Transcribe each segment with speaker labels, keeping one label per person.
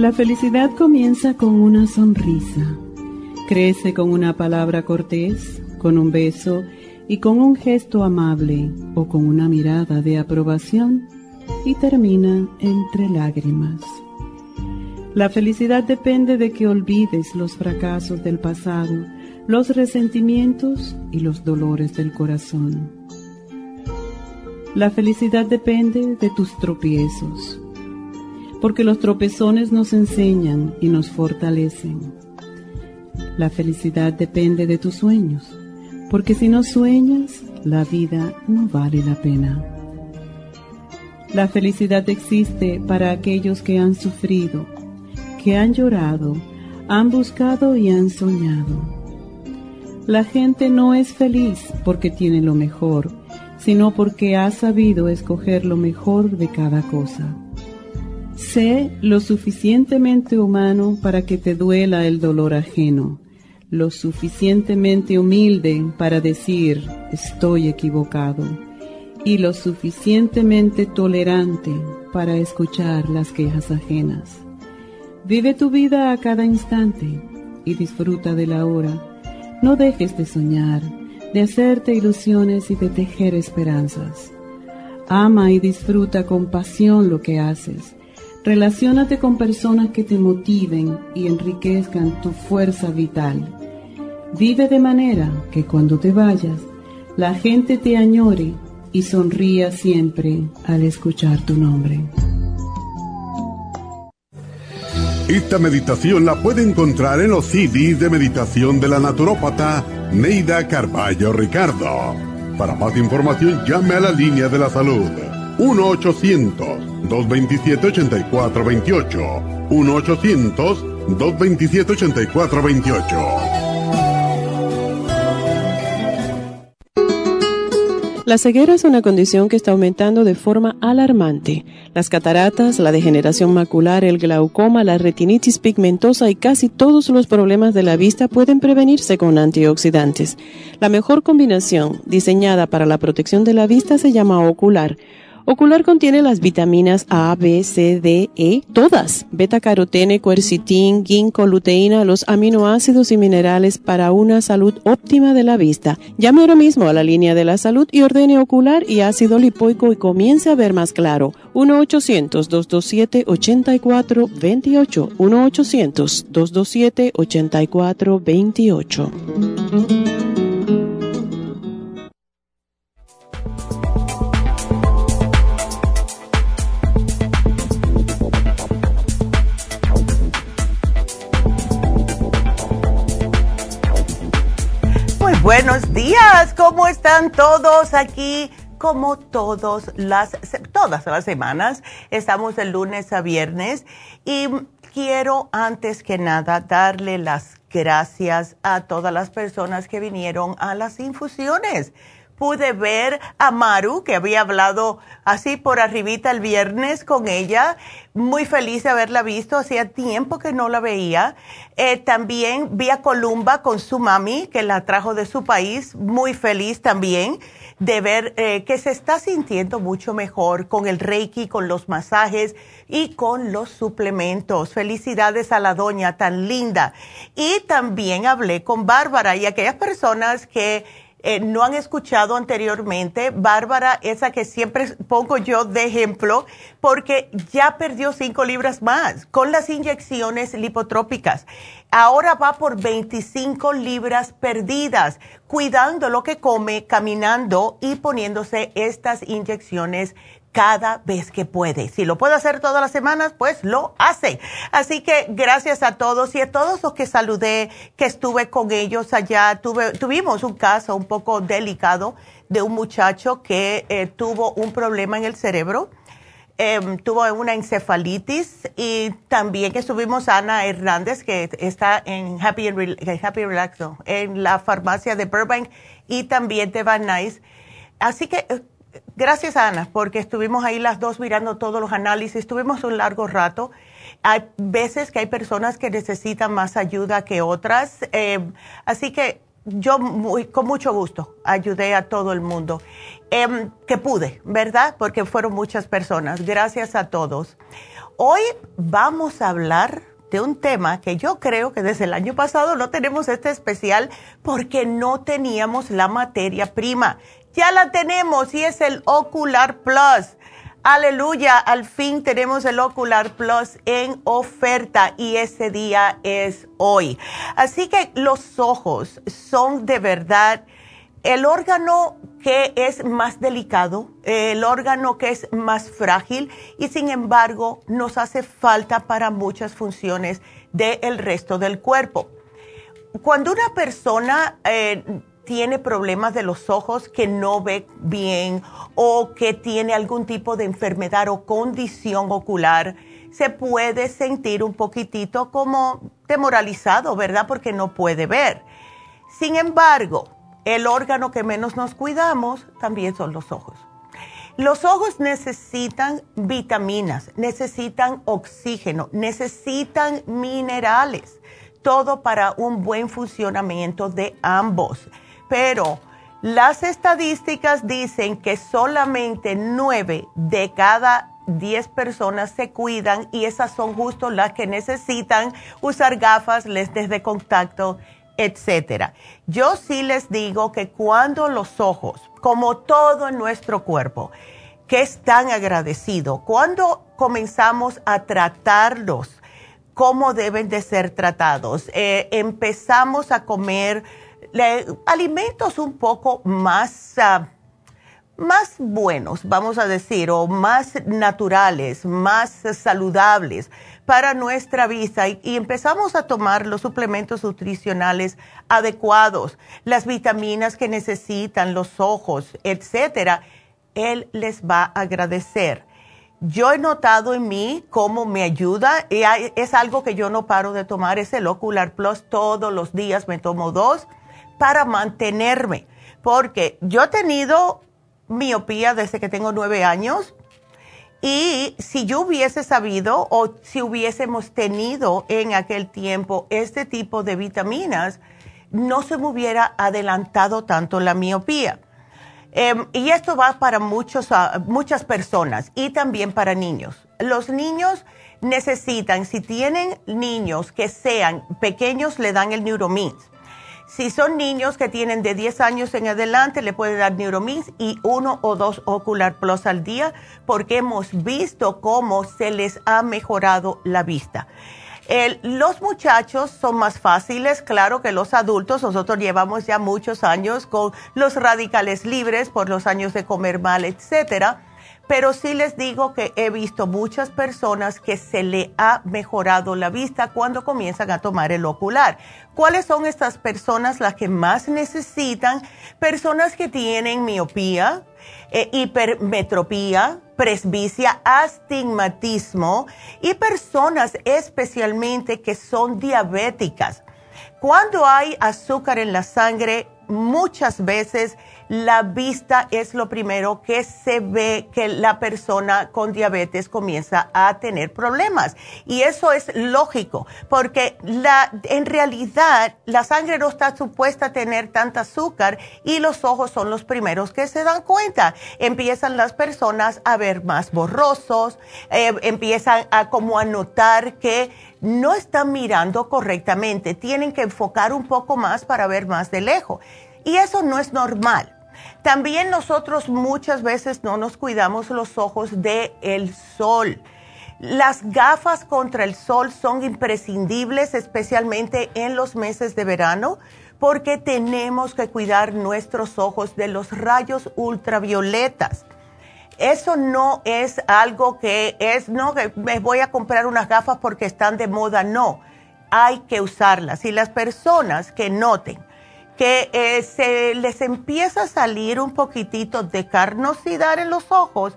Speaker 1: La felicidad comienza con una sonrisa, crece con una palabra cortés, con un beso y con un gesto amable o con una mirada de aprobación y termina entre lágrimas. La felicidad depende de que olvides los fracasos del pasado, los resentimientos y los dolores del corazón. La felicidad depende de tus tropiezos porque los tropezones nos enseñan y nos fortalecen. La felicidad depende de tus sueños, porque si no sueñas, la vida no vale la pena. La felicidad existe para aquellos que han sufrido, que han llorado, han buscado y han soñado. La gente no es feliz porque tiene lo mejor, sino porque ha sabido escoger lo mejor de cada cosa. Sé lo suficientemente humano para que te duela el dolor ajeno, lo suficientemente humilde para decir estoy equivocado y lo suficientemente tolerante para escuchar las quejas ajenas. Vive tu vida a cada instante y disfruta de la hora. No dejes de soñar, de hacerte ilusiones y de tejer esperanzas. Ama y disfruta con pasión lo que haces Relaciónate con personas que te motiven y enriquezcan tu fuerza vital. Vive de manera que cuando te vayas, la gente te añore y sonría siempre al escuchar tu nombre.
Speaker 2: Esta meditación la puede encontrar en los CDs de meditación de la naturópata Neida Carballo Ricardo. Para más información llame a la línea de la salud 1-800-227-8428. 1-800-227-8428.
Speaker 3: La ceguera es una condición que está aumentando de forma alarmante. Las cataratas, la degeneración macular, el glaucoma, la retinitis pigmentosa y casi todos los problemas de la vista pueden prevenirse con antioxidantes. La mejor combinación diseñada para la protección de la vista se llama ocular Ocular contiene las vitaminas A, B, C, D, E, todas, beta carotene, quercitín, ginkgo, luteína, los aminoácidos y minerales para una salud óptima de la vista. Llame ahora mismo a la línea de la salud y ordene ocular y ácido lipoico y comience a ver más claro. 1-800-227-8428. 1-800-227-8428.
Speaker 4: Buenos días, ¿cómo están todos aquí? Como todos las, todas las semanas, estamos de lunes a viernes y quiero antes que nada darle las gracias a todas las personas que vinieron a las infusiones pude ver a Maru, que había hablado así por arribita el viernes con ella. Muy feliz de haberla visto, hacía tiempo que no la veía. Eh, también vi a Columba con su mami, que la trajo de su país, muy feliz también de ver eh, que se está sintiendo mucho mejor con el reiki, con los masajes y con los suplementos. Felicidades a la doña tan linda. Y también hablé con Bárbara y aquellas personas que eh, no han escuchado anteriormente, Bárbara, esa que siempre pongo yo de ejemplo, porque ya perdió cinco libras más con las inyecciones lipotrópicas. Ahora va por 25 libras perdidas, cuidando lo que come, caminando y poniéndose estas inyecciones cada vez que puede. Si lo puede hacer todas las semanas, pues lo hace. Así que gracias a todos y a todos los que saludé, que estuve con ellos allá. Tuve, tuvimos un caso un poco delicado de un muchacho que eh, tuvo un problema en el cerebro. Em, tuvo una encefalitis y también que estuvimos Ana Hernández, que está en Happy, Relax, en la farmacia de Burbank y también de Van Nuys. Así que gracias Ana, porque estuvimos ahí las dos mirando todos los análisis, estuvimos un largo rato. Hay veces que hay personas que necesitan más ayuda que otras, eh, así que yo con mucho gusto ayudé a todo el mundo em, que pude, ¿verdad? Porque fueron muchas personas. Gracias a todos. Hoy vamos a hablar de un tema que yo creo que desde el año pasado no tenemos este especial porque no teníamos la materia prima. Ya la tenemos y es el Ocular Plus. Aleluya, al fin tenemos el Ocular Plus en oferta y ese día es hoy. Así que los ojos son de verdad el órgano que es más delicado, el órgano que es más frágil y sin embargo nos hace falta para muchas funciones del resto del cuerpo. Cuando una persona eh, tiene problemas de los ojos, que no ve bien o que tiene algún tipo de enfermedad o condición ocular, se puede sentir un poquitito como demoralizado, ¿verdad? Porque no puede ver. Sin embargo, el órgano que menos nos cuidamos también son los ojos. Los ojos necesitan vitaminas, necesitan oxígeno, necesitan minerales, todo para un buen funcionamiento de ambos pero las estadísticas dicen que solamente 9 de cada 10 personas se cuidan y esas son justo las que necesitan usar gafas, lentes de contacto, etcétera. Yo sí les digo que cuando los ojos, como todo nuestro cuerpo, que es tan agradecido, cuando comenzamos a tratarlos como deben de ser tratados, eh, empezamos a comer alimentos un poco más, ah, más buenos, vamos a decir, o más naturales, más saludables para nuestra vista. Y, y, empezamos a tomar los suplementos nutricionales adecuados, las vitaminas que necesitan los ojos, etcétera, él les va a agradecer. Yo he notado en mí cómo me ayuda es algo que yo no paro de tomar, es el Ocular Plus. Todos los días, me tomo dos para mantenerme, porque yo he tenido miopía desde que tengo nueve años y si yo hubiese sabido o si hubiésemos tenido en aquel tiempo este tipo de vitaminas, no se me hubiera adelantado tanto la miopía. Em, y esto va para muchos, ah, muchas personas y también para niños. Los niños necesitan, si tienen niños que sean pequeños, le dan el Neuromins si son niños que tienen de 10 años en adelante, le puede dar Neuromins y uno o dos Ocular Plus al día, porque hemos visto cómo se les ha mejorado la vista. los muchachos son más fáciles, claro, que los adultos. Nosotros llevamos ya muchos años con los radicales libres por los años de comer mal, etcétera pero sí les digo que he visto muchas personas que se le ha mejorado la vista cuando comienzan a tomar el ocular. ¿Cuáles son estas personas las que más necesitan? Personas que tienen miopía, eh, hipermetropía, presbicia, astigmatismo y personas especialmente que son diabéticas. Cuando hay azúcar en la sangre, muchas veces la vista es lo primero que se ve que la persona con diabetes comienza a tener problemas. Y eso es lógico, porque la, en realidad la sangre no está supuesta a tener tanta azúcar y los ojos son los primeros que se dan cuenta. Empiezan las personas a ver más borrosos, eh, empiezan a como a notar que no están mirando correctamente, tienen que enfocar un poco más para ver más de lejos. Y eso no es normal. También nosotros muchas veces no nos cuidamos los ojos del el sol. Las gafas contra el sol son imprescindibles, especialmente en los meses de verano, porque tenemos que cuidar nuestros ojos de los rayos ultravioletas. eso no es algo que es, no, que me voy a comprar unas gafas porque están de moda, no. Hay que usarlas. Y las personas que noten que eh, se les empieza a salir un poquitito de carnosidad en los ojos,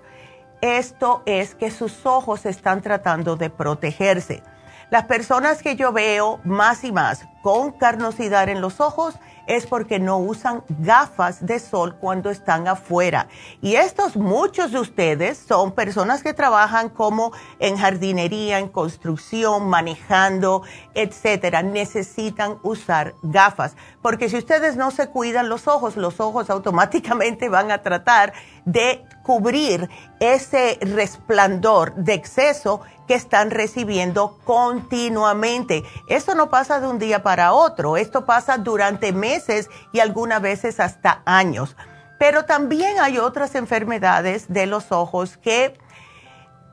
Speaker 4: esto es que sus ojos están tratando de protegerse. Las personas que yo veo más y más con carnosidad en los ojos, es porque no usan gafas de sol cuando están afuera. Y estos, muchos de ustedes, son personas que trabajan como en jardinería, en construcción, manejando, etcétera. Necesitan usar gafas. Porque si ustedes no se cuidan los ojos, los ojos automáticamente van a tratar de cubrir ese resplandor de exceso que están recibiendo continuamente. Esto no pasa de un día para otro, esto pasa durante meses y algunas veces hasta años. Pero también hay otras enfermedades de los ojos que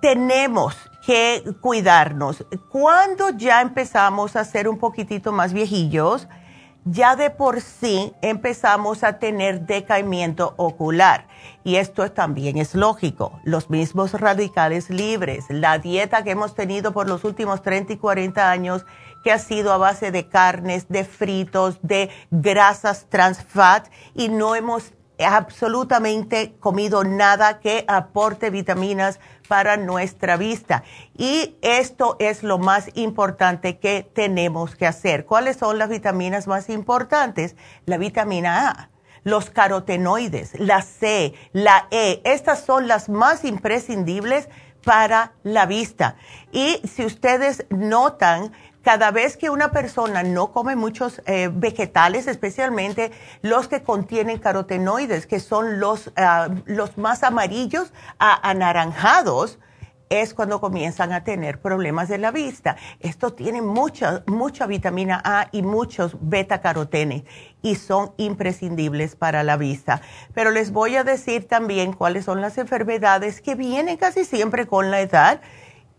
Speaker 4: tenemos que cuidarnos. Cuando ya empezamos a ser un poquitito más viejillos, ya de por sí empezamos a tener decaimiento ocular. Y esto también es lógico. Los mismos radicales libres, la dieta que hemos tenido por los últimos 30 y 40 años, que ha sido a base de carnes, de fritos, de grasas trans fat, y no hemos absolutamente comido nada que aporte vitaminas para nuestra vista. Y esto es lo más importante que tenemos que hacer. ¿Cuáles son las vitaminas más importantes? La vitamina A, los carotenoides, la C, la E. Estas son las más imprescindibles para la vista. Y si ustedes notan, cada vez que una persona no come muchos eh, vegetales, especialmente los que contienen carotenoides, que son los, ah, los más amarillos a anaranjados, es cuando comienzan a tener problemas de la vista. Esto tiene mucha, mucha vitamina A y muchos beta carotenes y son imprescindibles para la vista. Pero les voy a decir también cuáles son las enfermedades que vienen casi siempre con la edad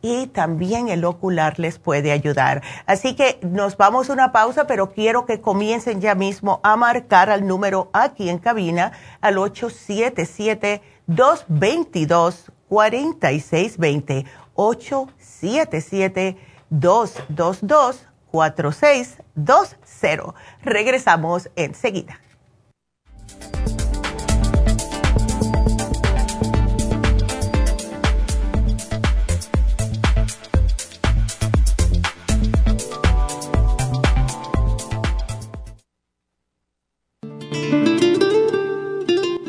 Speaker 4: y también el ocular les puede ayudar. Así que nos vamos a una pausa, pero quiero que comiencen ya mismo a marcar al número aquí en cabina al 877-222-4620. 877-222-4620. Regresamos enseguida.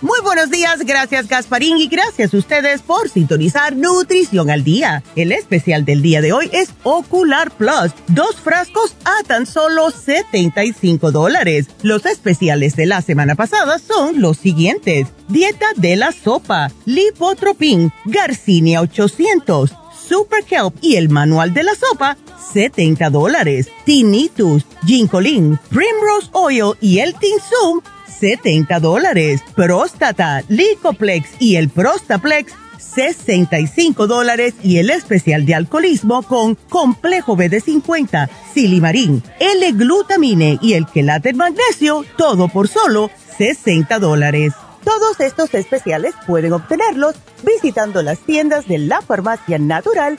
Speaker 4: Muy buenos días, gracias Gasparín y gracias a ustedes por sintonizar Nutrición al Día. El especial del día de hoy es Ocular Plus, dos frascos a tan solo 75 dólares. Los especiales de la semana pasada son los siguientes. Dieta de la sopa, Lipotropin, Garcinia 800
Speaker 5: Super Kelp y el manual de la sopa, 70 dólares. Tinnitus, Ginkolin, Primrose Oil y el Tinsum, 70 dólares. Próstata, Licoplex y el Prostaplex, 65 dólares y el especial de alcoholismo con complejo BD50, silimarín, L-glutamine y el quelate magnesio, todo por solo 60 dólares. Todos estos especiales pueden obtenerlos visitando las tiendas de la farmacia natural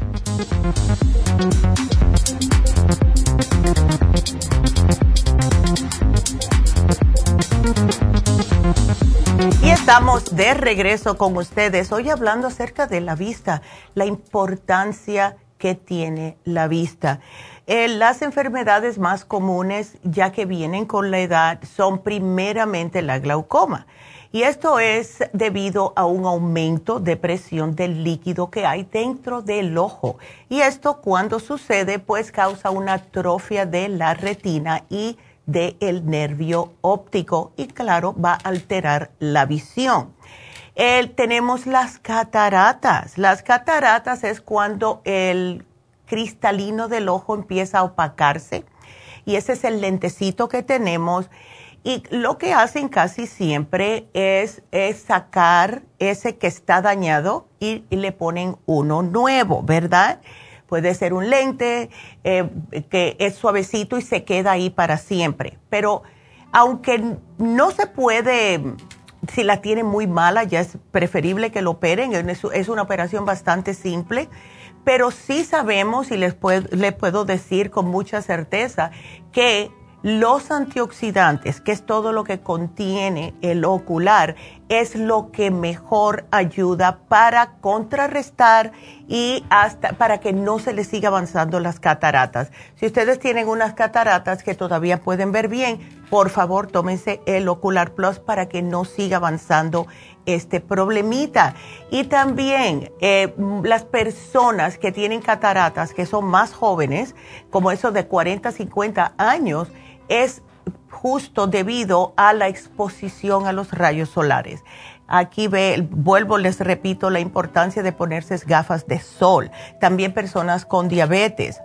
Speaker 4: Y estamos de regreso con ustedes, hoy hablando acerca de la vista, la importancia que tiene la vista. Eh, las enfermedades más comunes, ya que vienen con la edad, son primeramente la glaucoma. Y esto es debido a un aumento de presión del líquido que hay dentro del ojo. Y esto cuando sucede pues causa una atrofia de la retina y del nervio óptico y claro va a alterar la visión. tenemos las cataratas. Las cataratas es cuando el cristalino del ojo empieza a opacarse y ese es el lentecito que tenemos y lo que hacen casi siempre es, sacar ese que está dañado y, le ponen uno nuevo, ¿verdad? Puede ser un lente eh, que es suavecito y se queda ahí para siempre. Pero aunque no se puede, si la tiene muy mala, ya es preferible que lo operen. Es, una operación bastante simple. Pero sí sabemos y les les puedo decir con mucha certeza que los antioxidantes, que es todo lo que contiene el ocular, es lo que mejor ayuda para contrarrestar y hasta para que no se les siga avanzando las cataratas. Si ustedes tienen unas cataratas que todavía pueden ver bien, por favor tómense el Ocular Plus para que no siga avanzando este problemita. Y también eh, las personas que tienen cataratas, que son más jóvenes, como esos de 40, 50 años, es justo debido a la exposición a los rayos solares. Aquí ve, vuelvo, les repito, la importancia de ponerse gafas de sol. También personas con diabetes.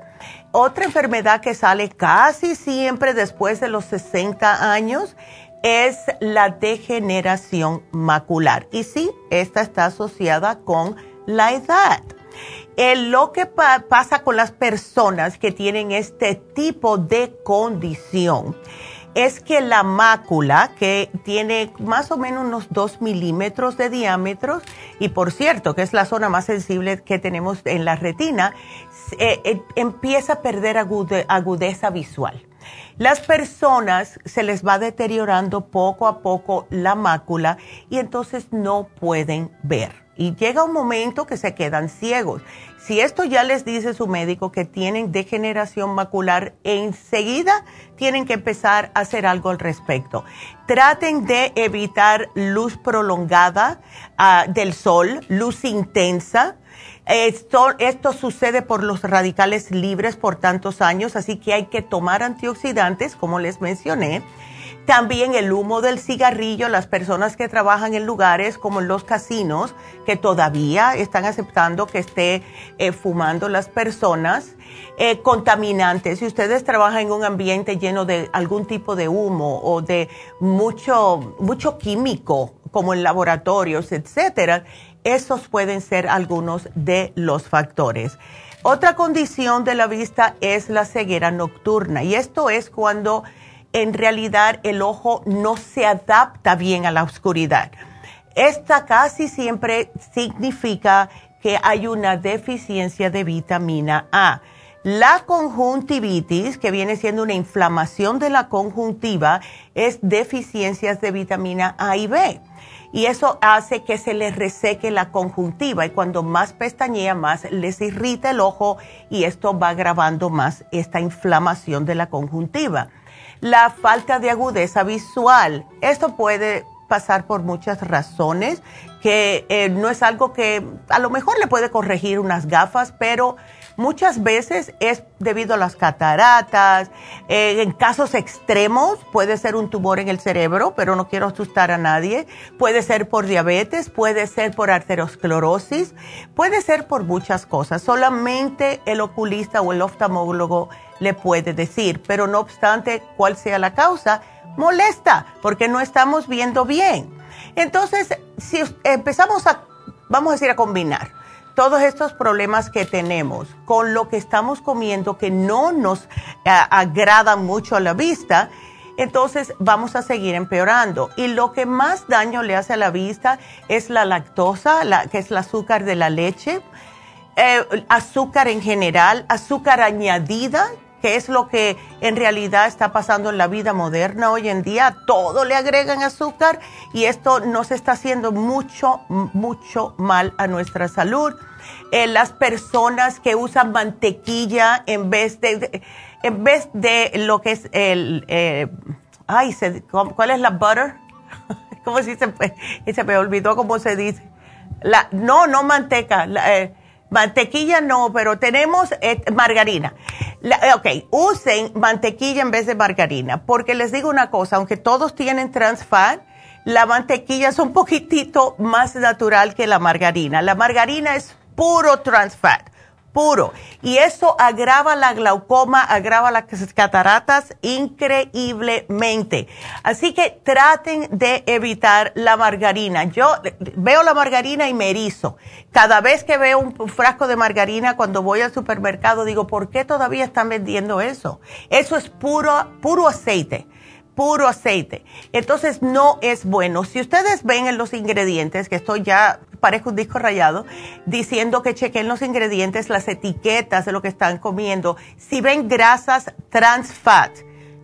Speaker 4: Otra enfermedad que sale casi siempre después de los 60 años es la degeneración macular. Y sí, esta está asociada con la edad lo que pasa con las personas que tienen este tipo de condición es que la mácula, que tiene más o menos unos 2 milímetros de diámetro, y por cierto, que es la zona más sensible que tenemos en la retina, eh, eh, empieza a perder agudeza visual. Las personas se les va deteriorando poco a poco la mácula y entonces no pueden ver y llega un momento que se quedan ciegos. Si esto ya les dice su médico que tienen degeneración macular, enseguida tienen que empezar a hacer algo al respecto. Traten de evitar luz prolongada ah, del sol, luz intensa. Esto, esto sucede por los radicales libres por tantos años, así que hay que tomar antioxidantes, como les mencioné también el humo del cigarrillo, las personas que trabajan en lugares como los casinos, que todavía están aceptando que esté eh, fumando las personas. Eh, contaminantes, si ustedes trabajan en un ambiente lleno de algún tipo de humo o de mucho, mucho químico, como en laboratorios, etcétera, esos pueden ser algunos de los factores. Otra condición de la vista es la ceguera nocturna y esto es cuando en realidad el ojo no se adapta bien a la oscuridad. Esta casi siempre significa que hay una deficiencia de vitamina A. La conjuntivitis, que viene siendo una inflamación de la conjuntiva, es deficiencias de vitamina A y B. Y eso hace que se les reseque la conjuntiva y cuando más pestañea, más les irrita el ojo y esto va agravando más esta inflamación de la conjuntiva. La falta de agudeza visual, esto puede pasar por muchas razones, que eh, no es algo que a lo mejor le puede corregir unas gafas, pero Muchas veces es debido a las cataratas, eh, en casos extremos puede ser un tumor en el cerebro, pero no quiero asustar a nadie, puede ser por diabetes, puede ser por arteriosclerosis, puede ser por muchas cosas, solamente el oculista o el oftalmólogo le puede decir, pero no obstante cuál sea la causa, molesta porque no estamos viendo bien. Entonces, si empezamos a, vamos a decir, a combinar todos estos problemas que tenemos con lo que estamos comiendo que no nos eh, agrada mucho a la vista, entonces vamos a seguir empeorando. Y lo que más daño le hace a la vista es la lactosa, que es el azúcar de la leche, eh, azúcar en general, azúcar añadida, que es lo que en realidad está pasando en la vida moderna hoy en día. Todo le agregan azúcar y esto nos está haciendo mucho, mucho mal a nuestra salud. Eh, las personas que usan mantequilla en vez de, en vez de lo que es el, eh, ay, ¿cuál es la butter? ¿Cómo se dice? Se me olvidó cómo se dice. La, no, no manteca. Eh, mantequilla no, pero tenemos margarina. Ok, usen mantequilla en vez de margarina, porque les digo una cosa, aunque todos tienen trans fat, la mantequilla es un poquitito más natural que la margarina. La margarina es puro trans fat, puro. Y eso agrava la glaucoma, agrava las cataratas increíblemente. Así que traten de evitar la margarina. Yo veo la margarina y me erizo. Cada vez que veo un frasco de margarina cuando voy al supermercado digo, ¿por qué todavía están vendiendo eso? Eso es puro, puro aceite puro aceite. Entonces no es bueno. Si ustedes ven en los ingredientes, que estoy ya parezco un disco rayado, diciendo que chequen los ingredientes, las etiquetas de lo que están comiendo. Si ven grasas trans fat,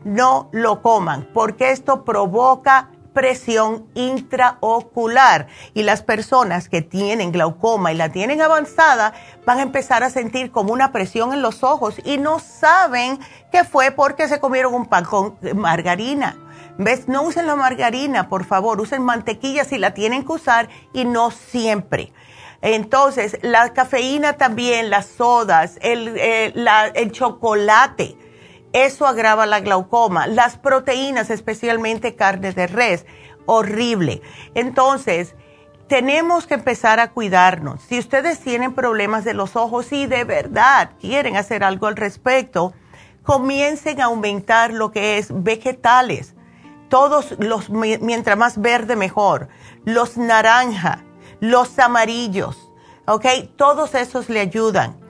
Speaker 4: no lo coman, porque esto provoca presión intraocular y las personas que tienen glaucoma y la tienen avanzada van a empezar a sentir como una presión en los ojos y no saben que fue porque se comieron un pan con margarina. ¿Ves? No usen la margarina, por favor, usen mantequilla si la tienen que usar y no siempre. Entonces, la cafeína también, las sodas, el, eh, el chocolate, eso agrava la glaucoma. Las proteínas, especialmente carne de res, horrible. Entonces, tenemos que empezar a cuidarnos. Si ustedes tienen problemas de los ojos y de verdad quieren hacer algo al respecto, comiencen a aumentar lo que es vegetales todos los, mientras más verde mejor, los naranja, los amarillos, ¿ok? Todos esos le ayudan.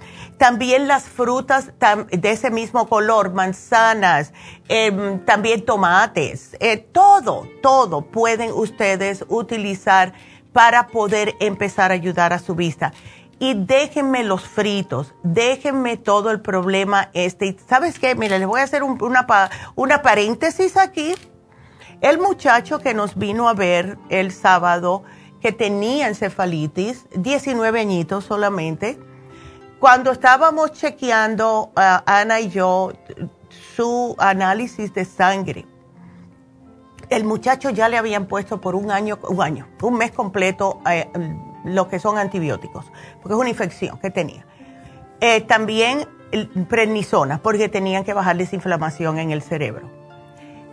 Speaker 4: También las frutas de ese mismo color, manzanas, em, también tomates, eh, todo, todo pueden ustedes utilizar para poder empezar a ayudar a su vista. Y déjenme los fritos, déjenme todo el problema este. ¿Sabes qué? Mira, les voy a hacer una, una paréntesis aquí el muchacho que nos vino a ver el sábado, que tenía encefalitis, 19 añitos solamente, cuando estábamos chequeando, uh, Ana y yo, su análisis de sangre, el muchacho ya le habían puesto por un año, un año, un mes completo eh, lo que son antibióticos, porque es una infección que tenía. Eh, también prednisona, porque tenían que bajar desinflamación en el cerebro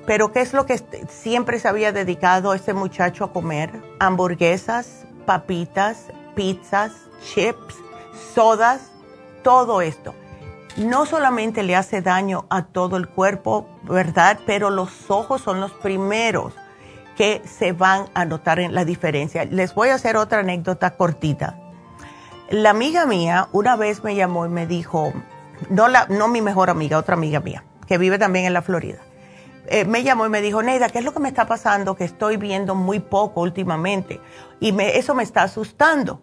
Speaker 4: pero ¿qué es lo que siempre se había dedicado este muchacho a comer? Hamburguesas, papitas, pizzas, chips, sodas, todo esto. No solamente le hace daño a todo el cuerpo, ¿verdad? Pero los ojos son los primeros que se van a notar en la diferencia. Les voy a hacer otra anécdota cortita. La amiga mía una vez me llamó y me dijo, no, la, no mi mejor amiga, otra amiga mía, que vive también en la Florida eh, me llamó y me dijo, Neida, ¿qué es lo que me está pasando? Que estoy viendo muy poco últimamente y me, eso me está asustando.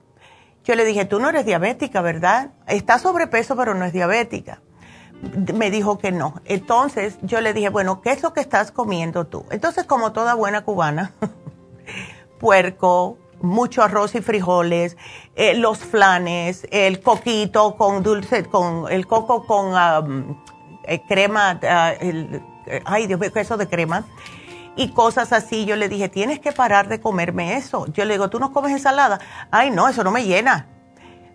Speaker 4: Yo le dije, tú no eres diabética, ¿verdad? Está sobrepeso, pero no es diabética. me dijo que no. Entonces yo le dije, bueno, ¿qué es lo que estás comiendo tú? Entonces, como toda buena cubana, puerco, mucho arroz y frijoles, eh, los flanes, el coquito con dulce, con el coco con um, crema, uh, ay Dios mío, queso de crema y cosas así. Yo le dije, tienes que parar de comerme eso. Yo le digo, ¿tú no comes ensalada? Ay, no, eso no me llena.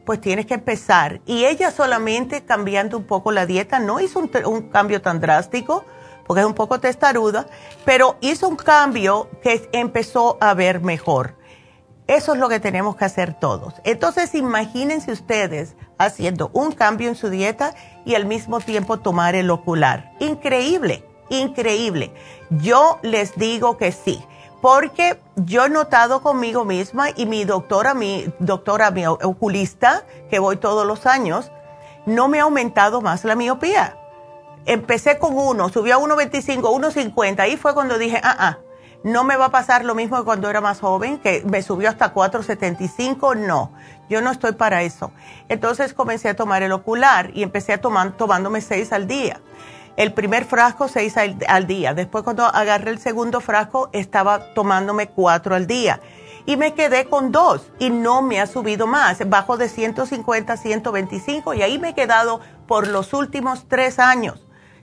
Speaker 4: Pues tienes que empezar. Y ella solamente cambiando un poco la dieta, no hizo un, un cambio tan drástico, porque es un poco testaruda, pero hizo un cambio que empezó a ver mejor. Eso es lo que tenemos que hacer todos. Entonces, imagínense ustedes haciendo un cambio en su dieta y al mismo tiempo tomar el ocular. Increíble, increíble. Yo les digo que sí, porque yo he notado conmigo misma y mi doctora, mi doctora, mi oculista, que voy todos los años, no me ha aumentado más la miopía. Empecé con uno, subió a 1,25, 1,50, ahí fue cuando dije, ah, ah no me va a pasar lo mismo que cuando era más joven, que me subió hasta 4,75. No, yo no estoy para eso. Entonces comencé a tomar el ocular y empecé a tomar, tomándome seis al día. El primer frasco, seis al, al, día. Después cuando agarré el segundo frasco, estaba tomándome cuatro al día. Y me quedé con dos y no me ha subido más. Bajo de 150 a 125 y ahí me he quedado por los últimos tres años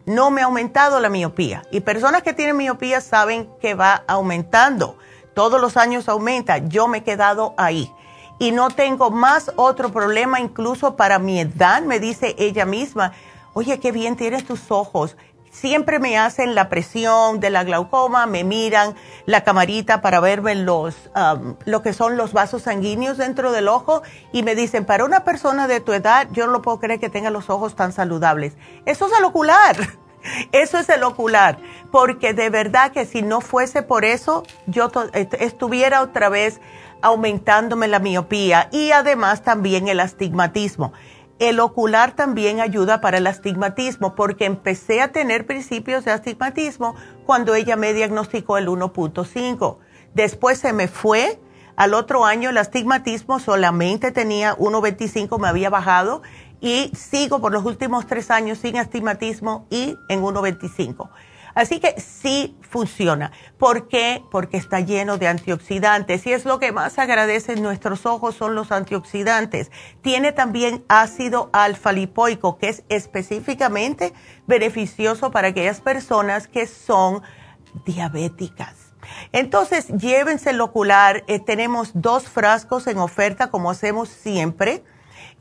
Speaker 4: no me ha aumentado la miopía. Y personas que tienen miopía saben que va aumentando. Todos los años aumenta. Yo me he quedado ahí. Y no tengo más otro problema, incluso para mi edad, me dice ella misma, oye, qué bien tienes tus ojos. Siempre me hacen la presión de la glaucoma, me miran la camarita para verme los, um, lo que son los vasos sanguíneos dentro del ojo y me dicen, para una persona de tu edad, yo no lo puedo creer que tenga los ojos tan saludables. Eso es el ocular, eso es el ocular, porque de verdad que si no fuese por eso, yo estuviera otra vez aumentándome la miopía y además también el astigmatismo. El ocular también ayuda para el astigmatismo porque empecé a tener principios de astigmatismo cuando ella me diagnosticó el 1.5. Después se me fue. Al otro año el astigmatismo solamente tenía 1.25, me había bajado y sigo por los últimos tres años sin astigmatismo y en 1.25. Así que sí funciona. ¿Por qué? Porque está lleno de antioxidantes y es lo que más agradecen nuestros ojos son los antioxidantes. Tiene también ácido alfa lipoico que es específicamente beneficioso para aquellas personas que son diabéticas. Entonces, llévense el ocular. Eh, tenemos dos frascos en oferta como hacemos siempre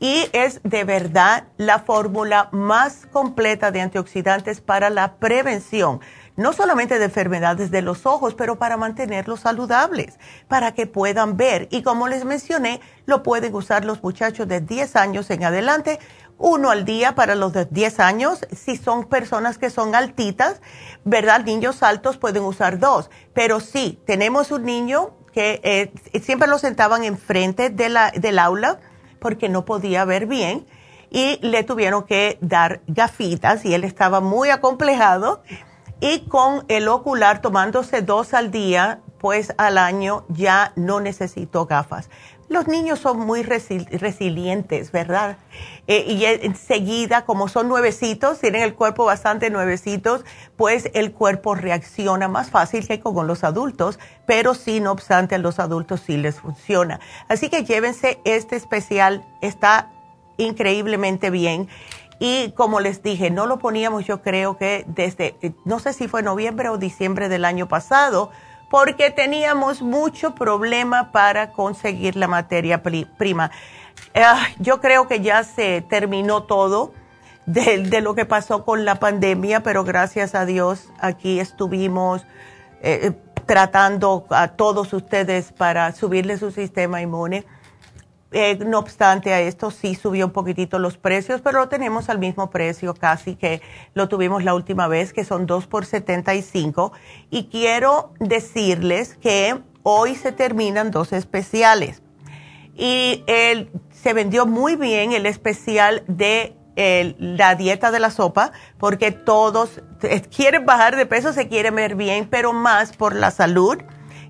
Speaker 4: y es de verdad la fórmula más completa de antioxidantes para la prevención, no solamente de enfermedades de los ojos, pero para mantenerlos saludables, para que puedan ver. Y como les mencioné, lo pueden usar los muchachos de 10 años en adelante, uno al día para los de 10 años. Si son personas que son altitas, ¿verdad? Niños altos pueden usar dos. Pero sí, tenemos un niño que eh, siempre lo sentaban enfrente de la, del aula porque no podía ver bien y le tuvieron que dar gafitas y él estaba muy acomplejado y con el ocular tomándose dos al día, pues al año ya no necesitó gafas. Los niños son muy resilientes, ¿verdad? Eh, y enseguida, como son nuevecitos, tienen el cuerpo bastante nuevecitos, pues el cuerpo reacciona más fácil que con los adultos, pero sí, no obstante, a los adultos sí les funciona. Así que llévense este especial, está increíblemente bien. Y como les dije, no lo poníamos yo creo que desde, no sé si fue noviembre o diciembre del año pasado, porque teníamos mucho problema para conseguir la materia prima. Ah, yo creo que ya se terminó todo de, lo que pasó con la pandemia, pero gracias a Dios aquí estuvimos eh, tratando a todos ustedes para subirle su sistema inmune. Eh, no obstante a esto, sí subió un poquitito los precios, pero lo tenemos al mismo precio casi que lo tuvimos la última vez, que son 2 por 75. Y quiero decirles que hoy se terminan dos especiales. Y se vendió muy bien el especial de la dieta de la sopa, porque todos quieren bajar de peso, se quieren ver bien, pero más por la salud.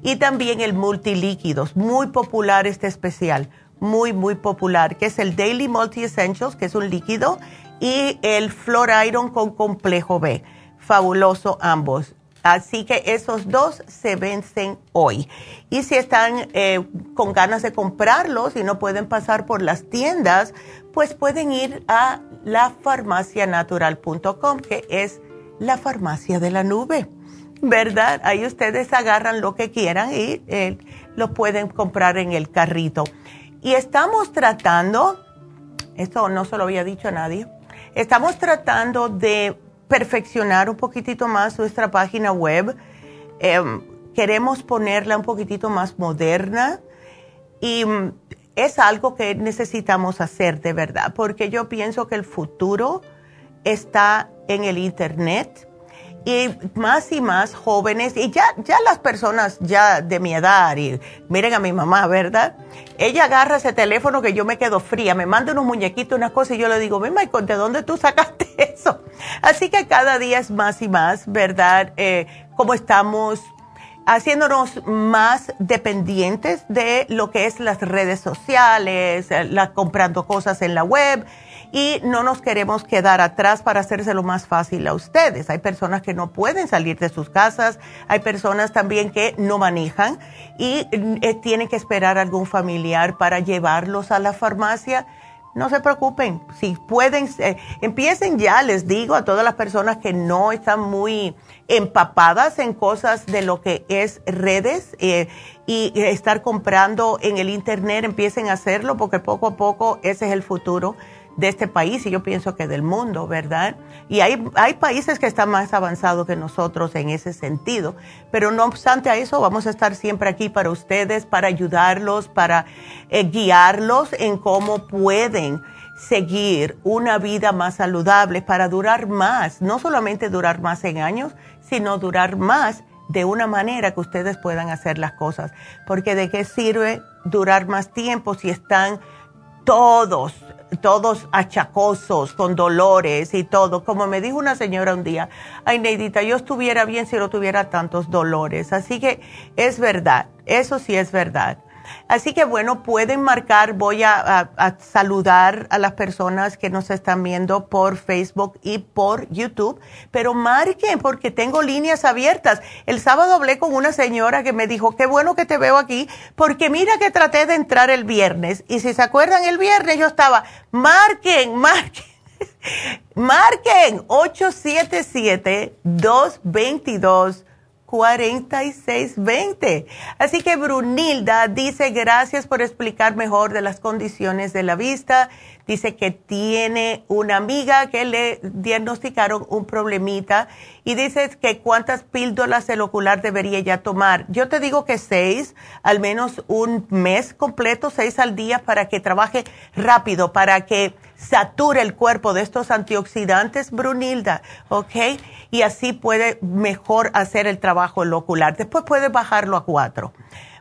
Speaker 4: Y también el multilíquidos, muy popular este especial muy, muy popular, que es el Daily Multi Essentials, que es un líquido, y el Flor Iron con complejo B. Fabuloso ambos. Así que esos dos se vencen hoy. Y si están eh, con ganas de comprarlos y no pueden pasar por las tiendas, pues pueden ir a lafarmacianatural.com, que es la farmacia de la nube. ¿Verdad? Ahí ustedes agarran lo que quieran y eh, lo pueden comprar en el carrito. Y estamos tratando, esto no se lo había dicho a nadie, estamos tratando de perfeccionar un poquitito más nuestra página web. Em, queremos ponerla un poquitito más moderna y mm, es algo que necesitamos hacer de verdad, porque yo pienso que el futuro está en el Internet y más y más jóvenes, y ya, ya las personas ya de mi edad, y miren a mi mamá, ¿verdad? Ella agarra ese teléfono que yo me quedo fría, me manda unos muñequitos, unas cosas, y yo le digo, Michael, ¿de dónde tú sacaste eso? Así que cada día es más y más, ¿verdad? Eh, como estamos haciéndonos más dependientes de lo que es las redes sociales, eh, la, comprando cosas en la web y no nos queremos quedar atrás para hacérselo más fácil a ustedes. Hay personas que no pueden salir de sus casas, hay personas también que no manejan y eh, tienen que esperar a algún familiar para llevarlos a la farmacia. No se preocupen, si pueden, eh, empiecen ya, les digo a todas las personas que no están muy empapadas en cosas de lo que es redes eh, y estar comprando en el Internet, empiecen a hacerlo porque poco a poco ese es el futuro de este país y yo pienso que del mundo, ¿verdad? Y hay, hay países que están más avanzados que nosotros en ese sentido, pero no obstante a eso vamos a estar siempre aquí para ustedes, para ayudarlos, para eh, guiarlos en cómo pueden seguir una vida más saludable para durar más, no solamente durar más en años, sino durar más de una manera que ustedes puedan hacer las cosas. Porque de qué sirve durar más tiempo si están todos todos achacosos, con dolores y todo. Como me dijo una señora un día, ay Neidita, yo estuviera bien si no tuviera tantos dolores. Así que es verdad, eso sí es verdad. Así que bueno, pueden marcar, voy a, saludar a las personas que nos están viendo por Facebook y por YouTube, pero marquen porque tengo líneas abiertas. El sábado hablé con una señora que me dijo, qué bueno que te veo aquí, porque mira que traté de entrar el viernes y si se acuerdan el viernes yo estaba, marquen, marquen. Marquen 877 222 4620. Así que Brunilda dice gracias por explicar mejor de las condiciones de la vista. Dice que tiene una amiga que le diagnosticaron un problemita y dice que cuántas píldoras del ocular debería ya tomar. Yo te digo que seis, al menos un mes completo, seis al día para que trabaje rápido, para que sature el cuerpo de estos antioxidantes, Brunilda, ¿ok? Y así puede mejor hacer el trabajo el ocular. Después puede bajarlo a cuatro.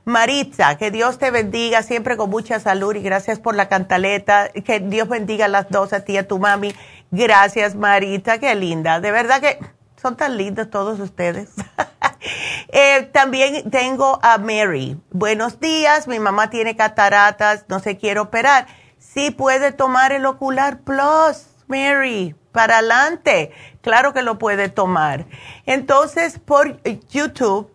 Speaker 4: Maritza, que Dios te bendiga siempre con mucha salud y gracias por la cantaleta. Que Dios bendiga a las dos, a ti y a tu mami. Gracias, Maritza, qué linda. De verdad que son tan lindos todos ustedes. Eh, también tengo a Mary. Buenos días, mi mamá tiene cataratas, no se quiere operar Sí puede tomar el Ocular Plus, Mary, para adelante. Claro que lo puede tomar. Entonces, por YouTube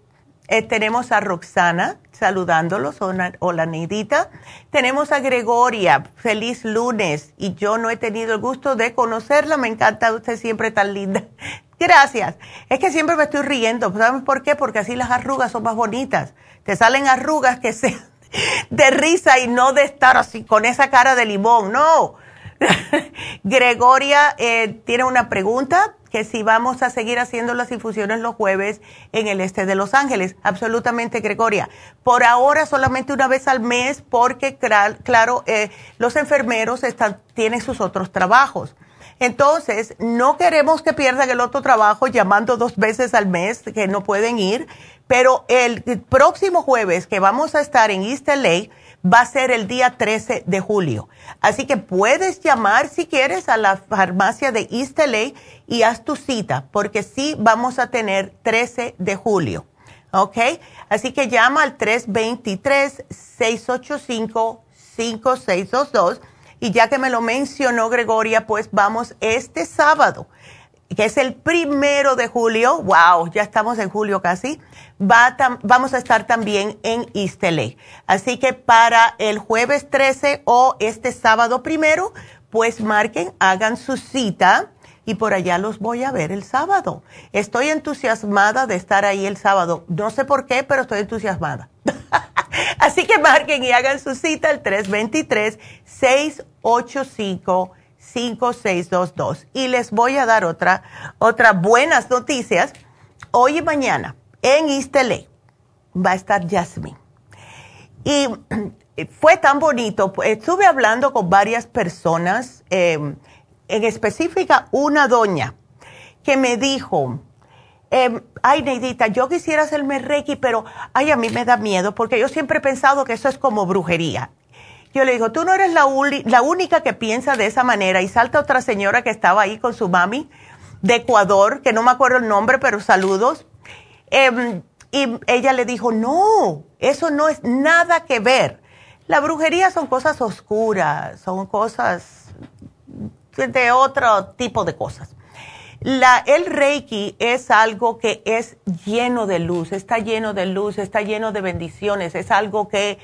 Speaker 4: eh, tenemos a Roxana saludándolos. Hola, Neidita. Tenemos a Gregoria. Feliz lunes. Y yo no he tenido el gusto de conocerla. Me encanta usted siempre tan linda. Gracias. Es que siempre me estoy riendo. ¿Sabes por qué? Porque así las arrugas son más bonitas. Te salen arrugas que sean de risa y no de estar así con esa cara de limón, no. Gregoria eh, tiene una pregunta que si vamos a seguir haciendo las infusiones los jueves en el este de Los Ángeles. Absolutamente, Gregoria. Por ahora solamente una vez al mes porque, claro, eh, los enfermeros están, tienen sus otros trabajos. Entonces, no queremos que pierdan el otro trabajo llamando dos veces al mes, que no pueden ir, pero el próximo jueves que vamos a estar en East LA va a ser el día 13 de julio. Así que puedes llamar si quieres a la farmacia de East LA y haz tu cita, porque sí vamos a tener 13 de julio. ¿Ok? Así que llama al 323-685-5622 Y ya que me lo mencionó Gregoria, pues vamos este sábado, que es el primero de julio. Wow, ya estamos en julio casi. Va vamos a estar también en Istele. Así que para el jueves 13 o este sábado primero, pues marquen, hagan su cita y por allá los voy a ver el sábado. Estoy entusiasmada de estar ahí el sábado. No sé por qué, pero estoy entusiasmada. Así que marquen y hagan su cita al 323-685-5622. Y les voy a dar otra, otra buenas noticias. Hoy y mañana en East va a estar Jasmine. Y fue tan bonito. Estuve hablando con varias personas. Eh, en específica una doña que me dijo, em, ay Neidita, yo quisiera hacerme Reiki, pero ay, a mí me da miedo porque yo siempre he pensado que eso es como brujería. Yo le digo, tú no eres la, única que piensa de esa manera. Y salta otra señora que estaba ahí con su mami de Ecuador, que no me acuerdo el nombre, pero saludos. Em, y ella le dijo, no, eso no es nada que ver. La brujería son cosas oscuras, son cosas de otro tipo de cosas. El Reiki es algo que es lleno de luz, está lleno de luz, está lleno de bendiciones, es algo que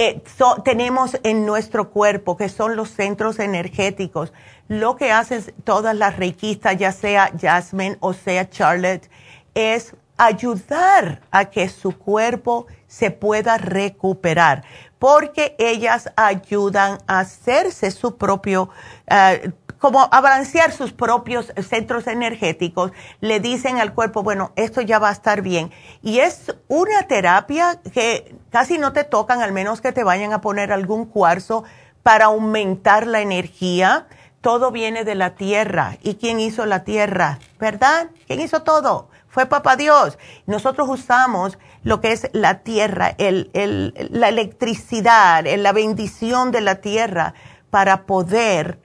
Speaker 4: eh, tenemos en nuestro cuerpo, que son los centros energéticos. Lo que hacen todas las reikistas, ya sea Jasmine o sea Charlotte, es ayudar a que su cuerpo se pueda recuperar, porque ellas ayudan a hacerse su propio... Uh, como a balancear sus propios centros energéticos, le dicen al cuerpo, bueno, esto ya va a estar bien. Y es una terapia que casi no te tocan, al menos que te vayan a poner algún cuarzo para aumentar la energía. Todo viene de la tierra. ¿Y quién hizo la tierra? ¿Verdad? ¿Quién hizo todo? Fue Papá Dios. Nosotros usamos lo que es la tierra, el, el, la electricidad, la bendición de la tierra para poder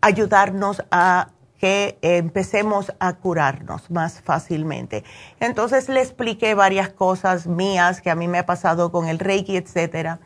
Speaker 4: ayudarnos a que empecemos a curarnos más fácilmente. Entonces le expliqué varias cosas mías que a mí me ha pasado con el Reiki, etcétera.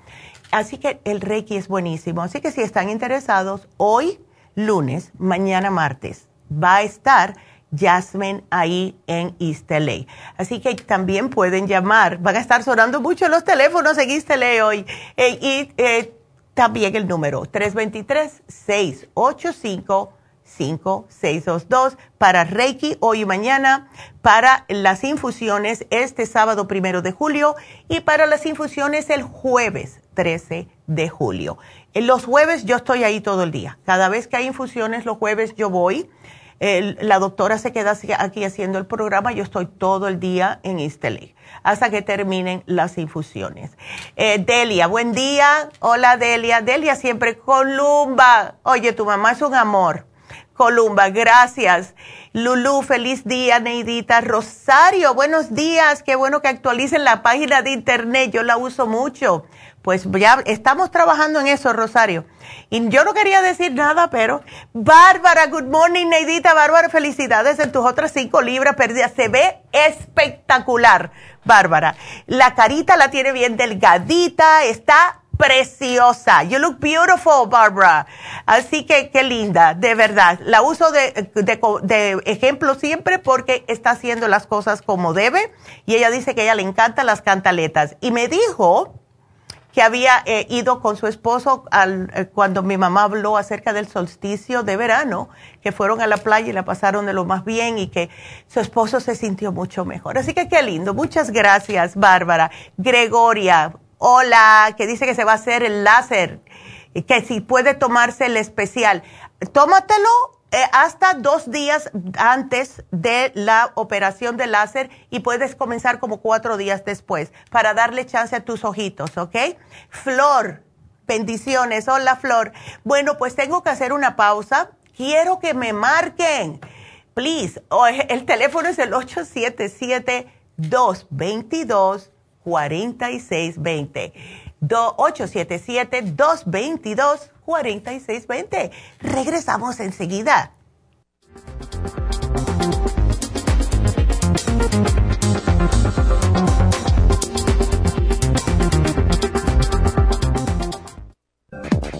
Speaker 4: Así que el Reiki es buenísimo. Así que si están interesados, hoy lunes, mañana martes, va a estar Jasmine ahí en East LA. Así que también pueden llamar. Van a estar sonando mucho los teléfonos en East hoy. Eh, también el número 323-685-5622 para Reiki hoy y mañana, para las infusiones este sábado primero de julio y para las infusiones el jueves 13 de julio. En los jueves yo estoy ahí todo el día. Cada vez que hay infusiones los jueves yo voy la doctora se queda aquí haciendo el programa, yo estoy todo el día en Istele hasta que terminen las infusiones. Eh, Delia, buen día. Hola Delia. Delia siempre, Columba. Oye, tu mamá es un amor. Columba, gracias. Lulu, feliz día, Neidita. Rosario, buenos días. Qué bueno que actualicen la página de internet. Yo la uso mucho. Pues ya estamos trabajando en eso, Rosario. Y yo no quería decir nada, pero Bárbara, good morning, Neidita. Bárbara, felicidades en tus otras cinco libras perdidas. Se ve espectacular, Bárbara. La carita la tiene bien delgadita, está preciosa. You look beautiful, Barbara. Así que qué linda, de verdad. La uso de, de, ejemplo siempre porque está haciendo las cosas como debe. Y ella dice que a ella le encantan las cantaletas. Y me dijo que había eh, ido con su esposo al, eh, cuando mi mamá habló acerca del solsticio de verano, que fueron a la playa y la pasaron de lo más bien y que su esposo se sintió mucho mejor. Así que qué lindo. Muchas gracias, Bárbara. Gregoria, hola, que dice que se va a hacer el láser, que si puede tomarse el especial. Tómatelo eh, hasta dos días antes de la operación de láser y puedes comenzar como cuatro días después para darle chance a tus ojitos, ¿ok? Flor, bendiciones. Hola, Flor. Bueno, pues tengo que hacer una pausa. Quiero que me marquen. Please, el teléfono es el 877-222-4620. 877-222 4620. Regresamos enseguida.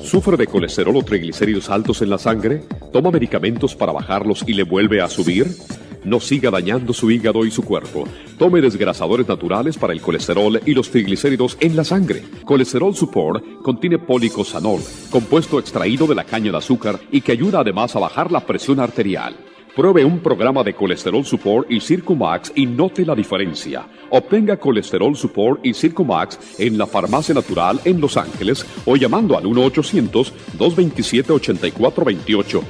Speaker 6: ¿Sufre de colesterol o triglicéridos altos en la sangre? ¿Toma medicamentos para bajarlos y le vuelve a subir? No siga dañando su hígado y su cuerpo. Tome desgrasadores naturales para el colesterol y los triglicéridos en la sangre. Colesterol Support contiene policosanol, compuesto extraído de la caña de azúcar y que ayuda además a bajar la presión arterial. Pruebe un programa de Colesterol Support y Circumax y note la diferencia. Obtenga Colesterol Support y Circumax en la Farmacia Natural en Los Ángeles o llamando al 1-800-227-8428.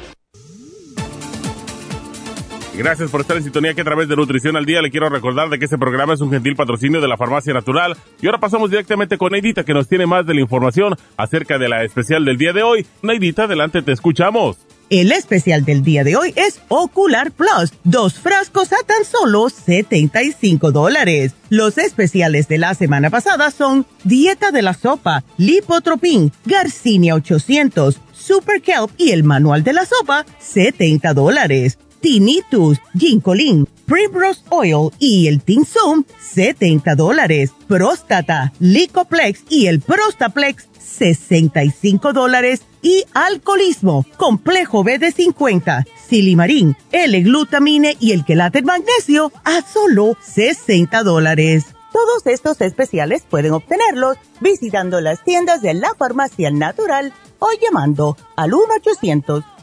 Speaker 7: Gracias por estar en sintonía que a través de Nutrición al Día le quiero recordar de que este programa es un gentil patrocinio de la Farmacia Natural. Y ahora pasamos directamente con Neidita que nos tiene más de la información acerca de la especial del día de hoy. Neidita, adelante, te escuchamos.
Speaker 8: El especial del día de hoy es Ocular Plus, dos frascos a tan solo 75 dólares. Los especiales de la semana pasada son Dieta de la Sopa, Lipotropin, Garcinia 800, Super Kelp y el Manual de la Sopa, 70 dólares. Tinnitus, Ginkolin, Primrose Oil y el Tinsum, 70 dólares. Próstata, Licoplex y el Prostaplex, 65 dólares y alcoholismo, complejo B de 50, silimarín, L-glutamine y el quelate magnesio a solo 60 dólares. Todos estos especiales pueden obtenerlos visitando las tiendas de la farmacia natural o llamando al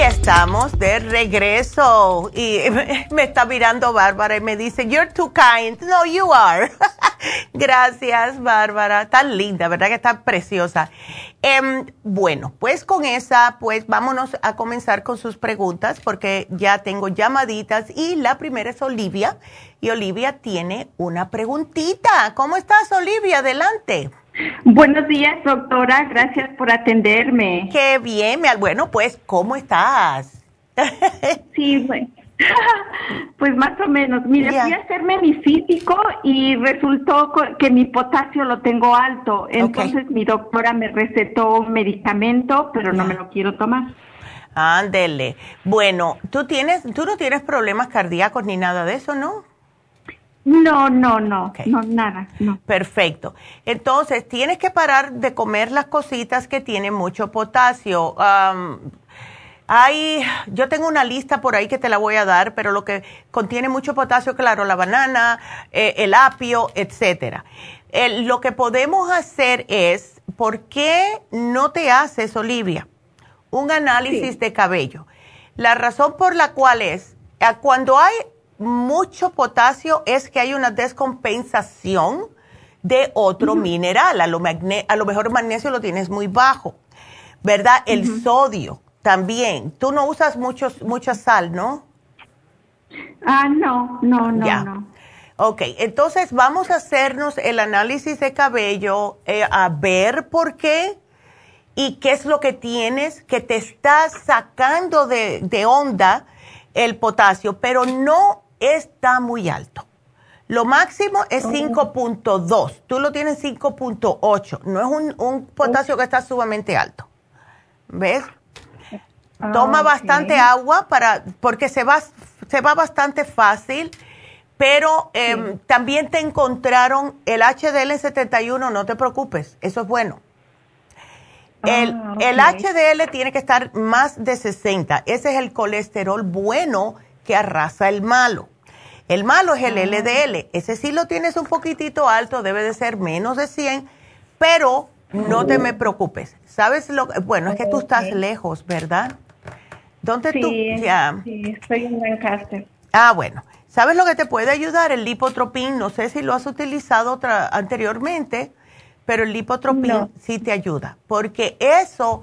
Speaker 4: Estamos de regreso. Y me está mirando Bárbara y me dice, You're too kind. No, you are. Gracias, Bárbara. Tan linda, ¿verdad que está preciosa? Em, bueno, pues con esa, pues vámonos a comenzar con sus preguntas porque ya tengo llamaditas y la primera es Olivia. Y Olivia tiene una preguntita. ¿Cómo estás, Olivia? Adelante.
Speaker 9: Buenos días, doctora. Gracias por atenderme.
Speaker 4: Qué bien. Bueno, pues, ¿cómo estás?
Speaker 9: sí, bueno. Pues más o menos. Mire, fui a hacerme mi físico y resultó que mi potasio lo tengo alto. Entonces mi doctora me recetó un medicamento, pero no me lo quiero tomar.
Speaker 4: Ándele. Bueno, tú tienes, tú no tienes problemas cardíacos ni nada de eso, ¿no?
Speaker 9: No, no, no, no, nada, no.
Speaker 4: Perfecto. Entonces, tienes que parar de comer las cositas que tienen mucho potasio. hay, yo tengo una lista por ahí que te la voy a dar, pero lo que contiene mucho potasio, claro, la banana, eh, el apio, etcétera. lo que podemos hacer es, ¿por qué no te haces, Olivia, un análisis de cabello? La razón por la cual es, eh, cuando hay mucho potasio es que hay una descompensación de otro mineral. A lo, a lo mejor el magnesio lo tienes muy bajo, ¿verdad? El sodio también. Tú no usas mucho, mucha sal, ¿no?
Speaker 9: Ah, no, no, no, no.
Speaker 4: Ok, entonces vamos a hacernos el análisis de cabello, eh, a ver por qué y qué es lo que tienes que te está sacando de, de onda el potasio, pero no está muy alto. Lo máximo es 5.2. Tú lo tienes 5.8. No es un, potasio que está sumamente alto. ¿Ves? Ah, Toma bastante agua para, porque se va, se va bastante fácil, pero em, también te encontraron el HDL71, no te preocupes, eso es bueno. El, ah, el HDL tiene que estar más de 60, ese es el colesterol bueno que arrasa el malo. El malo es el ah. LDL. Ese sí lo tienes un poquitito alto, debe de ser menos de 100, pero no te me preocupes. ¿Sabes lo Bueno, es que tú estás lejos, ¿verdad? ¿Dónde tú?
Speaker 9: Ya. Sí, estoy en Lancaster.
Speaker 4: Ah, bueno. ¿Sabes lo que te puede ayudar? El lipotropín. No sé si lo has utilizado anteriormente, pero el lipotropín sí te ayuda. Porque eso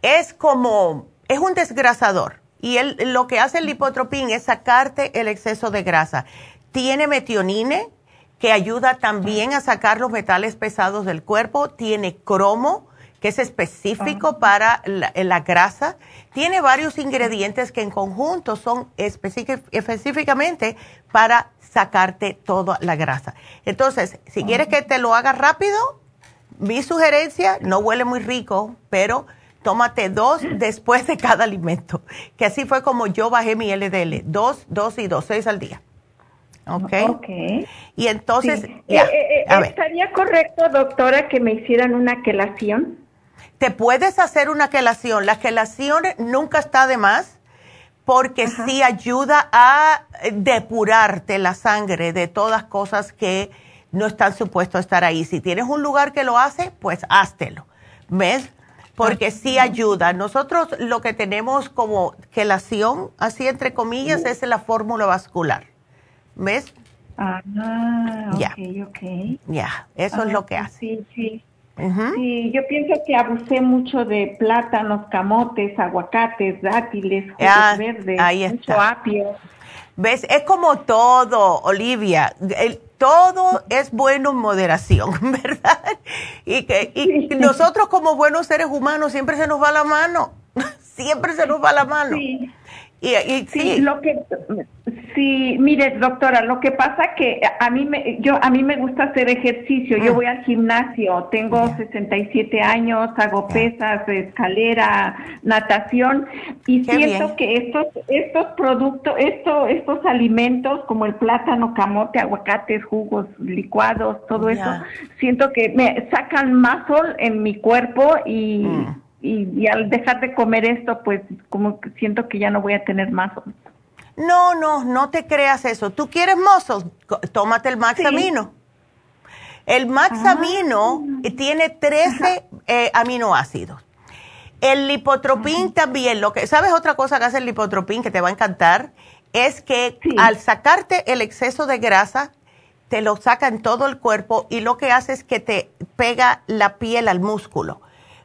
Speaker 4: es como, es un desgrasador. Y lo que hace el lipotropín es sacarte el exceso de grasa. Tiene metionine, que ayuda también a sacar los metales pesados del cuerpo. Tiene cromo, que es específico para la, grasa. Tiene varios ingredientes que en conjunto son específicamente para sacarte toda la grasa. Entonces, si quieres que te lo haga rápido, mi sugerencia, no huele muy rico, pero tómate dos después de cada alimento, que así fue como yo bajé mi LDL, dos, dos y dos, seis al día. ¿Ok? okay. Y entonces,
Speaker 9: ya, eh, eh, ¿estaría correcto, doctora, que me hicieran una quelación?
Speaker 4: Te puedes hacer una quelación. La quelación nunca está de más porque sí ayuda a depurarte la sangre de todas cosas que no están supuestos a estar ahí. Si tienes un lugar que lo hace, pues háztelo. ¿Ves? Porque sí ayuda. Nosotros lo que tenemos como quelación, así entre comillas, es la fórmula vascular. ¿Ves?
Speaker 9: Ah, ok, ok.
Speaker 4: Ya, eso es lo que hace.
Speaker 9: Sí, sí. Sí, yo pienso que abusé mucho de plátanos, camotes, aguacates, dátiles, jugos verdes, ahí mucho apio.
Speaker 4: ¿Ves? Es como todo, Olivia. El, todo es bueno en moderación, ¿verdad? Y que y nosotros como buenos seres humanos siempre se nos va la mano. siempre se nos va la mano. Sí. Y, y
Speaker 9: sí, lo que sí, mire, doctora, lo que pasa que a mí me yo a mí me gusta hacer ejercicio. Yo mm. voy al gimnasio, tengo 67 años, hago pesas, escalera, natación y siento que estos estos productos, estos estos alimentos como el plátano, camote, aguacates, jugos, licuados, todo eso, siento que me sacan más sol en mi cuerpo y mm y, al dejar de comer esto, pues como que siento que ya no voy a tener más.
Speaker 4: No, no, no te creas eso. ¿Tú quieres muscle? Tómate el Maxamino. El Maxamino ah. tiene 13 eh, aminoácidos. El lipotropín también, lo que, ¿sabes otra cosa que hace el lipotropín que te va a encantar? Es que al sacarte el exceso de grasa, te lo saca en todo el cuerpo y lo que hace es que te pega la piel al músculo.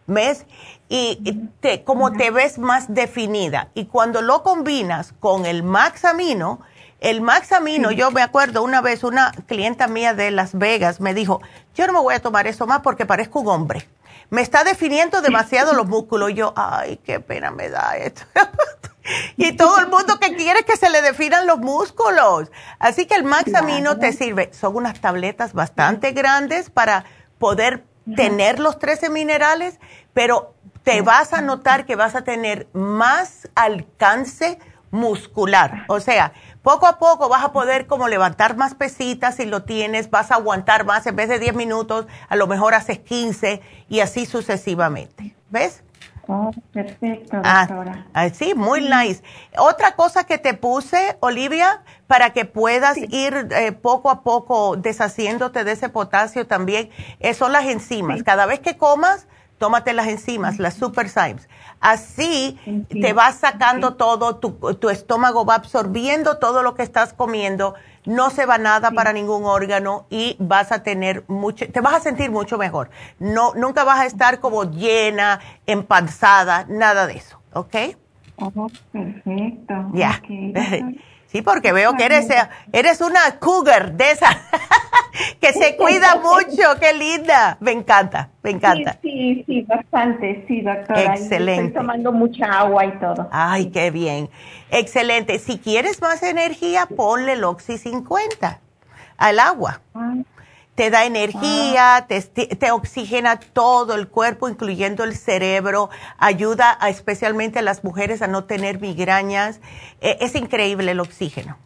Speaker 4: ¿Ves? Y te, como te ves más definida. Y cuando lo combinas con el Maxamino, el Maxamino, yo me acuerdo una vez una clienta mía de Las Vegas me dijo, yo no me voy a tomar eso más porque parezco un hombre. Me está definiendo demasiado los músculos. Y yo, ay, qué pena me da esto. y todo el mundo que quiere que se le definan los músculos. Así que el Maxamino te sirve. Son unas tabletas bastante grandes para poder tener los 13 minerales, pero te vas a notar que vas a tener más alcance muscular. O sea, poco a poco vas a poder como levantar más pesitas si lo tienes, vas a aguantar más, en vez de 10 minutos, a lo mejor haces 15 y así sucesivamente. ¿Ves?
Speaker 9: Oh, perfecto, ah, doctora.
Speaker 4: Ah, sí, muy nice. Otra cosa que te puse, Olivia, para que puedas ir eh, poco a poco deshaciéndote de ese potasio también, son las enzimas. Cada vez que comas, tómate las enzimas, las Super Symes. Así te vas sacando todo, tu, estómago va absorbiendo todo lo que estás comiendo, no se va nada para ningún órgano y vas a tener mucho, te vas a sentir mucho mejor. No, nunca vas a estar como llena, empanzada, nada de eso, ¿ok?
Speaker 9: Oh, perfecto.
Speaker 4: Ya. Sí, porque veo que eres, eres una cougar de esa, que se cuida mucho, qué linda. Me encanta, me encanta.
Speaker 9: Sí, sí, bastante, sí, doctora.
Speaker 4: Excelente.
Speaker 9: Estoy tomando mucha agua y todo.
Speaker 4: Ay, qué bien. Excelente. Si quieres más energía, ponle el Oxy 50 al agua. Ah te da energía, te, oxigena todo el cuerpo, incluyendo el cerebro, ayuda especialmente a las mujeres a no tener migrañas. E, es increíble el oxígeno.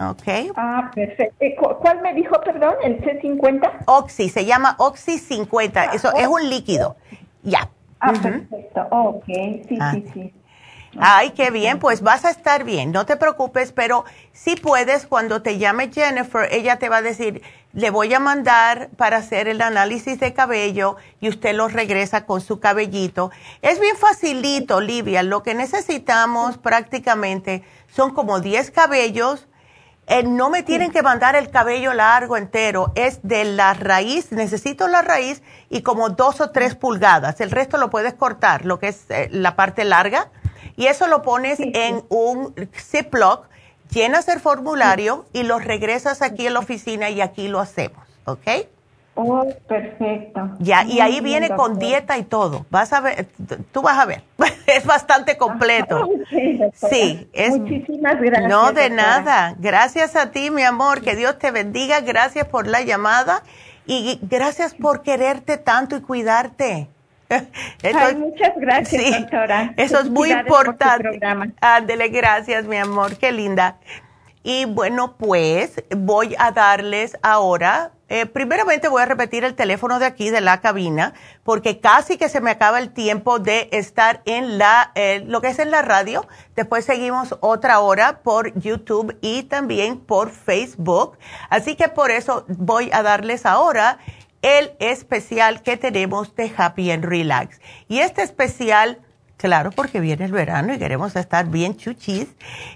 Speaker 4: ¿Ok?
Speaker 9: Ah, perfecto. Eh, ¿Cuál me dijo, perdón? ¿El C50?
Speaker 4: Oxy, se llama Oxy 50. Eso es un líquido. Ya.
Speaker 9: Ah, perfecto. Ok, sí, ah. sí, sí.
Speaker 4: Ay, qué bien, pues vas a estar bien, no te preocupes, pero si puedes, cuando te llame Jennifer, ella te va a decir, le voy a mandar para hacer el análisis de cabello y usted lo regresa con su cabellito. Es bien facilito, Olivia, lo que necesitamos prácticamente son como 10 cabellos. Eh, no me tienen que mandar el cabello largo entero, es de la raíz, necesito la raíz y como dos o tres pulgadas. El resto lo puedes cortar, lo que es eh, la parte larga y eso lo pones en un Ziploc, llenas el formulario y lo regresas aquí en la oficina y aquí lo hacemos, ¿ok?
Speaker 9: Oh, perfecto.
Speaker 4: Ya, y ahí viene con dieta y todo. Vas a ver, tú vas a ver. es bastante completo. sí, es.
Speaker 9: Muchísimas gracias.
Speaker 4: No, de nada. Gracias a ti, mi amor. Que Dios te bendiga. Gracias por la llamada y gracias por quererte tanto y cuidarte.
Speaker 9: muchas gracias, doctora.
Speaker 4: Eso es muy importante. Ándele, gracias, mi amor. Qué linda. Y bueno, pues voy a darles ahora, eh, primeramente voy a repetir el teléfono de aquí, de la cabina, porque casi que se me acaba el tiempo de estar en la, eh, lo que es en la radio. Después seguimos otra hora por YouTube y también por Facebook. Así que por eso voy a darles ahora el especial que tenemos de Happy and Relax. Y este especial claro, porque viene el verano y queremos estar bien chuchis,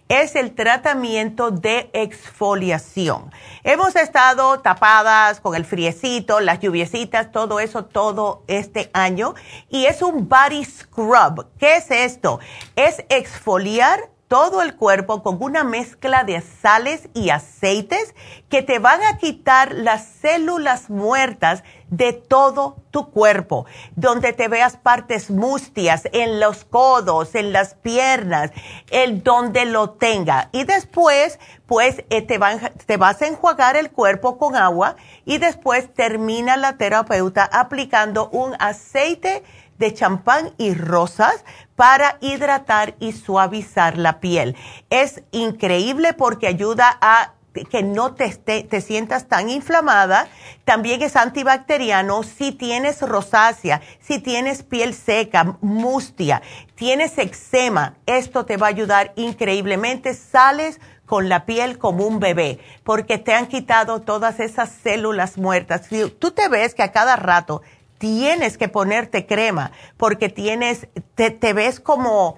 Speaker 4: es el tratamiento de exfoliación. Hemos estado tapadas con el friecito, las lluviecitas, todo eso, todo este año. Y es un body scrub. ¿Qué es esto? Es exfoliar todo el cuerpo con una mezcla de sales y aceites que te van a quitar las células muertas de todo tu cuerpo, donde te veas partes mustias, en los codos, en las piernas, el donde lo tenga. Y después, pues, eh, te, te vas a enjuagar el cuerpo con agua y después termina la terapeuta aplicando un aceite de champán y rosas para hidratar y suavizar la piel. Es increíble porque ayuda a que no te, te sientas tan inflamada. También es antibacteriano si tienes rosácea, si tienes piel seca, mustia, tienes eczema. Esto te va a ayudar increíblemente. Sales con la piel como un bebé, porque te han quitado todas esas células muertas. Tú te ves que a cada rato tienes que ponerte crema porque tienes, te, ves como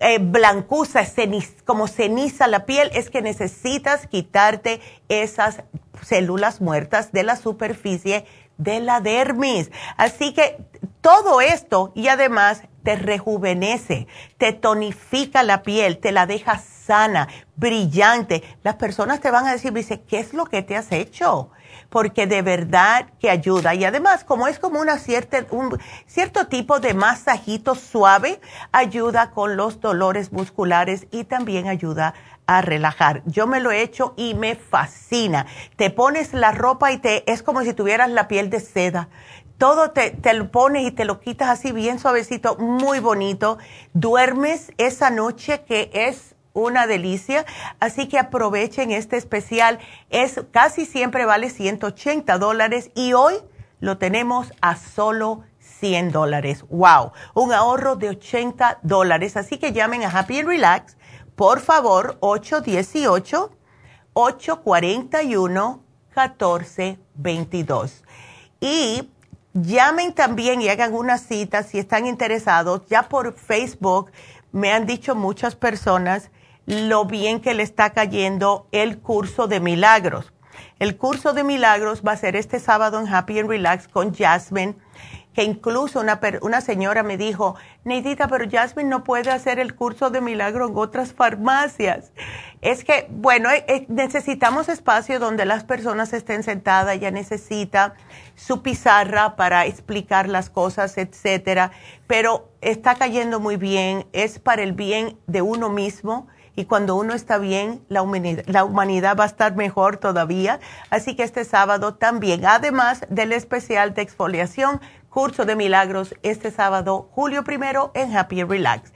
Speaker 4: eh, blancuza, como ceniza la piel, es que necesitas quitarte esas células muertas de la superficie de la dermis. Así que todo esto y además te rejuvenece, te tonifica la piel, te la deja sana, brillante. Las personas te van a decir, dice, ¿qué es lo que te has hecho? Porque de verdad que ayuda. Y además, como es como una cierta, un cierto tipo de masajito suave, ayuda con los dolores musculares y también ayuda a relajar. Yo me lo he hecho y me fascina. Te pones la ropa y te es como si tuvieras la piel de seda. Todo te, te lo pones y te lo quitas así bien suavecito, muy bonito. Duermes esa noche que es una delicia. Así que aprovechen este especial. Es casi siempre vale 180 dólares y hoy lo tenemos a solo 100 dólares. ¡Wow! Un ahorro de 80 dólares. Así que llamen a Happy and Relax. Por favor, 818-841-1422. Y llamen también y hagan una cita si están interesados. Ya por Facebook me han dicho muchas personas lo bien que le está cayendo el curso de milagros. El curso de milagros va a ser este sábado en Happy and Relax con Jasmine, que incluso una, una señora me dijo, Neidita, pero Jasmine no puede hacer el curso de milagro en otras farmacias. Es que, bueno, eh, eh, necesitamos espacio donde las personas estén sentadas, ella necesita su pizarra para explicar las cosas, etcétera, pero está cayendo muy bien, es para el bien de uno mismo y cuando uno está bien, la humanidad, va a estar mejor todavía. Así que este sábado también, además del especial de exfoliación, curso de milagros, este sábado, julio primero, en Happy Relax.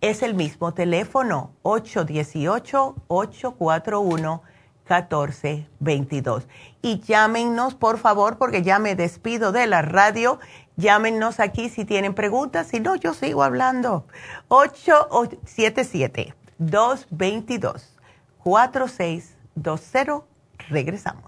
Speaker 4: Es el mismo teléfono, 818-841-1422. Y llámenos, por favor, porque ya me despido de la radio. Llámenos aquí si tienen preguntas, si no, yo sigo hablando. 877 222-4620. Regresamos.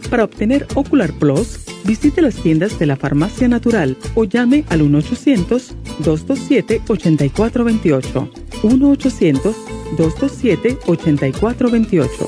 Speaker 10: Para obtener Ocular Plus, visite las tiendas de la Farmacia Natural o llame al 1-800-227-8428. 1-800-227-8428.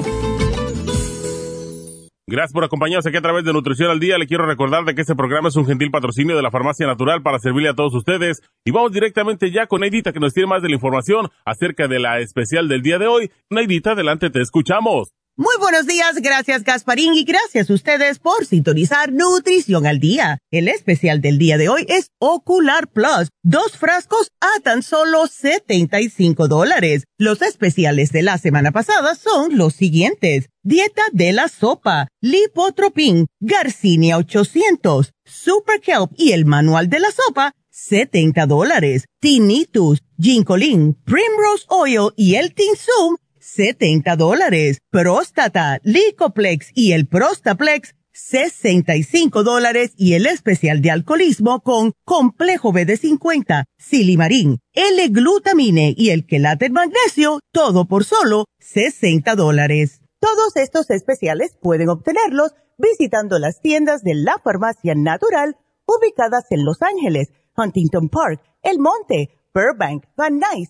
Speaker 7: Gracias por acompañarnos aquí a través de Nutrición al Día. Le quiero recordar de que este programa es un gentil patrocinio de la Farmacia Natural para servirle a todos ustedes. Y vamos directamente ya con Neidita que nos tiene más de la información acerca de la especial del día de hoy. Neidita, adelante, te escuchamos.
Speaker 4: Muy buenos días, gracias Gasparín y gracias a ustedes por sintonizar Nutrición al Día. El especial del día de hoy es Ocular Plus, dos frascos a tan solo 75 dólares. Los especiales de la semana pasada son los siguientes. Dieta de la sopa, Lipotropin, Garcinia 800, Super Kelp y el manual de la sopa, 70 dólares. Tinnitus, Ginkolin, Primrose Oil y el Tinsum, 70 dólares. Próstata, Licoplex y el Prostaplex, 65 dólares y el especial de alcoholismo con complejo BD50, silimarín, L-glutamine y el quelate magnesio, todo por solo 60 dólares. Todos estos especiales pueden obtenerlos visitando las tiendas de la farmacia natural ubicadas en Los Ángeles, Huntington Park, El Monte, Burbank, Van Nuys,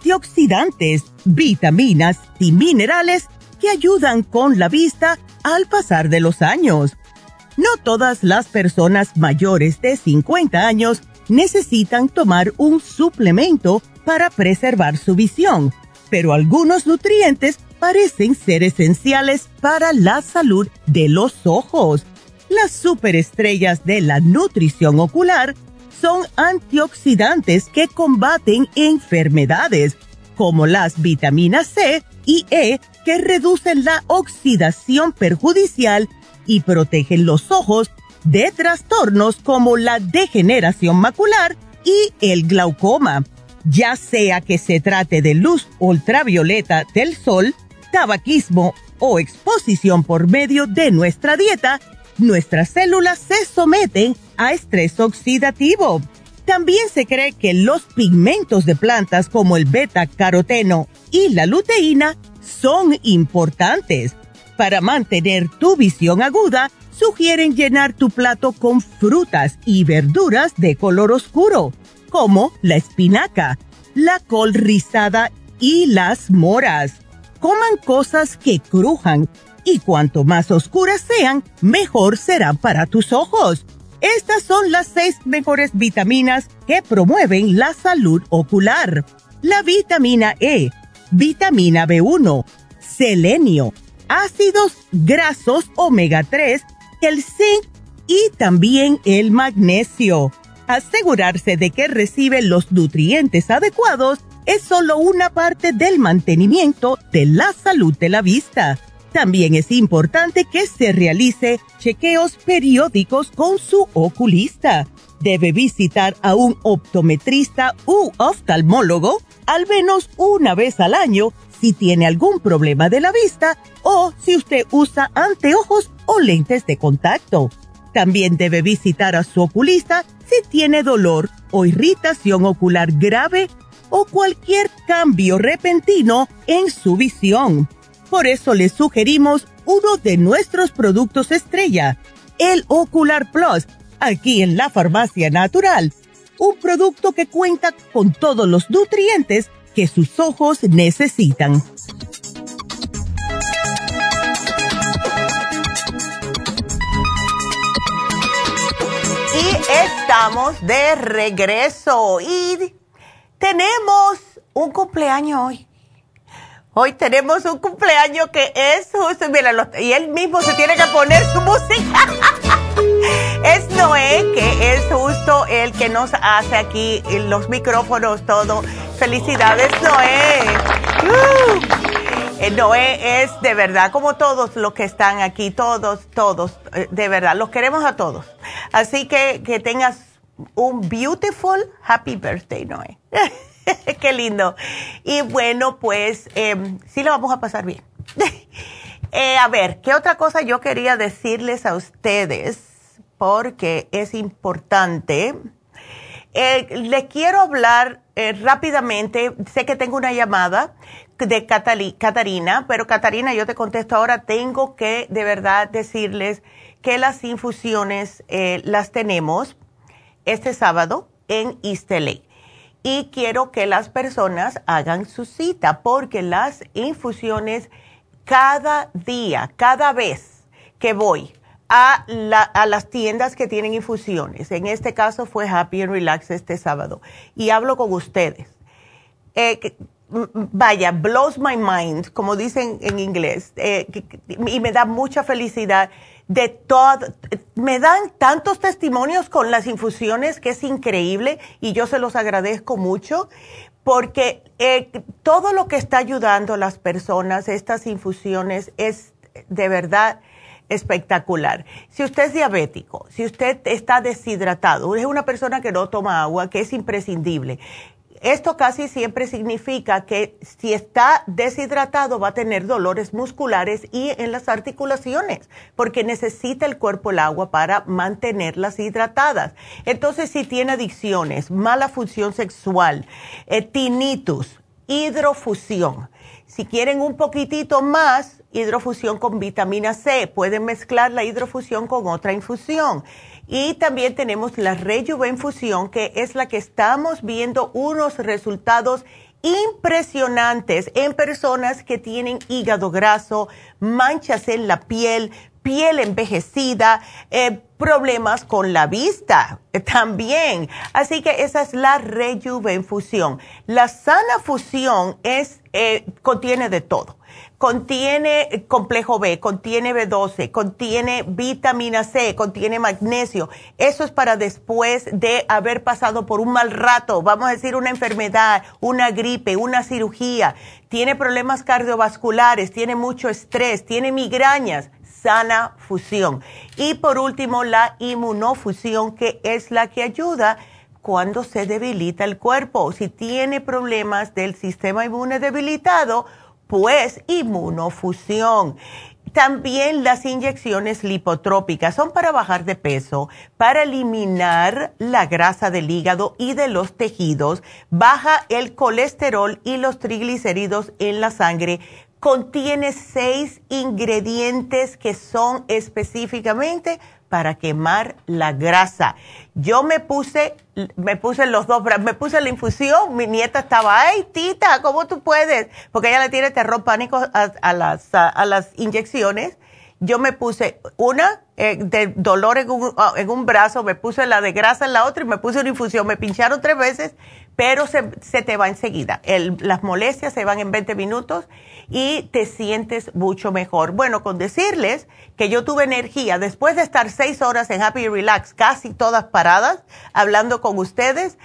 Speaker 4: Antioxidantes, vitaminas y minerales que ayudan con la vista al pasar de los años. No todas las personas mayores de 50 años necesitan tomar un suplemento para preservar su visión, pero algunos nutrientes parecen ser esenciales para la salud de los ojos. Las superestrellas de la nutrición ocular son antioxidantes que combaten enfermedades como las vitaminas C y E que reducen la oxidación perjudicial y protegen los ojos de trastornos como la degeneración macular y el glaucoma, ya sea que se trate de luz ultravioleta del sol, tabaquismo o exposición por medio de nuestra dieta, nuestras células se someten a estrés oxidativo. También se cree que los pigmentos de plantas como el beta caroteno y la luteína son importantes. Para mantener tu visión aguda, sugieren llenar tu plato con frutas y verduras de color oscuro, como la espinaca, la col rizada y las moras. Coman cosas que crujan y cuanto más oscuras sean, mejor serán para tus ojos. Estas son las seis mejores vitaminas que promueven la salud ocular. La vitamina E, vitamina B1, selenio, ácidos grasos omega 3, el zinc y también el magnesio. Asegurarse de que recibe los nutrientes adecuados es solo una parte del mantenimiento de la salud de la vista. También es importante que se realice chequeos periódicos con su oculista. Debe visitar a un optometrista u oftalmólogo al menos una vez al año si tiene algún problema de la vista o si usted usa anteojos o lentes de contacto. También debe visitar a su oculista si tiene dolor o irritación ocular grave o cualquier cambio repentino en su visión. Por eso les sugerimos uno de nuestros productos estrella, el Ocular Plus, aquí en la Farmacia Natural. Un producto que cuenta con todos los nutrientes que sus ojos necesitan. Y estamos de regreso y tenemos un cumpleaños hoy. Hoy tenemos un cumpleaños que es justo, mira, y él mismo se tiene que poner su música. es Noé, que es justo el que nos hace aquí los micrófonos, todo. Felicidades, Noé. Uh. Noé es de verdad, como todos los que están aquí, todos, todos, eh, de verdad, los queremos a todos. Así que que tengas un beautiful happy birthday, Noé. Qué lindo. Y bueno, pues em, sí lo vamos a pasar bien. Eh, a ver, ¿qué otra cosa yo quería decirles a ustedes? Porque es importante. Eh, les quiero hablar eh, rápidamente. Sé que tengo una llamada de Catarina, pero Catarina, yo te contesto ahora. Tengo que de verdad decirles que las infusiones las tenemos este sábado en East y quiero que las personas hagan su cita porque las infusiones cada día, cada vez que voy a, las tiendas que tienen infusiones, en este caso fue Happy and Relax este sábado, y hablo con ustedes. Eh, vaya, blows my mind, como dicen en inglés, eh, y me da mucha felicidad de todo, me dan tantos testimonios con las infusiones que es increíble y yo se los agradezco mucho porque eh, todo lo que está ayudando a las personas, estas infusiones, es de verdad espectacular. Si usted es diabético, si usted está deshidratado, es una persona que no toma agua, que es imprescindible, esto casi siempre significa que si está deshidratado va a tener dolores musculares y en las articulaciones, porque necesita el cuerpo el agua para mantenerlas hidratadas. Entonces, si tiene adicciones, mala función sexual, eh, tinnitus, hidrofusión, si quieren un poquitito más, hidrofusión con vitamina C, pueden mezclar la hidrofusión con otra infusión y también tenemos la rejuvenfusión, que es la que estamos viendo unos resultados impresionantes en personas que tienen hígado graso, manchas en la piel, piel envejecida, eh, problemas con la vista también. Así que esa es la rejuvenfusión. La sana fusión es, eh, contiene de todo contiene complejo B, contiene B12, contiene vitamina C, contiene magnesio. Eso es para después de haber pasado por un mal rato, vamos a decir una enfermedad, una gripe, una cirugía, tiene problemas cardiovasculares, tiene mucho estrés, tiene migrañas, sana fusión. Y por último, la inmunofusión, que es la que ayuda cuando se debilita el cuerpo. Si tiene problemas del sistema inmune debilitado, pues inmunofusión. También las inyecciones lipotrópicas son para bajar de peso, para eliminar la grasa del hígado y de los tejidos, baja el colesterol y los triglicéridos en la sangre. Contiene seis ingredientes que son específicamente para quemar la grasa. Yo me puse, me puse los dos, me puse la infusión, mi nieta estaba, ay tita, ¿cómo tú puedes? Porque ella le tiene terror pánico a, las, a, las inyecciones. Yo me puse una eh, de dolor en un, en un brazo, me puse la de grasa en la otra y me puse una infusión. Me pincharon tres veces, pero se, te va enseguida. Las molestias se van en 20 minutos y te sientes mucho mejor. Bueno, con decirles que yo tuve energía después de estar seis horas en Happy Relax, casi todas paradas, hablando con ustedes.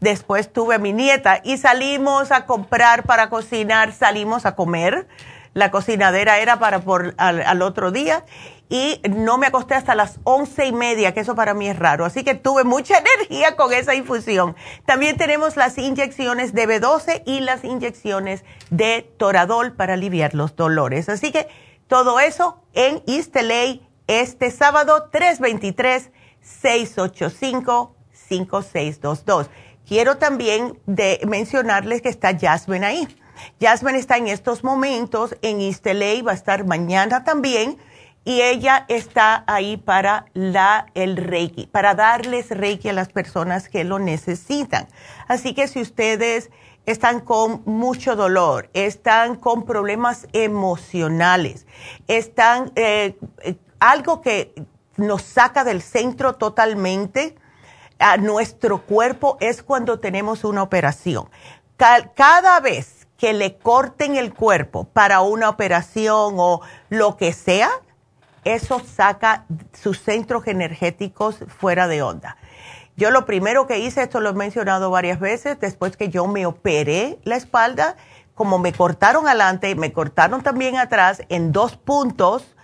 Speaker 4: Después tuve a mi nieta y salimos a comprar para cocinar, salimos a comer. La cocinadera era para por al otro día y no me acosté hasta las once y media, que eso para mí es raro. Así que tuve mucha energía con esa infusión. También tenemos las inyecciones de B12 y las inyecciones de Toradol para aliviar los dolores. Así que todo eso en East este sábado 323-685-5622. Quiero también de mencionarles que está Jasmine ahí. Jasmine está en estos momentos en East va a estar mañana también y ella está ahí para la, el Reiki, para darles Reiki a las personas que lo necesitan. Así que si ustedes están con mucho dolor, están con problemas emocionales, están eh, algo que nos saca del centro totalmente, a nuestro cuerpo es cuando tenemos una operación. Cada vez que le corten el cuerpo para una operación o lo que sea, eso saca sus centros energéticos fuera de onda. Yo lo primero que hice, esto lo he mencionado varias veces, después que yo me operé la espalda, como me cortaron adelante, me cortaron también atrás en dos puntos,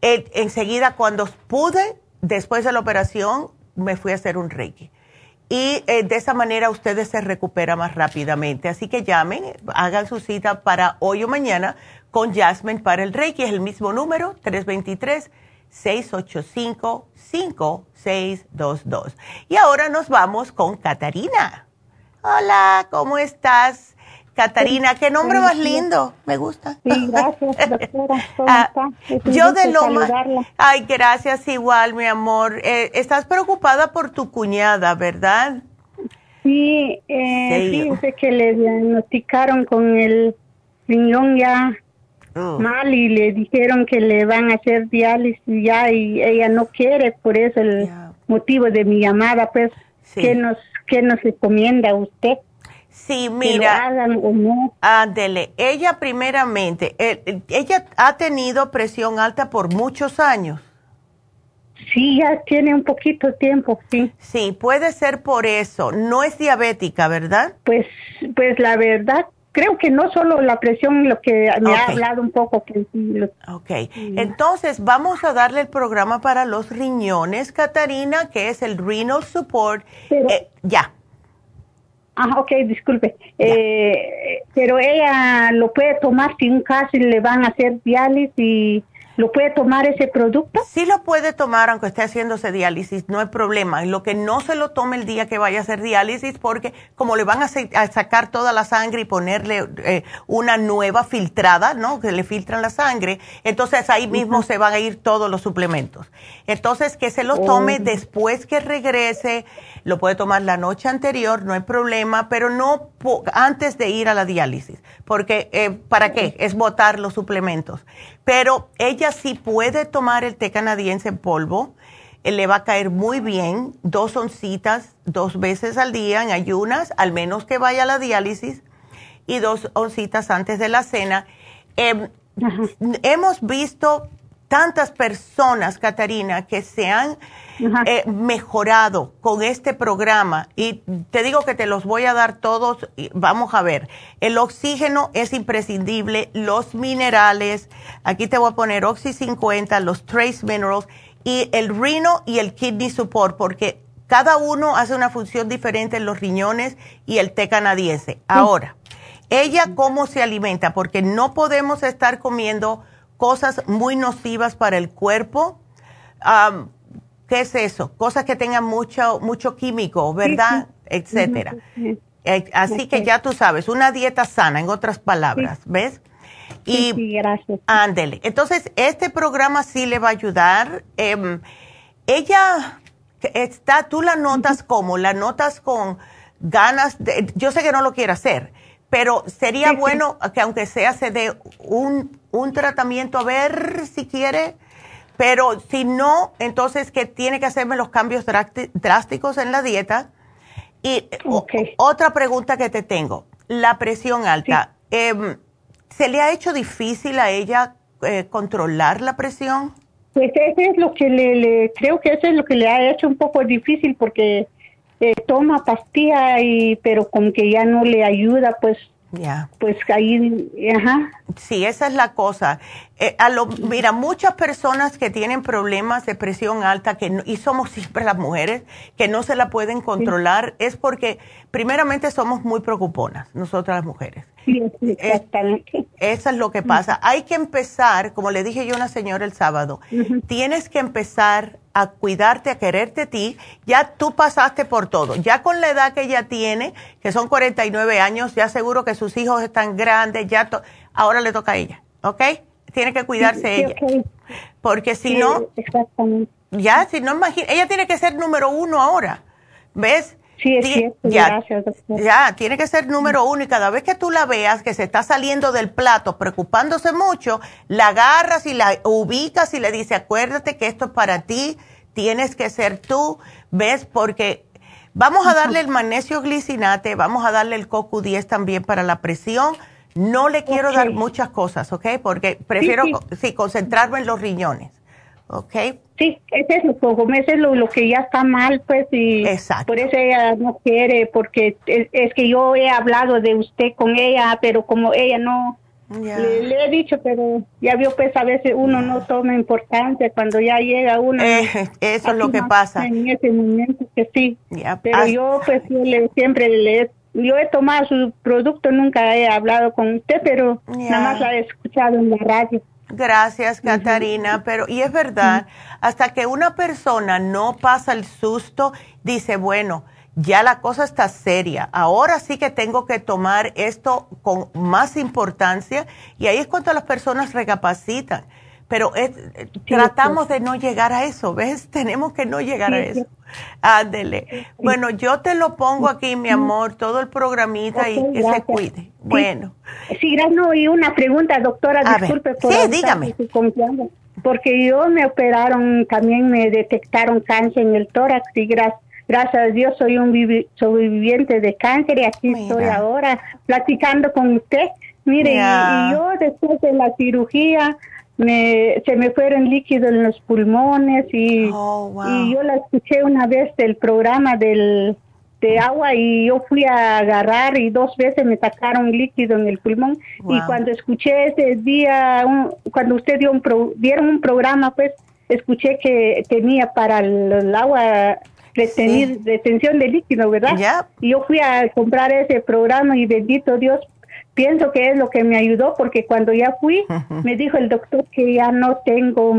Speaker 4: enseguida cuando pude, después de la operación, me fui a hacer un reiki. Y eh, de esa manera ustedes se recuperan más rápidamente. Así que llamen, hagan su cita para hoy o mañana con Jasmine para el Reiki. Es el mismo número, 323-685-5622. Y ahora nos vamos con Catarina. Hola, ¿cómo estás? Catarina, qué nombre más lindo, me gusta.
Speaker 11: Sí, gracias, doctora. Ah,
Speaker 4: yo de Loma. Ay, gracias, igual, mi amor. Eh, estás preocupada por tu cuñada, ¿verdad?
Speaker 11: Sí, eh, fíjese que le diagnosticaron con el riñón ya oh. mal y le dijeron que le van a hacer diálisis ya y ella no quiere, por eso el motivo de mi llamada, pues, ¿qué nos, qué nos recomienda usted?
Speaker 4: Sí, mira. Ándele. Ella primeramente, ella ha tenido presión alta por muchos años.
Speaker 11: Sí, ya tiene un poquito tiempo, sí.
Speaker 4: Sí, puede ser por eso. No es diabética, ¿verdad?
Speaker 11: Pues, pues la verdad, creo que no solo la presión, lo que me ha hablado un poco. Que,
Speaker 4: ok, entonces vamos a darle el programa para los riñones, Catarina, que es el Renal Support. Eh, ya.
Speaker 11: Ah, ok, disculpe. Eh, pero ella lo puede tomar si un caso le van a hacer diálisis y ¿Lo puede tomar ese producto?
Speaker 4: Sí lo puede tomar aunque esté haciéndose diálisis, no hay problema. Lo que no se lo tome el día que vaya a hacer diálisis porque como le van a, sacar toda la sangre y ponerle eh, una nueva filtrada, ¿no? Que le filtran la sangre, entonces ahí mismo se van a ir todos los suplementos. Entonces que se los tome oh. después que regrese, lo puede tomar la noche anterior, no hay problema, pero no antes de ir a la diálisis, porque eh, ¿para qué? Es botar los suplementos. Pero ella sí puede tomar el té canadiense en polvo. Eh, le va a caer muy bien, dos oncitas, dos veces al día en ayunas, al menos que vaya a la diálisis, y dos oncitas antes de la cena. Em, hemos visto tantas personas, Catarina, que se han eh, mejorado con este programa y te digo que te los voy a dar todos. Vamos a ver, el oxígeno es imprescindible, los minerales, aquí te voy a poner Oxy 50, los Trace Minerals y el Reno y el Kidney Support, porque cada uno hace una función diferente en los riñones y el té canadiense. Ahora, ella cómo se alimenta, porque no podemos estar comiendo cosas muy nocivas para el cuerpo. ¿Qué es eso? Cosas que tengan mucho, mucho químico, ¿verdad? Etcétera. Eh, así que ya tú sabes, una dieta sana, en otras palabras, ¿ves?
Speaker 11: Y sí, gracias.
Speaker 4: Ándele. Entonces, este programa sí le va a ayudar. Em, ella está, tú la notas como, la notas con ganas de, yo sé que no lo quiere hacer, pero sería bueno que aunque sea se dé un, un tratamiento a ver si quiere pero si no, entonces que tiene que hacerme los cambios drásticos en la dieta. Y otra pregunta que te tengo, la presión alta. Em, ¿Se le ha hecho difícil a ella eh, controlar la presión?
Speaker 11: Pues eso es lo que le, creo que eso es lo que le ha hecho un poco difícil porque eh, toma pastilla y pero como que ya no le ayuda pues ya. Pues ahí, ajá.
Speaker 4: Sí, esa es la cosa. Eh, a lo, mira, muchas personas que tienen problemas de presión alta, que y somos siempre las mujeres, que no se la pueden controlar, es porque primeramente somos muy preocuponas, nosotras las mujeres.
Speaker 11: Sí, exactamente.
Speaker 4: eso es lo que pasa. Hay que empezar, como le dije yo a una señora el sábado, tienes que empezar a cuidarte, a quererte a ti. Ya tú pasaste por todo. Ya con la edad que ella tiene, que son 49 años, ya seguro que sus hijos están grandes, ya ahora le toca a ella, ¿ok? Tiene que cuidarse ella. Porque si no, ya, si no imagina, ella tiene que ser número uno ahora, ¿ves?
Speaker 11: Sí, es cierto.
Speaker 4: Ya,
Speaker 11: Gracias,
Speaker 4: ya, tiene que ser número uno y cada vez que tú la veas que se está saliendo del plato preocupándose mucho, la agarras y la ubicas y le dices, acuérdate que esto es para ti, tienes que ser tú, ¿ves? Porque Vamos a darle el magnesio glicinate, vamos a darle el CoQ10 también para la presión. No le quiero dar muchas cosas, ¿ok? Porque prefiero sí, concentrarme en los riñones, ¿ok?
Speaker 11: Sí, ese es lo, ese es lo, que ya está mal, pues, y
Speaker 4: Exacto.
Speaker 11: por eso ella no quiere, porque es, que yo he hablado de usted con ella, pero como ella no, le, he dicho, pero ya vio, pues, a veces uno no toma importancia cuando ya llega uno.
Speaker 4: Eh, eso es lo que pasa.
Speaker 11: En ese momento que sí, pero yo, pues, yo le, siempre le yo he tomado su producto, nunca he hablado con usted, pero nada más la he escuchado en la radio.
Speaker 4: Gracias, Catarina, pero y es verdad, hasta que una persona no pasa el susto, dice, bueno, ya la cosa está seria, ahora sí que tengo que tomar esto con más importancia y ahí es cuando las personas recapacitan pero tratamos de no llegar a eso, ¿ves? Tenemos que no llegar a eso. Ándele. Bueno, yo te lo pongo aquí, mi amor, todo el programita y que se cuide. Bueno.
Speaker 11: Sí, no, y una pregunta, doctora, disculpe por
Speaker 4: sí, dígame.
Speaker 11: Porque yo me operaron, también me detectaron cáncer en el tórax y gracias gracias a Dios soy un sobreviviente de cáncer y aquí estoy ahora platicando con usted. Mire, y, yo después de la cirugía me, se me fueron líquidos en los pulmones y,
Speaker 4: oh,
Speaker 11: y yo la escuché una vez del programa del, de agua y yo fui a agarrar y dos veces me sacaron líquido en el pulmón. Y cuando escuché ese día, cuando usted dio un dieron un programa pues escuché que tenía para el, agua retenir, retención de líquido, ¿verdad? Y yo fui a comprar ese programa y bendito Dios pienso que es lo que me ayudó porque cuando ya fui me dijo el doctor que ya no tengo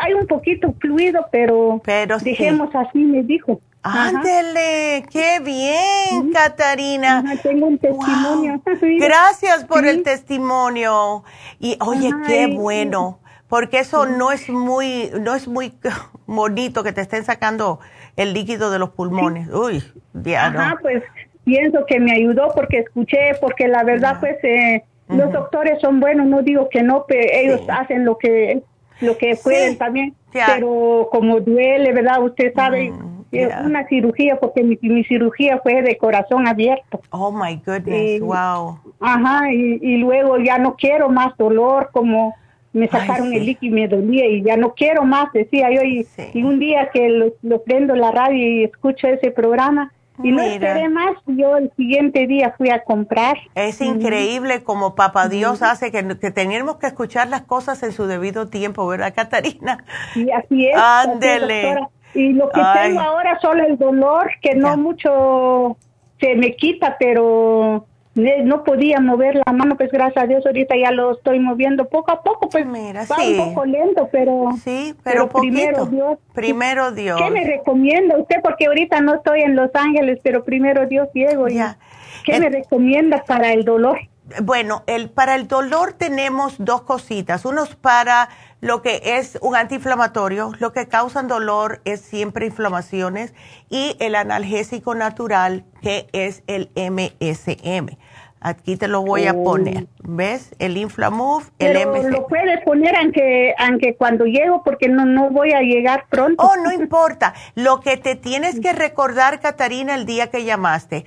Speaker 11: hay un poquito fluido pero,
Speaker 4: pero
Speaker 11: dejemos así me dijo.
Speaker 4: Ándele, qué bien, Catarina.
Speaker 11: tengo un testimonio.
Speaker 4: Gracias por el testimonio. Y oye, qué bueno, porque eso no es muy, no es muy bonito que te estén sacando el líquido de los pulmones. Uy, diablo.
Speaker 11: Ajá, pues pienso que me ayudó porque escuché, porque la verdad pues eh, los doctores son buenos, no digo que no, pero ellos hacen lo que lo que pueden también, pero como duele, ¿verdad? Usted sabe, es una cirugía porque mi, cirugía fue de corazón abierto.
Speaker 4: Oh my goodness, wow.
Speaker 11: Ajá, y, luego ya no quiero más dolor, como me sacaron el líquido y me dolía y ya no quiero más, decía yo. Y, un día que lo, lo, prendo la radio y escucho ese programa, y no esperé más, yo el siguiente día fui a comprar.
Speaker 4: Es increíble como Papá Dios hace que, que tenemos que escuchar las cosas en su debido tiempo, ¿verdad, Catarina?
Speaker 11: Sí, así es.
Speaker 4: Ándele.
Speaker 11: y lo que tengo ahora solo el dolor, que no mucho se me quita, pero no podía mover la mano, pues gracias a Dios ahorita ya lo estoy moviendo poco a poco, pues
Speaker 4: Mira,
Speaker 11: va un poco lento, pero
Speaker 4: sí, pero, primero Dios. Primero Dios.
Speaker 11: ¿Qué me recomienda usted? Porque ahorita no estoy en Los Ángeles, pero primero Dios Diego. Ya. ¿Qué me recomienda para el dolor?
Speaker 4: Bueno, el, para el dolor tenemos dos cositas. Uno es para lo que es un antiinflamatorio, lo que causan dolor es siempre inflamaciones y el analgésico natural que es el MSM. Aquí te lo voy a oh. poner. ¿Ves? El Inflamove, el
Speaker 11: Pero lo puedes poner aunque, aunque cuando llego, porque no, no voy a llegar pronto.
Speaker 4: Oh, no importa. Lo que te tienes que recordar, Catarina, el día que llamaste.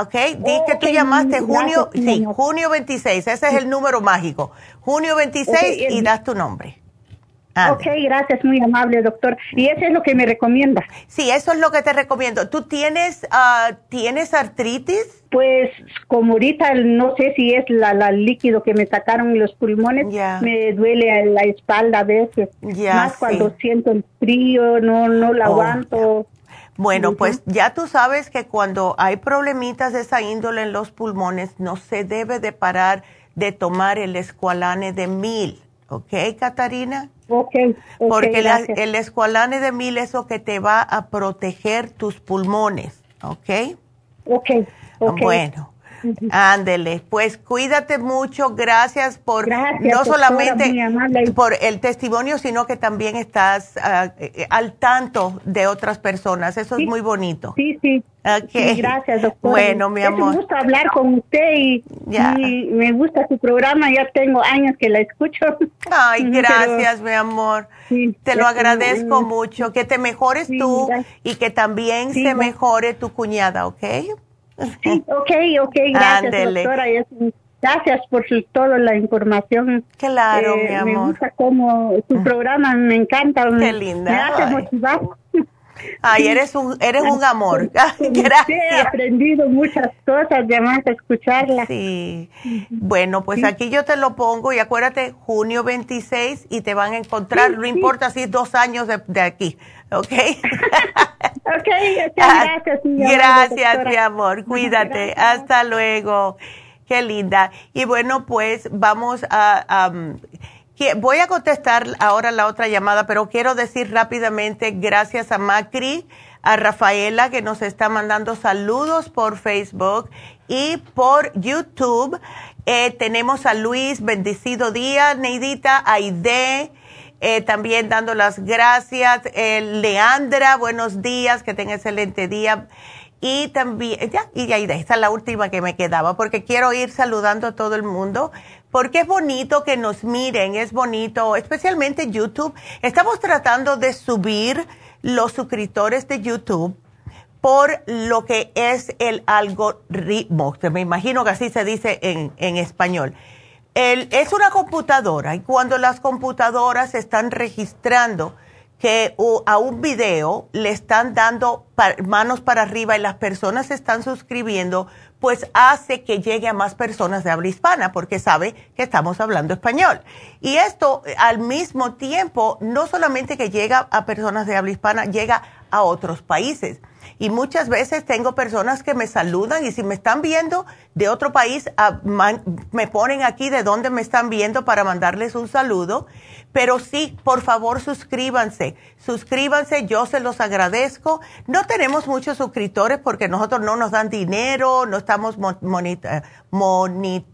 Speaker 4: ¿Ok? Di que tú llamaste junio, sí, junio 26. Ese es el número mágico. Junio 26 y das tu nombre.
Speaker 11: Ok, gracias, muy amable, doctor. ¿Y eso es lo que me recomienda?
Speaker 4: Sí, eso es lo que te recomiendo. ¿Tú tienes, uh, ¿tienes artritis?
Speaker 11: Pues como ahorita no sé si es la, la líquido que me sacaron los pulmones, me duele la espalda a veces. Más cuando siento el frío, no, no la oh, aguanto.
Speaker 4: Bueno, pues ya tú sabes que cuando hay problemitas de esa índole en los pulmones, no se debe de parar de tomar el escualane de mil. ¿Ok, Catarina?
Speaker 11: Okay,
Speaker 4: Porque el escualane de mil es lo que te va a proteger tus pulmones, ¿ok?
Speaker 11: Ok,
Speaker 4: Bueno, Ándele, pues cuídate mucho, gracias por no solamente por el testimonio, sino que también estás ah, eh, al tanto de otras personas, eso es muy bonito.
Speaker 11: Sí, sí. gracias, doctora.
Speaker 4: Bueno, mi amor.
Speaker 11: Me gusta hablar con usted y, me gusta su programa, ya tengo años que la escucho.
Speaker 4: Ay, gracias, mi amor. Te lo agradezco mucho, que te mejores tú y que también se mejore tu cuñada, ¿ok?
Speaker 11: Sí, ok, ok, gracias, doctora. Gracias por toda la información.
Speaker 4: Claro, eh, mi amor.
Speaker 11: Me gusta como su ah. programa, me encanta.
Speaker 4: Qué linda.
Speaker 11: Me hace motivar.
Speaker 4: Ay, eres un, eres un amor. Gracias.
Speaker 11: He aprendido muchas cosas, además de escucharla.
Speaker 4: Sí. Bueno, pues aquí yo te lo pongo y acuérdate, junio 26 y te van a encontrar, no importa si es dos años de, de aquí, ¿ok?
Speaker 11: ok, gracias.
Speaker 4: gracias, mi amor. Cuídate. Hasta luego. Qué linda. Y bueno, pues vamos a... voy a contestar ahora la otra llamada, pero quiero decir rápidamente gracias a Macri, a Rafaela que nos está mandando saludos por Facebook y por YouTube. Eh, tenemos a Luis, bendecido día, Neidita, Aide, eh, también dando las gracias. Eh, Leandra, buenos días, que tenga excelente día. Y también, ya, y ya, esta es la última que me quedaba, porque quiero ir saludando a todo el mundo, porque es bonito que nos miren, es bonito, especialmente YouTube. Estamos tratando de subir los suscriptores de YouTube por lo que es el algoritmo, me imagino que así se dice en, en español es una computadora y cuando las computadoras están registrando que a un video le están dando manos para arriba y las personas se están suscribiendo, pues hace que llegue a más personas de habla hispana porque sabe que estamos hablando español. Y esto al mismo tiempo, no solamente que llega a personas de habla hispana, llega a otros países. Y muchas veces tengo personas que me saludan y si me están viendo de otro país, ah, me ponen aquí de dónde me están viendo para mandarles un saludo. Pero sí, por favor, suscríbanse. Suscríbanse, yo se los agradezco. No tenemos muchos suscriptores porque nosotros no nos dan dinero, no estamos monitorized.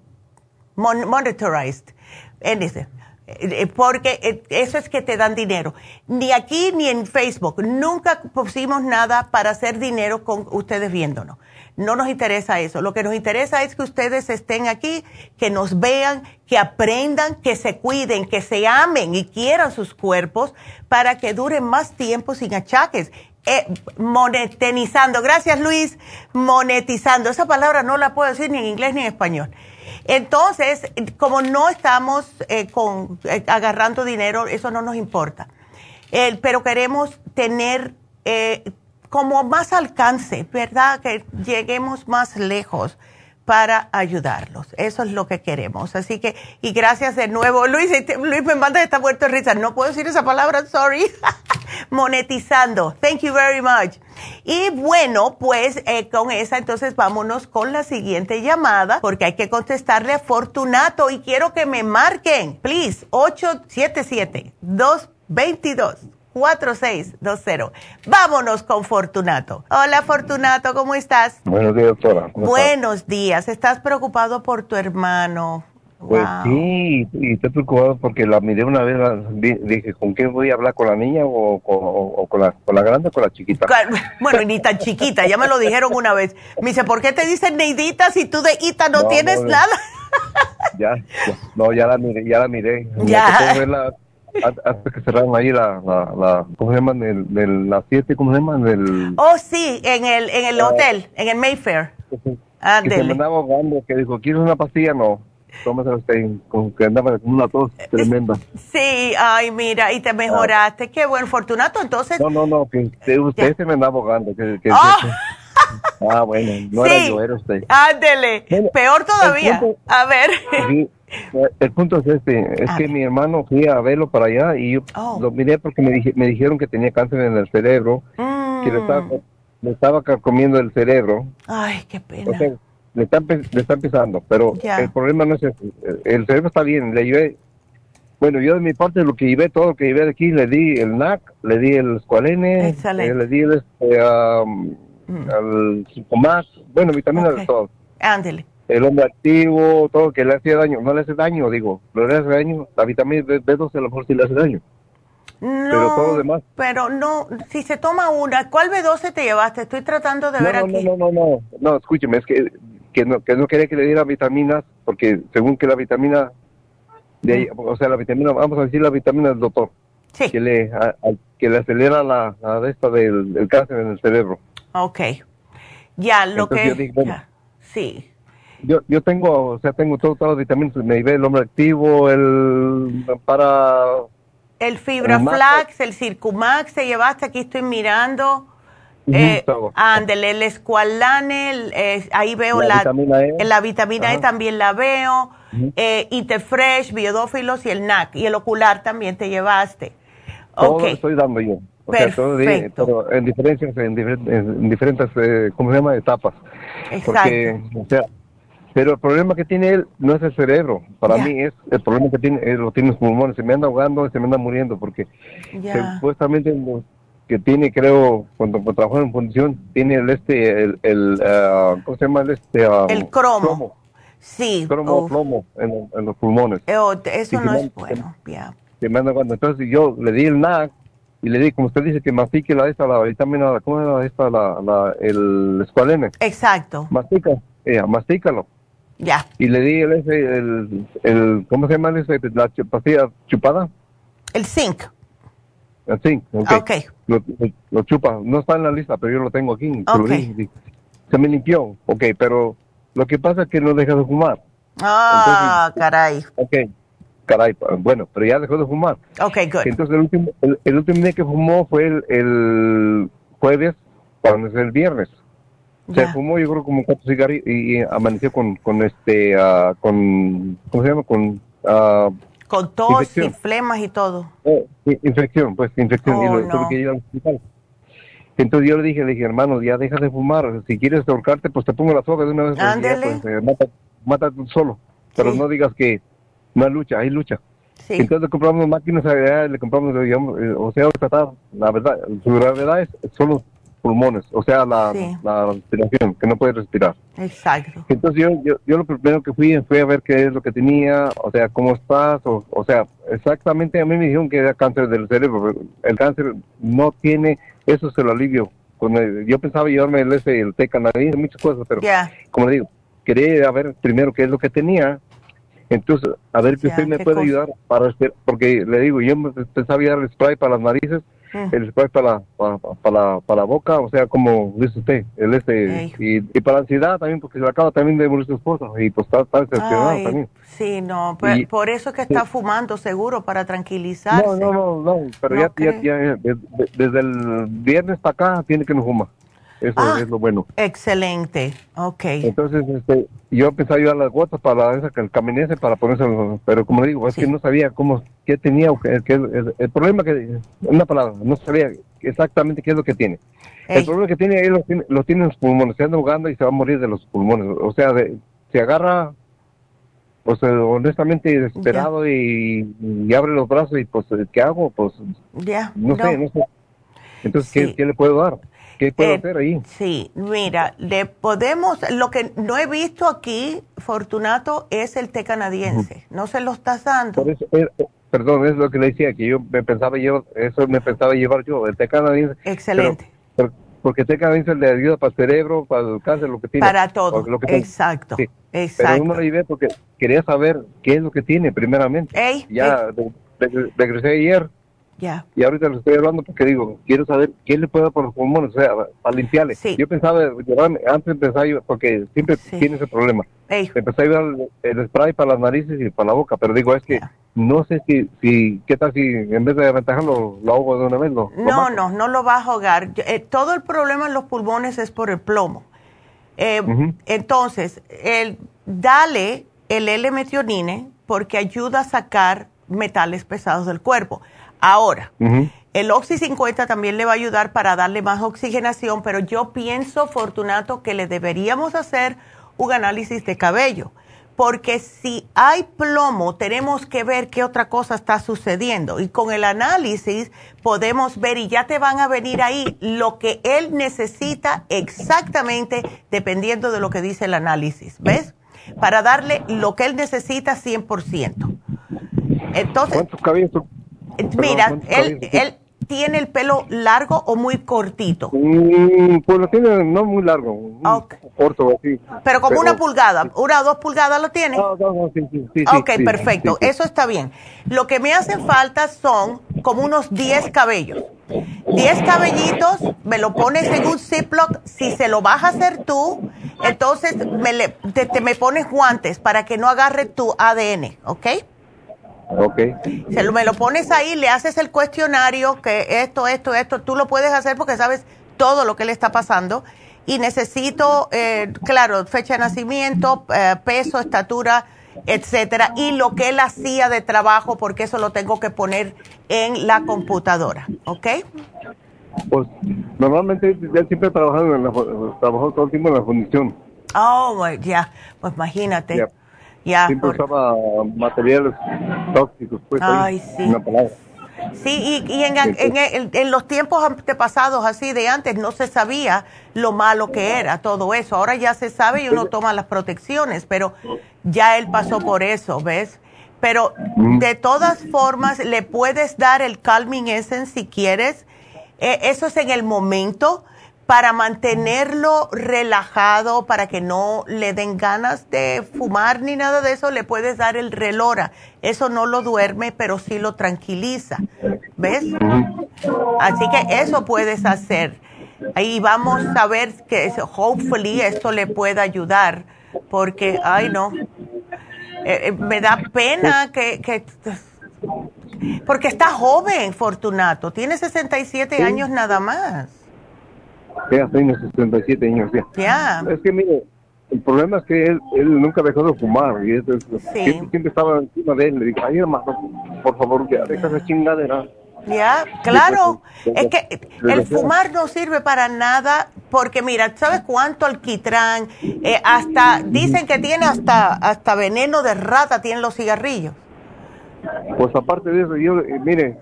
Speaker 4: Eh, porque eh, eso es que te dan dinero. Ni aquí ni en Facebook. Nunca pusimos nada para hacer dinero con ustedes viéndonos. No nos interesa eso. Lo que nos interesa es que ustedes estén aquí, que nos vean, que aprendan, que se cuiden, que se amen y quieran sus cuerpos para que duren más tiempo sin achaques. Eh, monetizando. Gracias Luis. Monetizando. Esa palabra no la puedo decir ni en inglés ni en español entonces, como no estamos eh, con, eh, agarrando dinero, eso no nos importa. pero queremos tener eh, como más alcance, ¿verdad? Que lleguemos más lejos para ayudarlos. Eso es lo que queremos. Así que, y gracias de nuevo. Luis, Luis me manda esta muerto de risa. No puedo decir esa palabra, sorry. Monetizando. Thank you very much. Y bueno, pues eh, con esa, entonces vámonos con la siguiente llamada, porque hay que contestarle a Fortunato y quiero que me marquen, please, 877 222 4620. Vámonos con Fortunato. Hola Fortunato, ¿cómo estás?
Speaker 12: Buenos días, doctora.
Speaker 4: Buenos días. ¿Estás preocupado por tu hermano?
Speaker 12: Pues sí, y estoy preocupado porque la miré una vez, dije, ¿con quién voy a hablar? ¿Con la niña o, con, la, con la grande o con la chiquita?
Speaker 4: Bueno, ni tan chiquita, ya me lo dijeron una vez. Me dice, ¿por qué te dicen Neidita si tú de Ita no, tienes nada?
Speaker 12: ya, no, ya la miré, ya la miré. Ya hasta que cerraron ahí la, la, la ¿cómo se llama? Del, la 7, ¿cómo se llama? Del,
Speaker 4: oh, sí, en el, en el ah. hotel, en el Mayfair.
Speaker 12: Ah, que se me andaba ahogando, que dijo, ¿quieres una pastilla? No. Tómese usted, con que andaba con una tos tremenda.
Speaker 4: Sí, ay, mira, y te mejoraste. Qué buen fortunato, entonces.
Speaker 12: No, no, no, que usted, se me andaba ahogando. Que, que, ah. ah, bueno, no era yo, era usted.
Speaker 4: Ándele, peor todavía. a ver.
Speaker 12: El punto es este, es que mi hermano fui a verlo para allá y yo oh. lo miré porque me, me dijeron que tenía cáncer en el cerebro, que le estaba, mm. le estaba comiendo el cerebro.
Speaker 4: Ay, qué pena.
Speaker 12: le está, le está empezando, pero el problema no es eso. El cerebro está bien, le llevé, bueno, yo de mi parte lo que llevé, todo lo que llevé de aquí, le di el NAC, le di el Squalene, eh, le di el, este, um, mm. bueno, vitaminas de todo.
Speaker 4: Ándele.
Speaker 12: El hombre activo, todo que le hace daño, no le hace daño, digo, no le hace daño, la vitamina B12 a lo mejor sí le hace daño.
Speaker 4: No, pero todo lo demás. Pero no, si se toma una, ¿cuál B12 te llevaste? Estoy tratando de ver
Speaker 12: no,
Speaker 4: aquí.
Speaker 12: No, no, no, no, no, escúcheme, es que, que, no, que no quería que le diera vitaminas, porque según que la vitamina, de ahí, o sea, la vitamina, vamos a decir la vitamina del doctor,
Speaker 4: sí.
Speaker 12: que, le, que le acelera la, la esta del, cáncer en el cerebro.
Speaker 4: Ok, ya, lo que... sí.
Speaker 12: Yo, yo tengo, o sea, tengo todas las vitaminas, me llevé el hombre activo, el para
Speaker 4: el Fibra Flax, el Circumax, te llevaste, aquí estoy mirando. Eh, ándele, el Esqualane, ahí veo la, vitamina E, la vitamina e también la veo, eh, Itefresh, Biodófilos y el NAC, y el ocular también te llevaste.
Speaker 12: Todo estoy dando yo. Perfecto. pero en diferencias, en, diferentes, eh, ¿cómo se llama? Etapas. Exacto. Porque, o sea, pero el problema que tiene él no es el cerebro. Para mí es el problema que tiene, él lo tiene los pulmones. Se me anda ahogando y se me anda muriendo porque supuestamente que tiene, creo, cuando, trabajó en fundición, tiene el este, el, el ah, ¿cómo se llama? El este,
Speaker 4: ah, el cromo. Sí.
Speaker 12: Cromo, plomo en, los pulmones.
Speaker 4: Eh, oh, eso no es bueno, ya.
Speaker 12: Se me anda ahogando. Entonces yo le di el NAC y le di, como usted dice, que mastique la esta, la vitamina, ¿cómo era esta? La, la, el escualene.
Speaker 4: Exacto.
Speaker 12: Mastica, ella, mastícalo
Speaker 4: ya.
Speaker 12: Y le di el, ese, el, el, ¿cómo se llama ese, la pastilla chupada?
Speaker 4: El zinc.
Speaker 12: El zinc, ok. okay. Lo, lo, chupa, no está en la lista, pero yo lo tengo aquí. Okay. Se, me limpió, ok, pero lo que pasa es que no deja de fumar.
Speaker 4: Ah, caray.
Speaker 12: Ok, caray, bueno, pero ya dejó de fumar.
Speaker 4: Ok, good.
Speaker 12: Entonces el último, el, último día que fumó fue el, el jueves, cuando es el viernes. Se fumó yo creo como cuatro cigarrillos y, amaneció con, con este, uh, con, ¿cómo se llama? Con, uh,
Speaker 4: con tos y flemas y todo.
Speaker 12: Oh, infección, pues infección. y lo, tuve que ir al hospital. Entonces yo le dije, le dije, hermano, ya deja de fumar. Si quieres ahorcarte, pues te pongo la soga de una vez.
Speaker 4: Ándele.
Speaker 12: Pues, mata, mata solo. Pero no digas que no hay lucha, hay lucha. Sí. Entonces le compramos máquinas, le compramos, digamos, eh, o sea, la verdad, su gravedad es solo pulmones, o sea, la, respiración, que no puede respirar.
Speaker 4: Exacto.
Speaker 12: Entonces yo, yo, yo, lo primero que fui fue a ver qué es lo que tenía, o sea, cómo estás, o, o sea, exactamente a mí me dijeron que era cáncer del cerebro, el cáncer no tiene, eso se lo alivio. yo pensaba llevarme el, ese, el té canadiense, muchas cosas, pero como le digo, quería ver primero qué es lo que tenía, entonces, a ver si usted me puede ayudar para, porque le digo, yo pensaba dar el spray para las narices, el spray para la, para, para, la boca, o sea, como dice usted, el este, y, para la ansiedad también, porque se le acaba también de morir su esposa, y pues está, está decepcionado también.
Speaker 4: Sí, no, por, eso es que está fumando seguro, para tranquilizarse.
Speaker 12: No, no, no, no pero ya, ya, ya, desde el viernes para acá tiene que no fuma. Eso ah, es lo bueno.
Speaker 4: Excelente, ok.
Speaker 12: Entonces, este, yo empecé a llevar las gotas para esa, el caminese para ponerse, pero como digo, es que no sabía cómo, qué tenía, que, el, problema que, una palabra, no sabía exactamente qué es lo que tiene. El problema que tiene, él lo lo tiene en los pulmones, se anda ahogando y se va a morir de los pulmones. O sea, se agarra, pues honestamente desesperado y, abre los brazos y pues, ¿qué hago? Pues,
Speaker 4: ya
Speaker 12: no, sé, no sé. Entonces, ¿qué, ¿qué le puedo dar? ¿Qué puedo eh, hacer ahí?
Speaker 4: Sí, mira, le podemos, lo que no he visto aquí, Fortunato, es el té canadiense. No se lo estás dando.
Speaker 12: Por eso, eh, perdón, es lo que le decía, que yo me pensaba llevar, eso me pensaba llevar yo, el té canadiense.
Speaker 4: Excelente.
Speaker 12: porque el té canadiense le ayuda para el cerebro, para el cáncer, lo que tiene.
Speaker 4: Para todo, exacto. Exacto.
Speaker 12: Pero no lo llevé porque quería saber qué es lo que tiene, primeramente. ya regresé ayer y ahorita le estoy hablando porque digo, quiero saber qué le puede dar por los pulmones, o sea, para limpiarle. Yo pensaba llevarme, antes empezaba yo, porque siempre tiene ese problema. Empecé a llevar el, spray para las narices y para la boca, pero digo, es que no sé si, si, ¿qué tal si en vez de aventajarlo, lo ahogo de una vez? no,
Speaker 4: no, no lo va a ahogar. Eh, todo el problema en los pulmones es por el plomo. Eh, entonces, el, dale el L-metionine porque ayuda a sacar metales pesados del cuerpo. Ahora, el Oxy 50 también le va a ayudar para darle más oxigenación, pero yo pienso, Fortunato, que le deberíamos hacer un análisis de cabello, porque si hay plomo, tenemos que ver qué otra cosa está sucediendo. Y con el análisis podemos ver y ya te van a venir ahí lo que él necesita exactamente dependiendo de lo que dice el análisis, ¿ves? para darle lo que él necesita 100%. Entonces,
Speaker 12: ¿Cuántos cabellos?
Speaker 4: Mira, él, él tiene el pelo largo o muy cortito.
Speaker 12: Mm, pues lo tiene no muy largo, corto así.
Speaker 4: Pero como una pulgada, una o dos pulgadas lo tiene.
Speaker 12: No, no, sí, sí, sí,
Speaker 4: ok,
Speaker 12: sí,
Speaker 4: perfecto,
Speaker 12: sí, sí.
Speaker 4: eso está bien. Lo que me hacen falta son como unos 10 cabellos. 10 cabellitos, me lo pones en un Ziploc. Si se lo vas a hacer tú, entonces me, le- te, te me pones guantes para que no agarre tu ADN, ¿ok?
Speaker 12: Ok.
Speaker 4: Se lo, me lo pones ahí, le haces el cuestionario, que esto, esto, esto, tú lo puedes hacer porque sabes todo lo que le está pasando. Y necesito, eh, claro, fecha de nacimiento, eh, peso, estatura, etcétera, y lo que él hacía de trabajo, porque eso lo tengo que poner en la computadora, ¿ok?
Speaker 12: Pues normalmente él siempre ha trabajado, en la, trabajó todo el tiempo en la fundición.
Speaker 4: Oh, ya, pues imagínate.
Speaker 12: Ya.
Speaker 4: Ya,
Speaker 12: siempre
Speaker 4: por-
Speaker 12: usaba materiales tóxicos. Pues, ahí,
Speaker 4: Ay, sí.
Speaker 12: Una palabra.
Speaker 4: Sí, y, y en, en- en- en los tiempos antepasados, así de antes, no se sabía lo malo que era todo eso. Ahora ya se sabe y uno toma las protecciones, pero ya él pasó por eso, ¿ves? Pero de todas formas, le puedes dar el Calming Essence si quieres. Eh, eso es en el momento para mantenerlo relajado, para que no le den ganas de fumar ni nada de eso, le puedes dar el relora. Eso no lo duerme, pero sí lo tranquiliza. ¿Ves? Así que eso puedes hacer. Ahí vamos a ver que hopefully esto le pueda ayudar, porque, ay no, Eh, eh, me da pena que, que, porque está joven, Fortunato, tiene 67 años nada más.
Speaker 12: Ya tiene 67 años ya.
Speaker 4: Ya.
Speaker 12: Es que mire, el problema es que él, él nunca dejó de fumar y es- siempre, siempre estaba encima de él. Le dije, ay hermano, por favor, ya deja esa chingadera.
Speaker 4: Ya, claro.
Speaker 12: Desde-
Speaker 4: Es que el fumar no sirve para nada porque mira, ¿sabes cuánto alquitrán? Eh, hasta dicen que tiene hasta hasta veneno de rata tienen los cigarrillos.
Speaker 12: Pues aparte de eso, yo, eh, mire,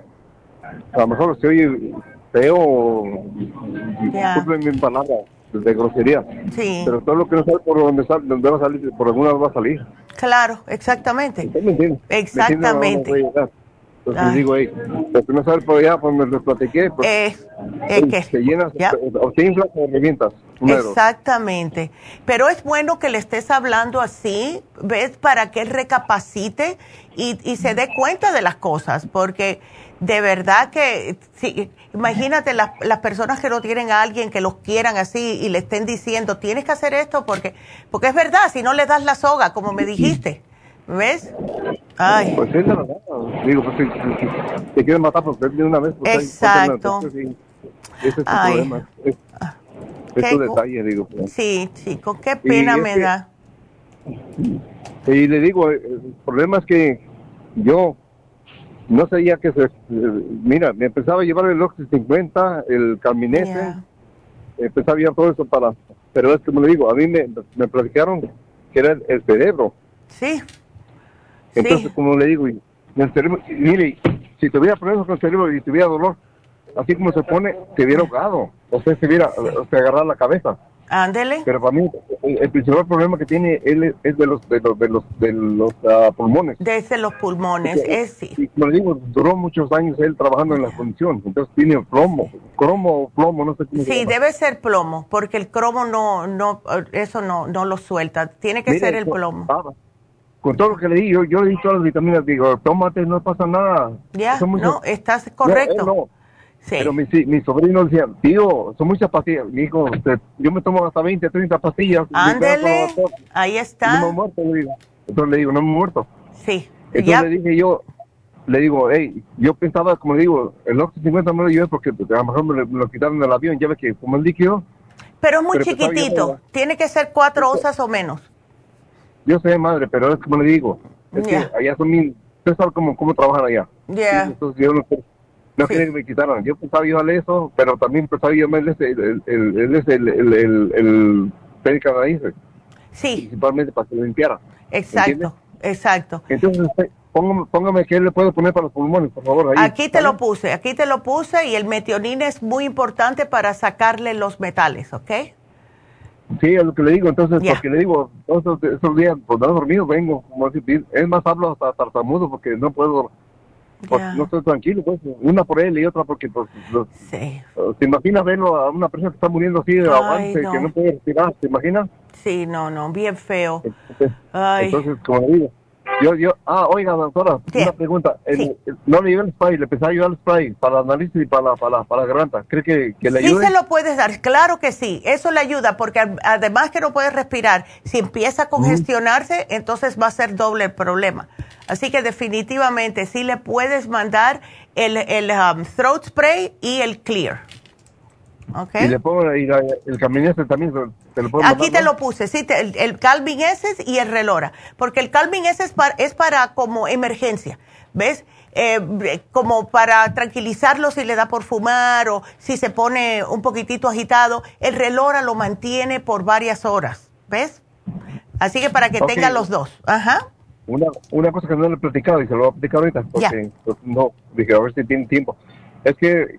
Speaker 12: a lo mejor se oye feo,
Speaker 4: Ya.
Speaker 12: disculpen mi palabra de grosería,
Speaker 4: Sí.
Speaker 12: pero todo lo que no sabe por dónde, sale, dónde va a salir, por alguna vez va a salir.
Speaker 4: Claro, exactamente. Exactamente.
Speaker 12: ¿Me? Entonces
Speaker 4: Ay.
Speaker 12: digo, hey, lo que no sabe por allá, pues me lo platiqué, pues
Speaker 4: Eh, es que
Speaker 12: se llenas,
Speaker 4: ya.
Speaker 12: o se infla o revientas.
Speaker 4: Exactamente. Pero es bueno que le estés hablando así, ¿ves? Para que él recapacite y, y se dé cuenta de las cosas, porque de verdad que, sí, imagínate las, las personas que no tienen a alguien que los quieran así y le estén diciendo, tienes que hacer esto porque, porque es verdad, si no le das la soga, como me dijiste, ¿ves? Ay.
Speaker 12: Pues es la verdad. Digo, pues si, si- si te quieren matar pues de una vez, pues ahí,
Speaker 4: Exacto.
Speaker 12: entonces, sí, ese es el
Speaker 4: Ay.
Speaker 12: problema. Es, es tu detalle, digo. pues.
Speaker 4: Sí, con qué pena me da.
Speaker 12: Y le digo, eh, el problema es que yo no sabía que se... eh, Mira, me empezaba a llevar el Oxy 50, el Caminese,
Speaker 4: Ya.
Speaker 12: empezaba a llevar todo eso para... Pero es como le digo, a mí me, me platicaron que era el, el cerebro.
Speaker 4: Sí.
Speaker 12: Entonces, como le digo, y el cerebro, y mire, si tuviera problemas con el cerebro y tuviera dolor, así como se pone, se hubiera ahogado. O sea, se hubiera, o sea, agarrar la cabeza.
Speaker 4: Ándele.
Speaker 12: Pero para mí, el, el principal problema que tiene él es, de los de los de los, de los ah, pulmones.
Speaker 4: Desde los pulmones, es sí.
Speaker 12: Y como le digo, duró muchos años él trabajando en la fundición. Entonces tiene plomo, cromo o plomo, no sé cómo
Speaker 4: Sí, debe ser plomo, porque el cromo no, no, eso no, no lo suelta. Tiene que ser el plomo.
Speaker 12: ah, Con todo lo que le di, yo, yo le di todas las vitaminas, digo, tómate, no pasa nada.
Speaker 4: Ya, no, estás correcto.
Speaker 12: no.
Speaker 4: Sí.
Speaker 12: Pero mi, sí, mi sobrino decía, tío, son muchas pastillas. Mi hijo, usted- yo me tomo hasta 20, 30 pastillas.
Speaker 4: Ándele, ahí
Speaker 12: No
Speaker 4: está.
Speaker 12: me he muerto, le digo. Entonces le digo, no me he muerto.
Speaker 4: Sí,
Speaker 12: Entonces
Speaker 4: ya.
Speaker 12: le dije yo, le digo, hey, yo pensaba, como le digo, el Oxy 50 me lo llevé porque a lo mejor me lo, me lo quitaron del avión, ya ves que como el líquido,
Speaker 4: Pero es muy
Speaker 12: pero pensaba yo,
Speaker 4: chiquitito. Tiene que ser cuatro onzas o menos.
Speaker 12: yo sé madre, pero es como le digo, es que allá son mil, usted sabe cómo, cómo trabajan allá.
Speaker 4: Ya.
Speaker 12: Entonces yo no, no quería que me quitaran. Yo pensaba yo darle eso, pero también pensaba yo el, el, el, el, el, canadiense,
Speaker 4: Sí,
Speaker 12: principalmente para que lo limpiara.
Speaker 4: exacto, exacto.
Speaker 12: Entonces, póngame, póngame qué le puedo poner para los pulmones, por favor. Ahí,
Speaker 4: Aquí te lo puse, aquí te lo puse y el metionín es muy importante para sacarle los metales, ¿ok?
Speaker 12: Sí, es lo que le digo, entonces, porque le digo, todos esos, días, pues no he dormido, vengo, como decir, es más, hablo hasta tartamudo porque no puedo, pues, no estoy tranquilo, pues, una por él y otra porque, pues, sí. ¿te imaginas verlo a una persona que está muriendo así de avance, que no puede respirar, ¿te imaginas?
Speaker 4: Sí, no, no, bien feo.
Speaker 12: entonces como le digo, yo, yo, ah, oiga, doctora, una pregunta. no le llevé el spray, le empecé a ayudar el spray para la nariz y para la, para, para la garganta. ¿Cree que, que le ayuda?
Speaker 4: Sí se lo puedes dar, claro que sí. Eso le ayuda porque además que no puedes respirar, si empieza a congestionarse, entonces va a ser doble el problema. Así que definitivamente sí le puedes mandar el, el um, throat spray y el clear.
Speaker 12: Okay. Y le pongo el, el también,
Speaker 4: ¿te lo Aquí te lo puse, sí, el, el, Calvin S y el Relora, porque el Calvin S es para, es para como emergencia, ¿ves? Eh, como para tranquilizarlo si le da por fumar o si se pone un poquitito agitado, el Relora lo mantiene por varias horas, ¿ves? Así que para que tenga los dos, ajá.
Speaker 12: Una, una cosa que no le he platicado y se lo voy a platicar ahorita, porque pues, no, dije a ver si tiene tiempo es que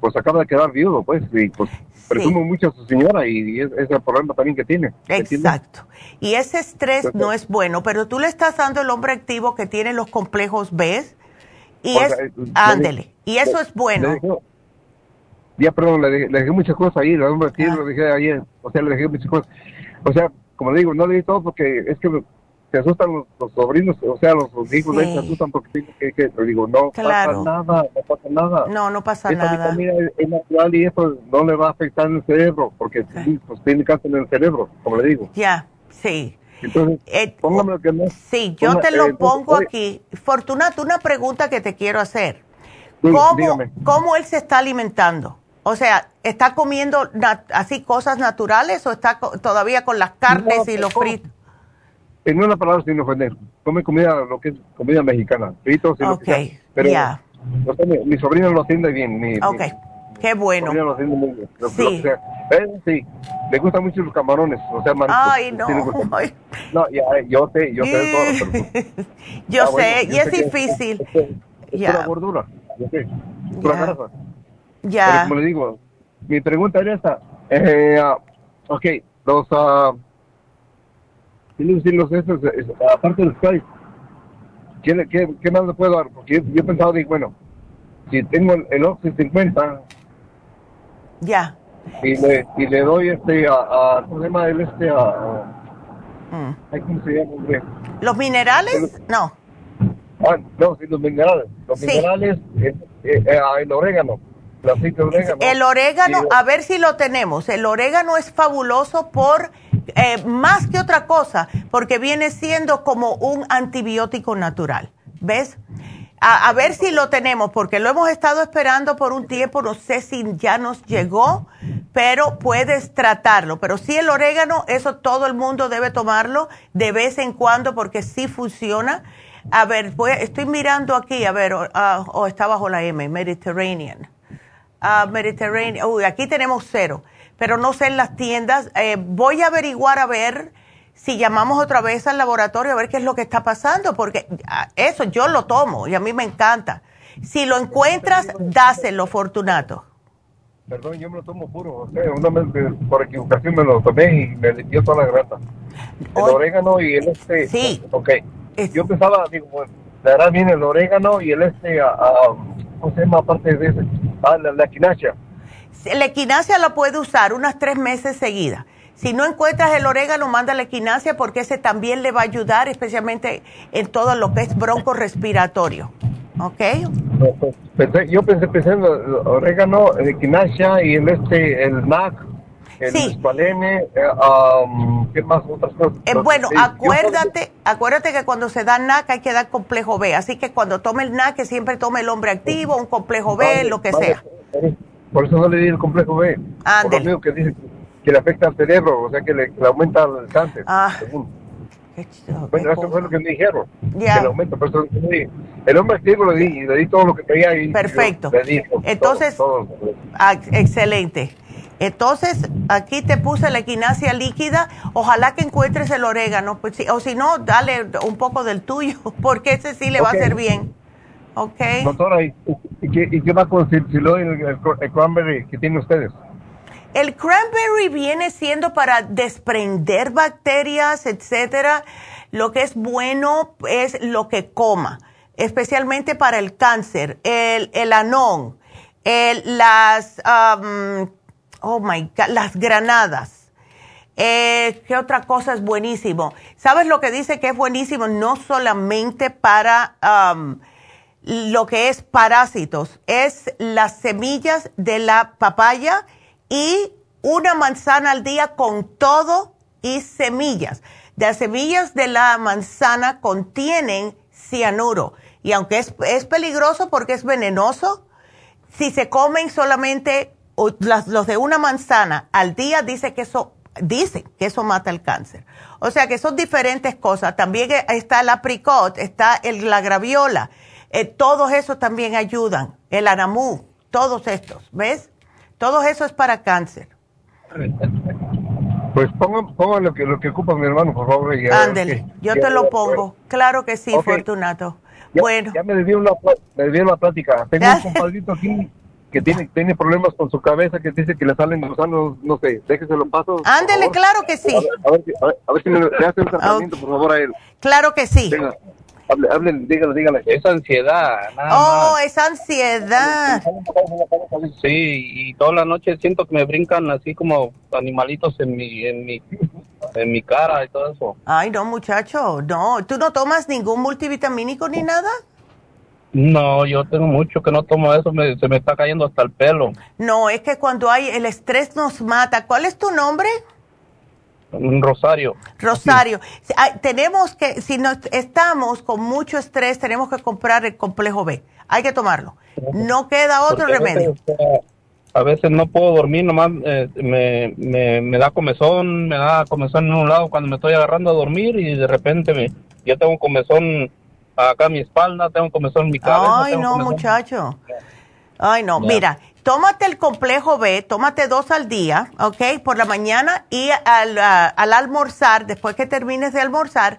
Speaker 12: pues acaba de quedar viudo, pues, y pues presumo mucho a su señora y, es, el problema también que tiene.
Speaker 4: Exacto. Y ese estrés no es bueno, pero tú le estás dando el hombre activo que tiene los complejos B y es, ándele, y eso es bueno.
Speaker 12: ya, perdón, le dejé, muchas cosas ahí, el hombre activo, le dejé ayer, o sea, le dejé muchas cosas. O sea, como le digo, no le di todo porque es que se asustan los, sobrinos, o sea, los, hijos de se asustan porque que, que, digo, no pasa nada, no pasa nada.
Speaker 4: No, no pasa nada.
Speaker 12: vitamina es, natural y eso no le va a afectar en el cerebro, porque pues, tiene cáncer en el cerebro, como le digo.
Speaker 4: Ya, sí.
Speaker 12: Entonces, eh, póngame que no.
Speaker 4: Sí, yo te lo eh, pongo aquí. Fortunato, una pregunta que te quiero hacer. ¿Cómo, ¿Cómo él se está alimentando? O sea, ¿está comiendo así cosas naturales o está todavía con las carnes y los fritos?
Speaker 12: En una palabra sin ofender, come comida, lo que es comida mexicana, fritos y lo que Pero mi, sobrino lo atiende bien. Mi,
Speaker 4: ok, qué bueno.
Speaker 12: Mi lo atiende muy bien. sí. eh, sí, le gustan mucho los camarones, o sea,
Speaker 4: Ay, no.
Speaker 12: no, ya, yo sé, yo sé todo. Pero,
Speaker 4: yo ah, sé, y es difícil.
Speaker 12: Es, es, gordura, yo sé, pura grasa. Ya. como le digo, mi pregunta era esta. Eh, uh, ok, los... Uh, que los estos, aparte del Skype, ¿qué, qué, qué más le puedo dar? Porque yo, he pensado, digo, bueno, si tengo el, el Oxy 50,
Speaker 4: ya.
Speaker 12: Y le, y le doy este a, a ¿cómo se llama este a, a mm. ¿cómo se llama?
Speaker 4: ¿Los minerales? No.
Speaker 12: Ah, no, sí, los minerales. Los minerales, eh, eh, eh, el orégano. El, orégano.
Speaker 4: el orégano, a ver si lo tenemos. El orégano es fabuloso por eh, más que otra cosa, porque viene siendo como un antibiótico natural. ¿Ves? A, ver si lo tenemos, porque lo hemos estado esperando por un tiempo, no sé si ya nos llegó, pero puedes tratarlo. Pero sí el orégano, eso todo el mundo debe tomarlo de vez en cuando porque sí funciona. A ver, estoy mirando aquí, a ver, o ah, oh, está bajo la M, Mediterranean. Uh, Mediterranean, uy, aquí tenemos cero pero no sé en las tiendas. Eh, voy a averiguar a ver si llamamos otra vez al laboratorio a ver qué es lo que está pasando, porque ah, eso yo lo tomo y a mí me encanta. Si lo encuentras, dáselo, Fortunato.
Speaker 12: Perdón, yo me lo tomo puro. O sea, una vez por equivocación me lo tomé y me limpió toda la grasa. El orégano y el este.
Speaker 4: Sí.
Speaker 12: Ok. Yo pensaba, digo, bueno, le hará bien el orégano y el este, a, ¿cómo se llama? Aparte de ese, ah, la, la quinacha.
Speaker 4: La equinacia la puede usar unas tres meses seguidas. Si no encuentras el orégano, manda la equinacia porque ese también le va a ayudar, especialmente en todo lo que es bronco respiratorio. ¿Ok?
Speaker 12: yo pensé, pensé en el orégano, el equinacia y el, este, el NAC, el sí. Eh, um, ¿qué más? Otras cosas.
Speaker 4: Eh, bueno, acuérdate, acuérdate que cuando se da NAC hay que dar complejo B. Así que cuando tome el NAC, que siempre tome el hombre activo, un complejo B, lo que sea.
Speaker 12: Por eso no le di el complejo B. Por lo que dice que le afecta al cerebro, o sea que le, aumenta el cáncer. Ah. Bueno, eso fue lo que me dijeron. Ya. Que le aumenta, por eso El hombre activo le di, le di todo lo que quería y
Speaker 4: Perfecto. Entonces, ah, excelente. Entonces, aquí te puse la equinacia líquida. Ojalá que encuentres el orégano. Pues, o si no, dale un poco del tuyo, porque ese sí le va a hacer bien. Ok.
Speaker 12: Doctora, ¿y, qué, y qué va con el, el, cranberry que tienen ustedes?
Speaker 4: El cranberry viene siendo para desprender bacterias, etcétera. Lo que es bueno es lo que coma, especialmente para el cáncer, el, el anón, las, um, oh my God, las granadas. Eh, ¿Qué otra cosa es buenísimo? ¿Sabes lo que dice que es buenísimo? No solamente para um, lo que es parásitos, es las semillas de la papaya y una manzana al día con todo y semillas. Las semillas de la manzana contienen cianuro y aunque es, es peligroso porque es venenoso, si se comen solamente los de una manzana al día, dice que eso, dice que eso mata el cáncer. O sea que son diferentes cosas. También está el apricot, está el, la graviola. Eh, todos esos también ayudan. El anamú, todos estos, ¿ves? Todo eso es para cáncer.
Speaker 12: Pues pongan, lo, que, lo que ocupa mi hermano, por favor.
Speaker 4: Ándele, yo te lo pongo. Claro que sí, Fortunato. bueno.
Speaker 12: Ya me debieron la, me plática. Tengo un compadrito aquí que tiene, tiene problemas con su cabeza, que dice que le salen gusanos, no sé, déjese los pasos.
Speaker 4: Ándele, claro que sí.
Speaker 12: A ver, a ver, si le, hace un tratamiento, por favor, a él.
Speaker 4: Claro que sí.
Speaker 12: Hable, hable, dígale, dígale.
Speaker 13: Es ansiedad.
Speaker 4: oh, es ansiedad.
Speaker 13: Sí, y toda la noche siento que me brincan así como animalitos en mi, en mi, en mi cara y todo eso.
Speaker 4: Ay, no, muchacho, no. ¿Tú no tomas ningún multivitamínico ni nada?
Speaker 13: No, yo tengo mucho que no tomo eso, se me está cayendo hasta el pelo.
Speaker 4: No, es que cuando hay, el estrés nos mata. ¿Cuál es tu nombre?
Speaker 13: Rosario.
Speaker 4: Rosario. Tenemos que, si no estamos con mucho estrés, tenemos que comprar el complejo B. Hay que tomarlo. No queda otro remedio.
Speaker 13: A veces, no puedo dormir, nomás eh, me, me, da comezón, me da comezón en un lado cuando me estoy agarrando a dormir y de repente me, yo tengo comezón acá en mi espalda, tengo comezón en mi cabeza.
Speaker 4: Ay, no, muchacho. Ay, no. Mira, tómate el complejo B, tómate dos al día, ¿ok? Por la mañana y al, al almorzar, después que termines de almorzar,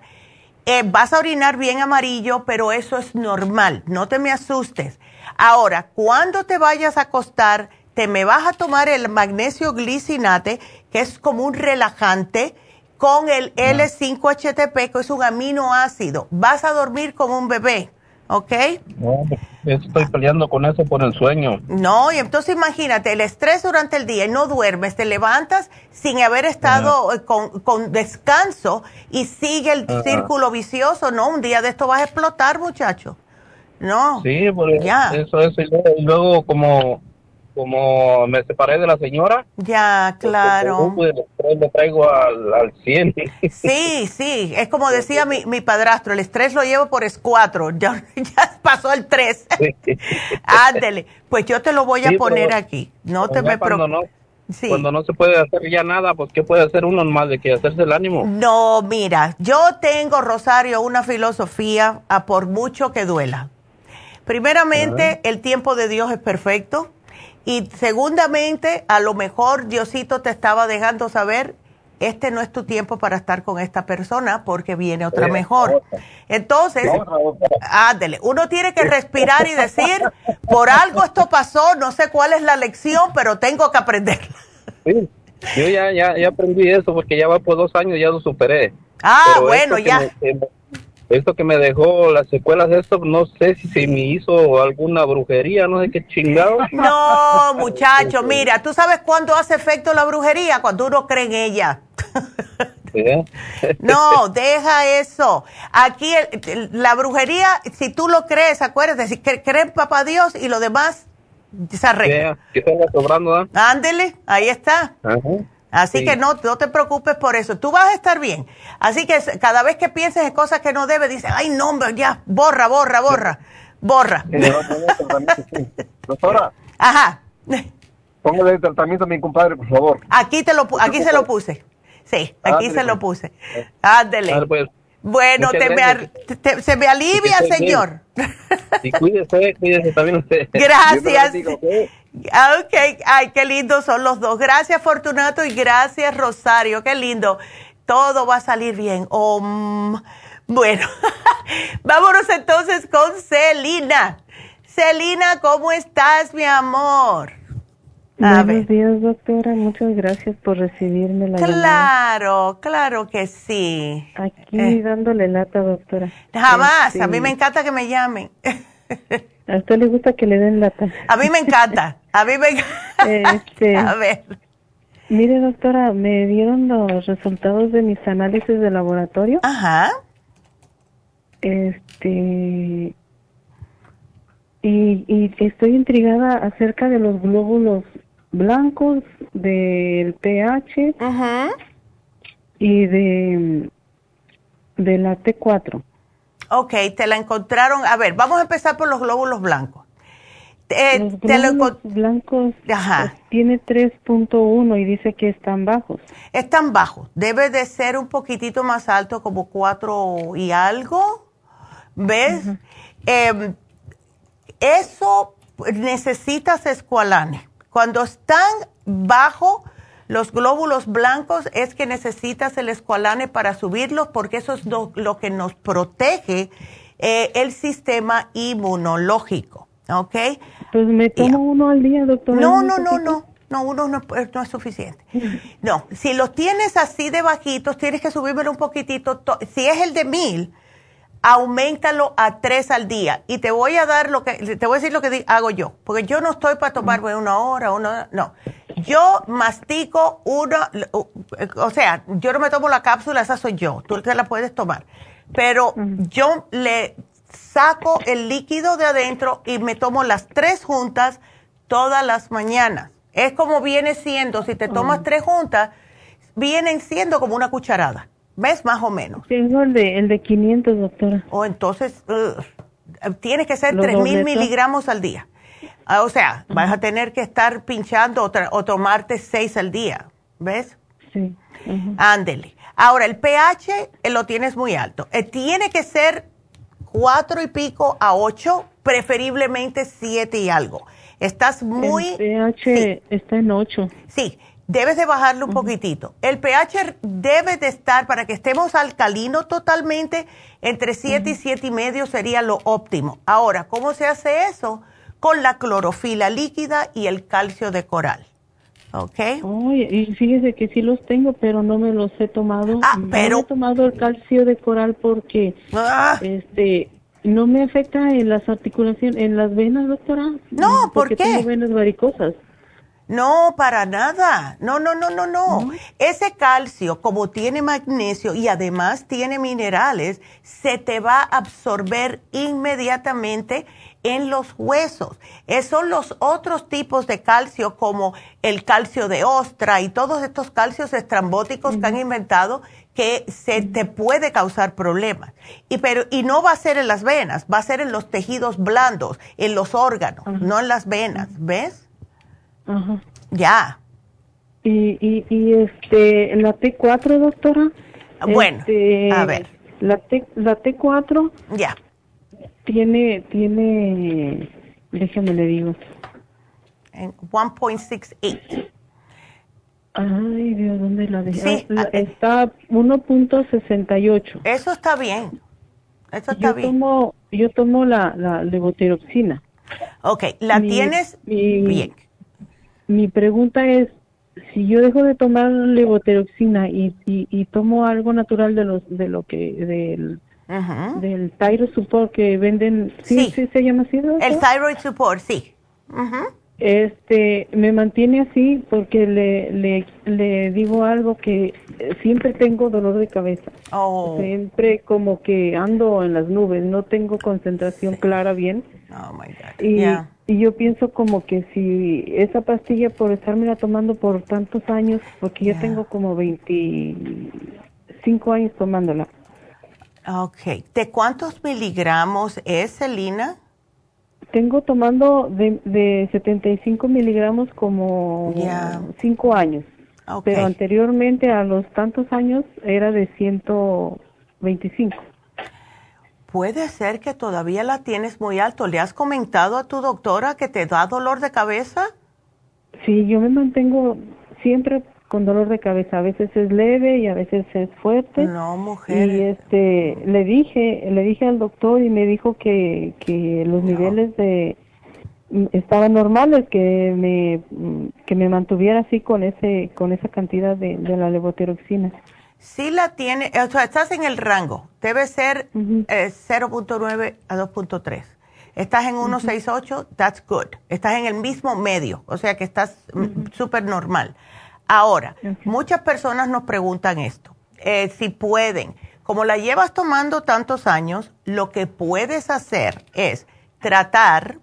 Speaker 4: eh, vas a orinar bien amarillo, pero eso es normal, no te me asustes. Ahora, cuando te vayas a acostar, te me vas a tomar el magnesio glicinate, que es como un relajante, con el L5-HTP, que es un aminoácido. Vas a dormir como un bebé. ¿Ok?
Speaker 13: No, estoy peleando con eso por el sueño.
Speaker 4: No, y entonces imagínate, el estrés durante el día y no duermes, te levantas sin haber estado eh, con, descanso y sigue el círculo vicioso, ¿no? Un día de esto vas a explotar, muchacho. No.
Speaker 13: Sí, por eso, eso, y luego como como me separé de la señora.
Speaker 4: Ya, pues, claro.
Speaker 13: Pues, me traigo al, al 100.
Speaker 4: Sí, sí, es como decía mi, mi padrastro, el estrés lo llevo por es 4, ya, ya pasó el 3. Ándele, pues yo te lo voy a poner aquí, no te me preocupes.
Speaker 13: Cuando no se puede hacer ya nada, pues ¿qué puede hacer uno más de que hacerse el ánimo?
Speaker 4: No, mira, yo tengo, Rosario, una filosofía a por mucho que duela. Primeramente, el tiempo de Dios es perfecto y segundamente, a lo mejor Diosito te estaba dejando saber, este no es tu tiempo para estar con esta persona porque viene otra mejor. Entonces, ándele, uno tiene que respirar y decir, por algo esto pasó, no sé cuál es la lección, pero tengo que aprenderla.
Speaker 13: Sí, yo ya, ya, ya aprendí eso porque ya va por dos años, ya lo superé.
Speaker 4: Ah, bueno, ya
Speaker 13: esto que me dejó las secuelas de esto, no sé si se me hizo alguna brujería, no sé qué chingado.
Speaker 4: No, muchacho, mira, ¿tú sabes cuándo hace efecto la brujería? Cuando uno cree en ella. no, deja eso. Aquí la brujería, si tú lo crees, acuérdate, si cree en papá Dios y lo demás se arregla.
Speaker 13: que sobrando,
Speaker 4: Ándele, ahí está. Ajá. Así que no, no te preocupes por eso. Tú vas a estar bien. Así que cada vez que pienses en cosas que no debes, dices, ay, no, ya, borra, borra, borra, borra.
Speaker 12: Doctora.
Speaker 4: Ajá.
Speaker 12: Póngale el tratamiento a mi compadre, por favor.
Speaker 4: Aquí, te lo, aquí se lo puse. Sí, aquí se lo puse. Ándele. Pues. Bueno, te me, se me alivia, señor.
Speaker 13: Y cuídese, cuídese también usted.
Speaker 4: Gracias. Ah, ok, ay, qué lindos son los dos. Gracias, Fortunato, y gracias, Rosario. Qué lindo. Todo va a salir bien. bueno, vámonos entonces con Celina. Celina, ¿cómo estás, mi amor?
Speaker 14: Buenos días, doctora. Muchas gracias por recibirme la
Speaker 4: Claro, claro que sí.
Speaker 14: Aquí eh. dándole lata, doctora.
Speaker 4: Jamás. A mí me este, encanta que me llamen.
Speaker 14: ¿A usted le gusta que le den lata?
Speaker 4: A mí me encanta. A mí me. Este, a ver.
Speaker 14: Mire, doctora, me dieron los resultados de mis análisis de laboratorio.
Speaker 4: Ajá.
Speaker 14: Este. Y, y estoy intrigada acerca de los glóbulos blancos, del pH y de, de la T4.
Speaker 4: Ok, te la encontraron. A ver, vamos a empezar por los glóbulos blancos.
Speaker 14: Eh, los glóbulos blancos Ajá. Pues, tiene 3.1 y dice que están bajos.
Speaker 4: Están bajos. Debe de ser un poquitito más alto, como 4 y algo. ¿Ves? Em, eso necesitas escualane. Cuando están bajo los glóbulos blancos es que necesitas el escualane para subirlos porque eso es lo, que nos protege eh, el sistema inmunológico. ¿Ok?
Speaker 14: Pues me tomo uno al día, doctora.
Speaker 4: No, no, no, no. No, uno no, no, es suficiente. No, si los tienes así de bajitos, tienes que subírmelo un poquitito. Si es el de mil, aumentalo a tres al día. Y te voy a dar lo que, te voy a decir lo que hago yo, porque yo no estoy para tomarme una hora, una, no. Yo mastico una, o sea, yo no me tomo la cápsula, esa soy yo, tú te la puedes tomar. Pero yo le saco el líquido de adentro y me tomo las tres juntas todas las mañanas. Es como viene siendo, si te tomas tres juntas, vienen siendo como una cucharada. ¿Ves? Más o menos.
Speaker 14: Tengo el de, el de 500, doctora.
Speaker 4: O oh, entonces, tiene que ser 3.000 miligramos al día. Ah, o sea, vas a tener que estar pinchando o, tomarte 6 al día. ¿Ves?
Speaker 14: Sí.
Speaker 4: Ándele. Ahora, el pH eh, lo tienes muy alto. Eh, tiene que ser 4 y pico a 8, preferiblemente 7 y algo. Estás muy...
Speaker 14: El pH está en 8.
Speaker 4: Sí, debes de bajarlo un poquitito. El pH debe de estar, para que estemos alcalino totalmente, entre 7 y 7 y medio sería lo óptimo. Ahora, ¿cómo se hace eso? Con la clorofila líquida y el calcio de coral. ¿Ok?
Speaker 14: y fíjese que sí los tengo, pero no me los he tomado.
Speaker 4: Ah, pero...
Speaker 14: No he tomado el calcio de coral porque ah. este no me afecta en las articulaciones, en las venas, doctora.
Speaker 4: No, ¿por qué?
Speaker 14: Tengo venas varicosas.
Speaker 4: No, para nada. No, no, no, no, no. Ese calcio, como tiene magnesio y además tiene minerales, se te va a absorber inmediatamente en los huesos. Esos son los otros tipos de calcio como el calcio de ostra y todos estos calcios estrambóticos que han inventado que se te puede causar problemas. Y, pero, y no va a ser en las venas, va a ser en los tejidos blandos, en los órganos, no en las venas, ¿ves? Ya.
Speaker 14: Y, y, y este, la T4, doctora.
Speaker 4: Bueno, este, a ver.
Speaker 14: La, T, la T4.
Speaker 4: Ya.
Speaker 14: Tiene, tiene, déjame le digo.
Speaker 4: 1.68.
Speaker 14: Ay, Dios, ¿dónde la dejé? Sí, ah, está 1.68.
Speaker 4: Eso está bien. Eso está
Speaker 14: yo
Speaker 4: bien.
Speaker 14: Tomo, yo tomo la, la levotiroxina.
Speaker 4: Ok, ¿la tienes bien?
Speaker 14: mi pregunta es, si yo dejo de tomar levotiroxina y, y, tomo algo natural de los de lo que del del thyroid support que venden, ¿sí, se llama así?
Speaker 4: El thyroid support, sí.
Speaker 14: Este, me mantiene así porque le, le, le digo algo que siempre tengo dolor de cabeza.
Speaker 4: Oh.
Speaker 14: Siempre como que ando en las nubes, no tengo concentración clara bien.
Speaker 4: Oh my God.
Speaker 14: Y, y yo pienso como que si esa pastilla por estarme tomando por tantos años, porque yo tengo como 25 años tomándola.
Speaker 4: Ok. ¿De cuántos miligramos es, Celina?
Speaker 14: Tengo tomando de, de 75 miligramos como 5 años. Pero anteriormente a los tantos años era de 125
Speaker 4: puede ser que todavía la tienes muy alto. ¿Le has comentado a tu doctora que te da dolor de cabeza?
Speaker 14: Sí, yo me mantengo siempre con dolor de cabeza. A veces es leve y a veces es fuerte.
Speaker 4: No, mujer.
Speaker 14: Y este, le dije, le dije al doctor y me dijo que, que los niveles de, estaban normales, que me, que me mantuviera así con ese con esa cantidad de, la levotiroxina.
Speaker 4: Sí la tiene, o sea, estás en el rango, debe ser 0.9 eh, a 2.3. Estás en 1.68, that's good. Estás en el mismo medio, o sea que estás súper normal. Ahora, muchas personas nos preguntan esto, eh, si pueden, como la llevas tomando tantos años, lo que puedes hacer es tratar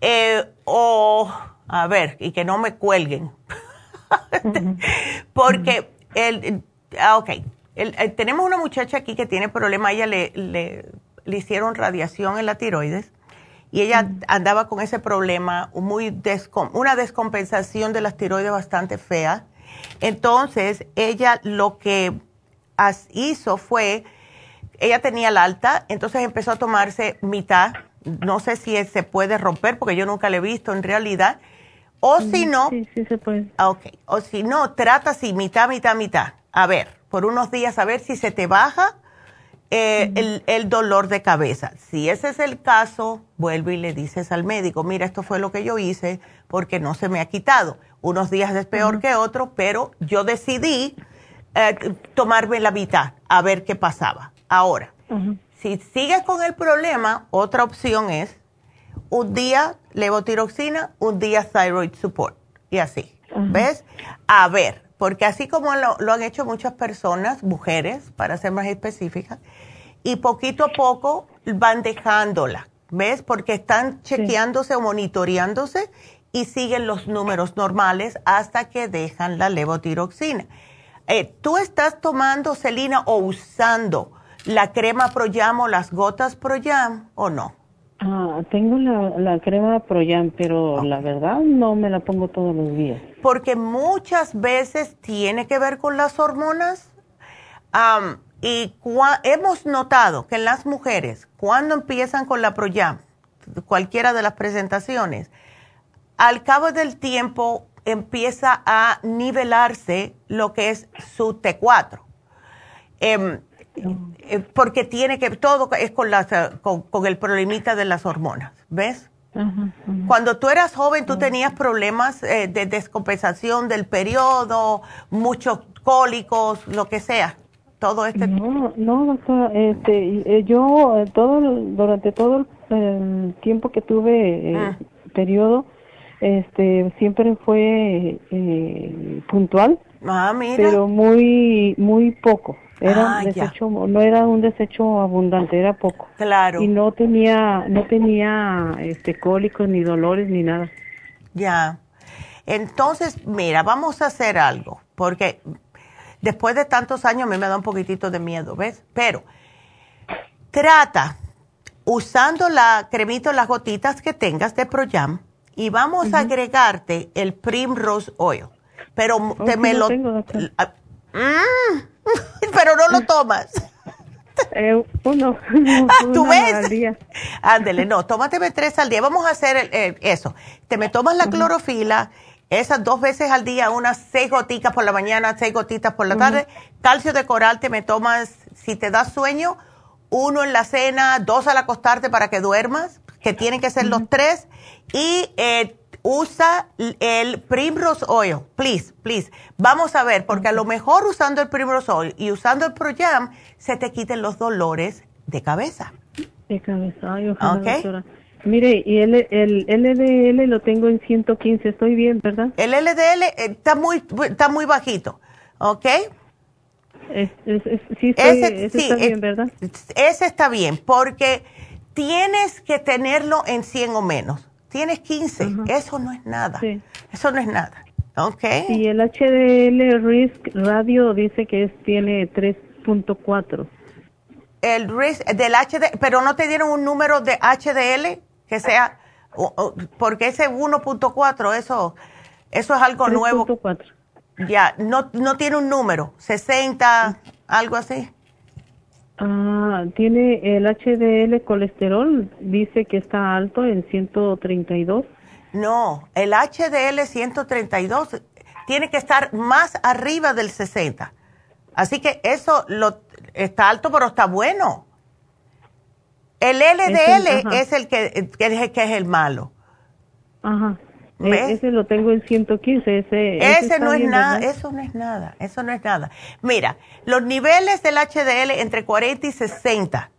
Speaker 4: eh, o, a ver, y que no me cuelguen, porque, el, ah, ok, eh, tenemos una muchacha aquí que tiene problema, ella le, le, hicieron radiación en la tiroides y ella andaba con ese problema, muy una descompensación de las tiroides bastante fea. Entonces, ella lo que hizo fue, ella tenía la alta, entonces empezó a tomarse mitad no sé si se puede romper porque yo nunca lo he visto en realidad. O si no,
Speaker 14: sí, sí se puede.
Speaker 4: Ah, ok, o si no, trata así, mitad, mitad, mitad. A ver, por unos días a ver si se te baja eh, el, el, dolor de cabeza. Si ese es el caso, vuelve y le dices al médico, mira, esto fue lo que yo hice porque no se me ha quitado. Unos días es peor que otros, pero yo decidí eh, tomarme la mitad a ver qué pasaba. Ahora, si sigues con el problema, otra opción es un día levotiroxina, un día thyroid support y así. ¿Ves? A ver, porque así como lo, han hecho muchas personas, mujeres, para ser más específicas, y poquito a poco van dejándola. ¿Ves? Porque están chequeándose o monitoreándose y siguen los números normales hasta que dejan la levotiroxina. Eh, ¿Tú estás tomando, Celina, o usando la crema Proyam o las gotas Proyam o no?
Speaker 14: Ah, tengo la, la crema Proyam, pero la verdad no me la pongo todos los días.
Speaker 4: Porque muchas veces tiene que ver con las hormonas. y hemos notado que las mujeres, cuando empiezan con la Proyam, cualquiera de las presentaciones, al cabo del tiempo empieza a nivelarse lo que es su T4. Eh, porque tiene que, todo es con, eh, con, el problemita de las hormonas, ¿ves? Cuando tú eras joven, tú tenías problemas eh, de descompensación del periodo, muchos cólicos, lo que sea. Todo este.
Speaker 14: No, no, doctora, este, yo todo durante todo el tiempo que tuve ah. periodo, este, siempre fue puntual.
Speaker 4: Ah, mira.
Speaker 14: Pero muy, muy poco. Era ah, desecho, no era un desecho abundante, era poco.
Speaker 4: Claro.
Speaker 14: Y no tenía, no tenía este cólicos ni dolores ni nada.
Speaker 4: Ya. Entonces, mira, vamos a hacer algo, porque después de tantos años a mí me da un poquitito de miedo, ¿ves? Pero trata usando la cremita, las gotitas que tengas de Proyam y vamos a agregarte el Primrose Oil. Pero te me lo... Tengo, mm, pero no lo tomas.
Speaker 14: Eh, uno,
Speaker 4: ¿Tú ves? Ándele, no, tómate tres al día. Vamos a hacer eso. Te me tomas la clorofila, esas dos veces al día, unas seis gotitas por la mañana, seis gotitas por la tarde. Calcio de coral te me tomas, si te da sueño, uno en la cena, dos al acostarte para que duermas, que tienen que ser los tres. Y eh, usa el Primrose Oil, please, please. Vamos a ver, porque a lo mejor usando el Primrose Oil y usando el Projam se te quiten los dolores de cabeza.
Speaker 14: De cabeza, ay, ojalá, Mire, y el, el LDL lo tengo en 115, estoy bien, ¿verdad?
Speaker 4: El LDL eh, está muy, está muy bajito, ¿ok?
Speaker 14: sí, ese, está bien, ¿verdad?
Speaker 4: Ese está bien, porque tienes que tenerlo en 100 o menos tienes 15, eso no es nada. Eso no es nada. ¿Ok?
Speaker 14: Y el HDL Risk Radio dice que es, tiene 3.4.
Speaker 4: El risk del HDL, pero no te dieron un número de HDL que sea, porque ese 1.4, eso, eso es algo 3. nuevo.
Speaker 14: 4.
Speaker 4: Ya, no, no tiene un número, 60, algo así.
Speaker 14: Ah, tiene el HDL colesterol, dice que está alto en 132.
Speaker 4: No, el HDL 132 tiene que estar más arriba del 60. Así que eso lo, está alto, pero está bueno. El LDL es el, que, que, es el malo.
Speaker 14: Ajá. E, ese lo tengo en 115. Ese,
Speaker 4: ese, no es nada, eso no es nada, eso no es nada. Mira, los niveles del HDL entre 40 y 60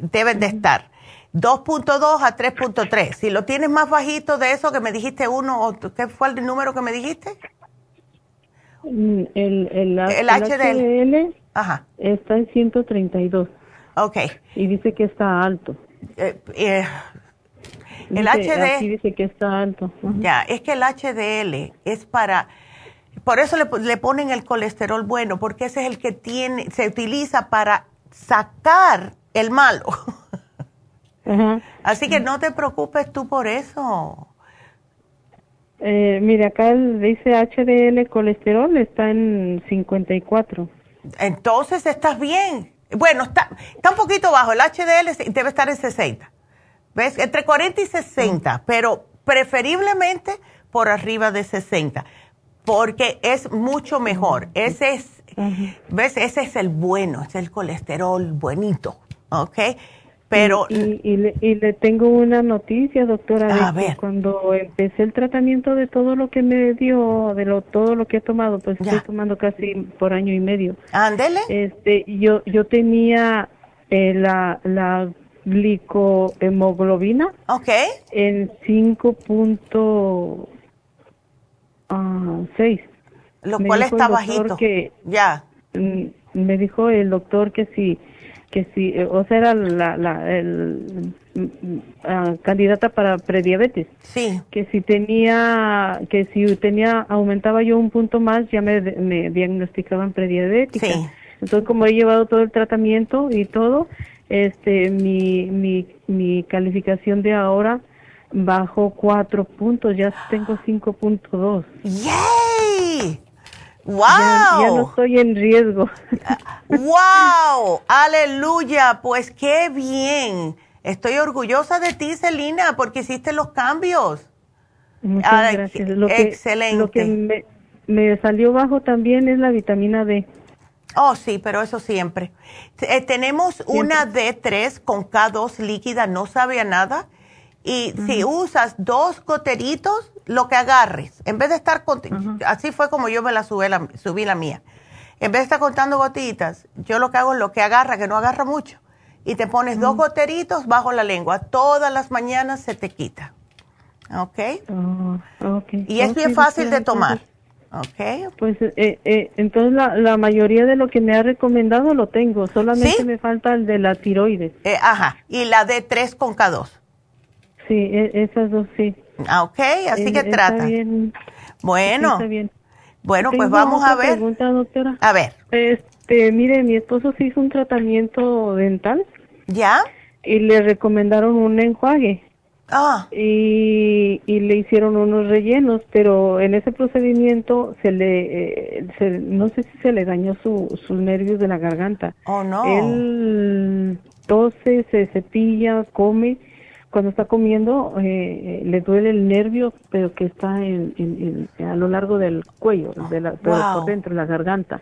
Speaker 4: deben de estar. 2.2 a 3.3. Si lo tienes más bajito de eso que me dijiste uno, ¿qué fue el número que me dijiste?
Speaker 14: Mm, el, el, el, HDL, Ajá. está en 132.
Speaker 4: Ok.
Speaker 14: Y dice que está alto.
Speaker 4: Eh, eh, el HDL.
Speaker 14: dice que está alto.
Speaker 4: Ya, es que el HDL es para. Por eso le, le, ponen el colesterol bueno, porque ese es el que tiene, se utiliza para sacar el malo. Así que no te preocupes tú por eso.
Speaker 14: Eh, mire, acá dice HDL colesterol está en 54.
Speaker 4: Entonces estás bien. Bueno, está, está un poquito bajo. El HDL debe estar en 60. ¿Ves? Entre 40 y 60, pero preferiblemente por arriba de 60, porque es mucho mejor. Ese es, ¿ves? Ese es el bueno, es el colesterol buenito, ¿ok? Pero
Speaker 14: y, le, tengo una noticia, doctora. De cuando empecé el tratamiento de todo lo que me dio, de lo todo lo que he tomado, pues estoy tomando casi por año y medio.
Speaker 4: Ándele.
Speaker 14: Este, yo yo tenía eh, la la glicohemoglobina.
Speaker 4: Okay.
Speaker 14: En 5.6. Ah,
Speaker 4: lo cual está bajito.
Speaker 14: Que,
Speaker 4: ya.
Speaker 14: Mm, me dijo el doctor que si que si, eh, o sea, era la, la el, mm, ah, candidata para prediabetes.
Speaker 4: Sí.
Speaker 14: Que si tenía, que si tenía, aumentaba yo un punto más, ya me, me diagnosticaban prediabética. Sí. Entonces, como he llevado todo el tratamiento y todo, este, mi, mi, mi calificación de ahora bajó cuatro puntos, ya tengo 5.2.
Speaker 4: ¡Yay! ¡Wow!
Speaker 14: Ya, no estoy en riesgo.
Speaker 4: ¡Wow! ¡Aleluya! Pues qué bien. Estoy orgullosa de ti, Celina, porque hiciste los cambios.
Speaker 14: Muchas gracias. excelente. lo que me, me, salió bajo también es la vitamina D.
Speaker 4: Oh, sí, pero eso siempre. Eh, tenemos una D3 con K2 líquida, no sabe a nada. Y si usas dos goteritos, lo que agarres, en vez de estar, así fue como yo me la subí, la subí la mía. En vez de estar contando gotitas, yo lo que hago es lo que agarra, que no agarra mucho. Y te pones dos goteritos bajo la lengua. Todas las mañanas se te quita. ¿Ok?
Speaker 14: Oh, okay.
Speaker 4: Y es bien fácil de tomar. Ok.
Speaker 14: Pues eh, eh, entonces la, la, mayoría de lo que me ha recomendado lo tengo. Solamente me falta el de la tiroides.
Speaker 4: Eh, ajá. Y la D3 con K2.
Speaker 14: Sí, e, esas dos sí.
Speaker 4: Ah, ok, así que trata.
Speaker 14: Bien.
Speaker 4: Bueno.
Speaker 14: Está bien.
Speaker 4: Bueno, pues vamos a ver.
Speaker 14: Pregunta, doctora.
Speaker 4: A ver.
Speaker 14: Este, mire, mi esposo se hizo un tratamiento dental.
Speaker 4: ¿Ya?
Speaker 14: Y le recomendaron un enjuague.
Speaker 4: Ah.
Speaker 14: Y, y le hicieron unos rellenos, pero en ese procedimiento se le, eh, no sé si se le dañó su, sus nervios de la garganta.
Speaker 4: Oh, no.
Speaker 14: Él tose, se cepilla, come cuando está comiendo eh, le duele el nervio, pero que está en, a lo largo del cuello, de la, por dentro, la garganta.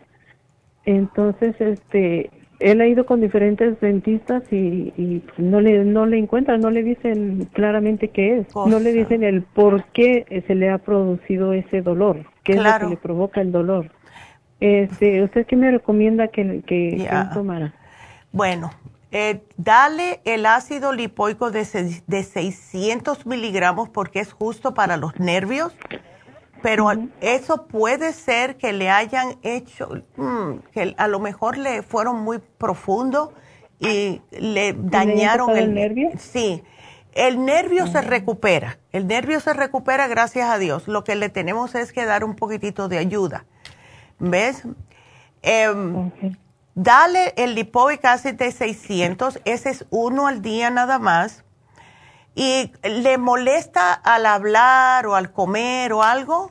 Speaker 14: Entonces, este, él ha ido con diferentes dentistas y, y no le no le encuentran, no le dicen claramente qué es, no le dicen el por qué se le ha producido ese dolor, qué es lo que le provoca el dolor. Este, ¿usted qué me recomienda que, que, que tomara?
Speaker 4: Bueno, eh, dale el ácido lipoico de, de 600 miligramos porque es justo para los nervios, pero eso puede ser que le hayan hecho, mm, que a lo mejor le fueron muy profundo y le dañaron
Speaker 14: el, nervio.
Speaker 4: Sí, el nervio se recupera, el nervio se recupera gracias a Dios. Lo que le tenemos es que dar un poquitito de ayuda. ¿Ves? Em, Dale el lipoic acid de 600, ese es uno al día nada más. ¿Y le molesta al hablar o al comer o algo?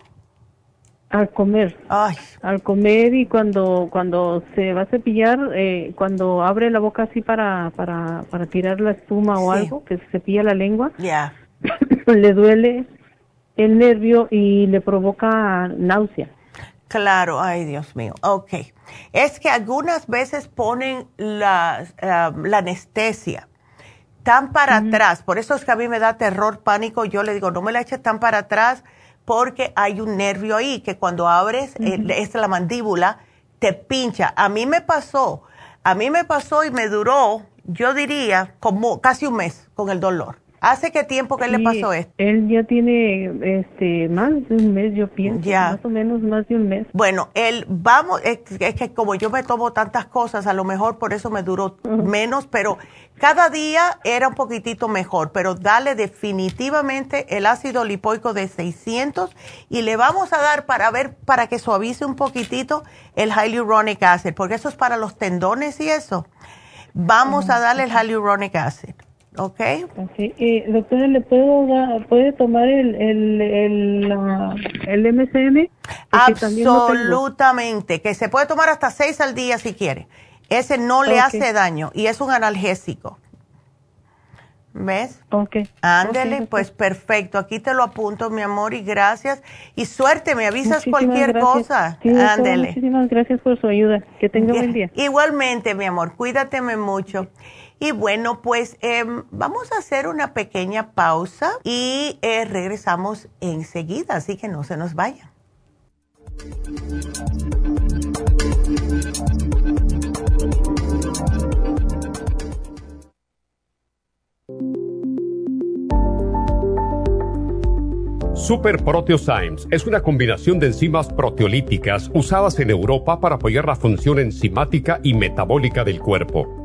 Speaker 14: Al comer.
Speaker 4: Ay.
Speaker 14: Al comer y cuando cuando se va a cepillar, eh, cuando abre la boca así para, para, para tirar la espuma o algo, que se cepilla la lengua,
Speaker 4: Ya.
Speaker 14: le duele el nervio y le provoca náusea.
Speaker 4: Claro, ay Dios mío, ok. Es que algunas veces ponen la, la anestesia, tan para atrás. Por eso es que a mí me da terror, pánico. Yo le digo, no me la eches tan para atrás porque hay un nervio ahí que cuando abres, eh, es la mandíbula, te pincha. A mí me pasó, a mí me pasó y me duró, yo diría, como casi un mes con el dolor. ¿Hace qué tiempo que le pasó esto?
Speaker 14: Él ya tiene este más de un mes, yo pienso. Más o menos más de un mes.
Speaker 4: Bueno, él, vamos, es, que como yo me tomo tantas cosas, a lo mejor por eso me duró menos, pero cada día era un poquitito mejor. Pero dale definitivamente el ácido lipoico de 600 y le vamos a dar para ver, para que suavice un poquitito el hyaluronic acid, porque eso es para los tendones y eso. Vamos a darle el hyaluronic acid. ¿Ok?
Speaker 14: Sí. Eh, doctora, ¿le puedo dar, puede tomar el, el, el, el MCM?
Speaker 4: Absolutamente, que se puede tomar hasta seis al día si quiere. Ese no le hace daño y es un analgésico. ¿Ves?
Speaker 14: Ok.
Speaker 4: Ándele, pues perfecto. Aquí te lo apunto, mi amor, y gracias. Y suerte, me avisas cualquier cosa. Ándele.
Speaker 14: Muchísimas gracias por su ayuda. Que tenga buen día.
Speaker 4: Igualmente, mi amor, cuídateme mucho. Y bueno, pues em, vamos a hacer una pequeña pausa y eh, regresamos enseguida, así que no se nos vayan.
Speaker 6: Super Proteosymes es una combinación de enzimas proteolíticas usadas en Europa para apoyar la función enzimática y metabólica del cuerpo.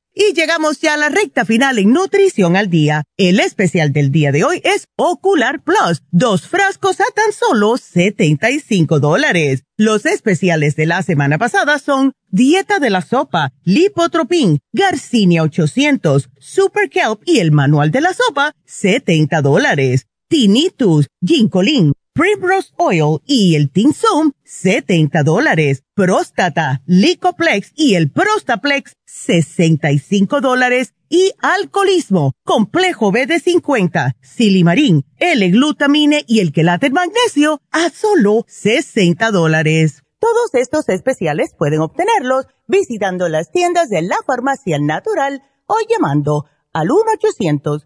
Speaker 8: Y llegamos ya a la recta final en Nutrición al Día. El especial del día de hoy es Ocular Plus, dos frascos a tan solo 75 dólares. Los especiales de la semana pasada son Dieta de la Sopa, Lipotropin, Garcinia 800, Super Kelp y el Manual de la Sopa, 70 dólares. Tinnitus, Ginkolin, Primrose Oil y el Tinsum, 70 dólares. Próstata, Licoplex y el Prostaplex, 65 dólares. Y alcoholismo, complejo B de 50, silimarín, L-glutamine y el quelate magnesio, a solo 60 dólares. Todos estos especiales pueden obtenerlos visitando las tiendas de la farmacia natural o llamando al 1 800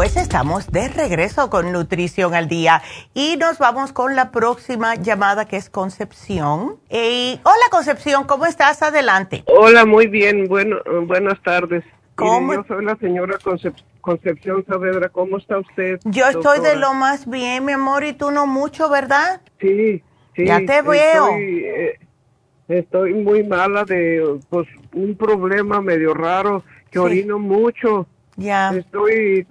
Speaker 4: Pues estamos de regreso con Nutrición al Día y nos vamos con la próxima llamada que es Concepción. hola Concepción, ¿cómo estás? Adelante.
Speaker 15: Hola, muy bien, bueno, buenas tardes. ¿Cómo? yo soy la señora Concepción Saavedra, ¿cómo está usted?
Speaker 4: Yo estoy de lo más bien, mi amor, y tú no mucho, ¿verdad?
Speaker 15: Sí, sí.
Speaker 4: Ya te veo.
Speaker 15: Eh, estoy, muy mala de pues, un problema medio raro, que orino mucho.
Speaker 4: Ya.
Speaker 15: Estoy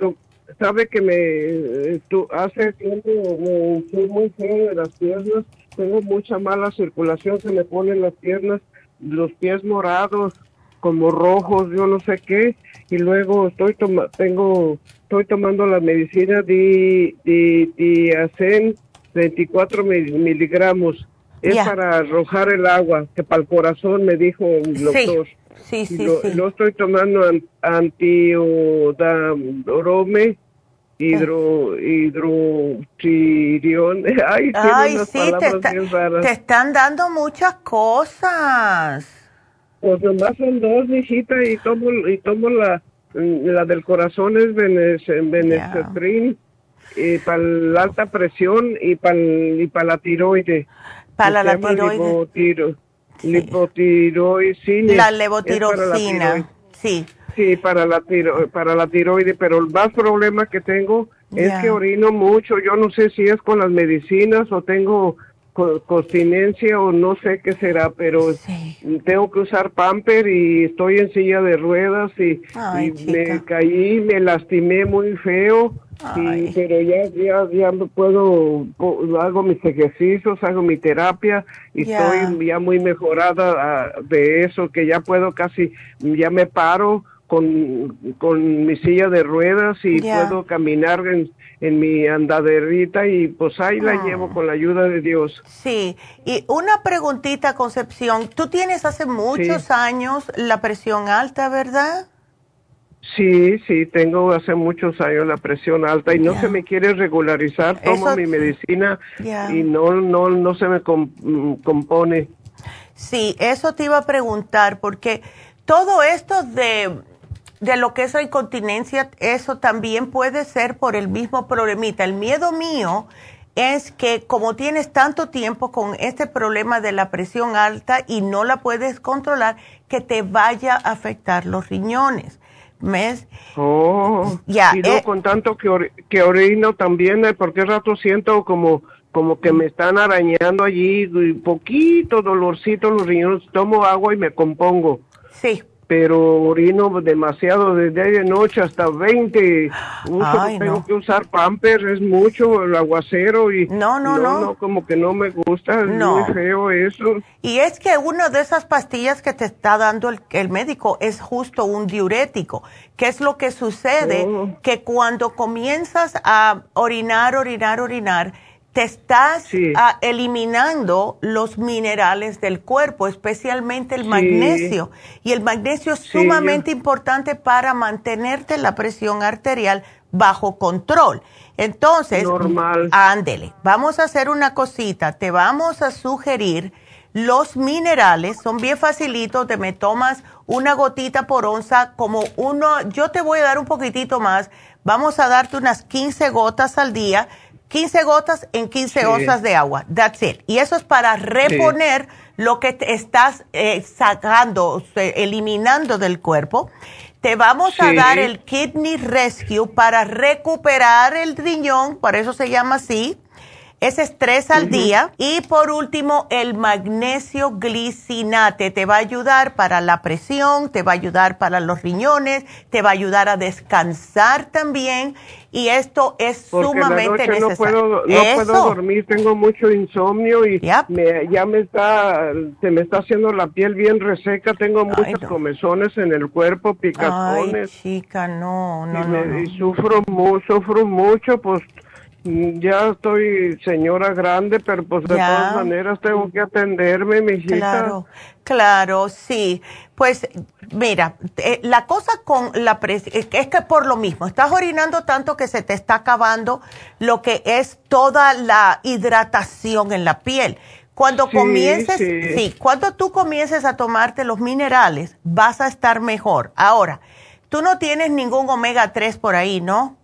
Speaker 15: sabe que me hace tiempo me estoy muy feo de las piernas, tengo mucha mala circulación, se me ponen las piernas, los pies morados, como rojos, yo no sé qué, y luego estoy toma, tengo estoy tomando la medicina de de, 24 miligramos. Es para arrojar el agua, que para el corazón me dijo el doctor.
Speaker 4: Sí, sí,
Speaker 15: lo,
Speaker 4: sí.
Speaker 15: Lo estoy tomando antiodorome, hidro, hidrotirión. Ay,
Speaker 4: Ay sí, te, te, están dando muchas cosas.
Speaker 15: Pues nomás son dos, hijita, y tomo, y tomo la, la del corazón es Benestrin, y para la alta presión y para y para la tiroide.
Speaker 4: Para la tiroide.
Speaker 15: Lipotiroidina.
Speaker 4: La levotirocina, sí.
Speaker 15: Sí, para la, tiro, para la tiroide, pero el más problema que tengo es que orino mucho. Yo no sé si es con las medicinas o tengo continencia o no sé qué será, pero tengo que usar pamper y estoy en silla de ruedas y, me caí, me lastimé muy feo. Pero ya, ya, ya puedo, hago mis ejercicios, hago mi terapia y estoy ya muy mejorada ah, de eso, que ya puedo casi, ya me paro con, con mi silla de ruedas y puedo caminar en, en mi andaderita y pues ahí la llevo ah. con la ayuda de Dios.
Speaker 4: Sí, y una preguntita, Concepción, tú tienes hace muchos años la presión alta, ¿verdad?
Speaker 15: Sí, sí, tengo hace muchos años la presión alta y no se me quiere regularizar, tomo mi medicina y no, no, no se me mm, compone.
Speaker 4: Sí, eso te iba a preguntar porque todo esto de de lo que es la incontinencia, eso también puede ser por el mismo problemita. El miedo mío es que como tienes tanto tiempo con este problema de la presión alta y no la puedes controlar, que te vaya a afectar los riñones. ¿Ves?
Speaker 15: Oh, ya, y eh, con tanto que, que orino también, ¿eh? porque rato siento como como que me están arañando allí, y poquito dolorcito los riñones, tomo agua y me compongo.
Speaker 4: Sí,
Speaker 15: pero orino demasiado desde de noche hasta 20. tengo que usar pamper, es mucho el aguacero y
Speaker 4: no, no, no,
Speaker 15: como que no me gusta, es muy feo eso.
Speaker 4: Y es que una de esas pastillas que te está dando el, médico es justo un diurético. ¿Qué es lo que sucede? Oh. Que cuando comienzas a orinar, orinar, orinar, te estás ah, eliminando los minerales del cuerpo, especialmente el magnesio. Y el magnesio es sumamente importante para mantenerte la presión arterial bajo control. Entonces, ándele, vamos a hacer una cosita, te vamos a sugerir los minerales, son bien facilitos, te me tomas una gotita por onza, como uno, yo te voy a dar un poquitito más, vamos a darte unas 15 gotas al día 15 gotas en 15 onzas de agua. That's it. Y eso es para reponer lo que te estás eh, sacando, eliminando del cuerpo. Te vamos a dar el Kidney Rescue para recuperar el riñón, por eso se llama así. Ese es tres al día. Y por último, el magnesio glicinate te va a ayudar para la presión, te va a ayudar para los riñones, te va a ayudar a descansar también. Y esto es sumamente necesario.
Speaker 15: No puedo, no puedo dormir, tengo mucho insomnio y ya me está, se me está haciendo la piel bien reseca, tengo muchos comezones en el cuerpo, picazones.
Speaker 4: Ay, chica, no, no, no,
Speaker 15: Y sufro, sufro mucho, pues ya estoy señora grande, pero pues de todas maneras tengo que atenderme, mi hijita.
Speaker 4: Claro, claro, sí. Pues mira, eh, la cosa con la presión es que por lo mismo, estás orinando tanto que se te está acabando lo que es toda la hidratación en la piel. Cuando comiences, sí, cuando tú comiences a tomarte los minerales, vas a estar mejor. Ahora, tú no tienes ningún omega 3 por ahí, ¿no?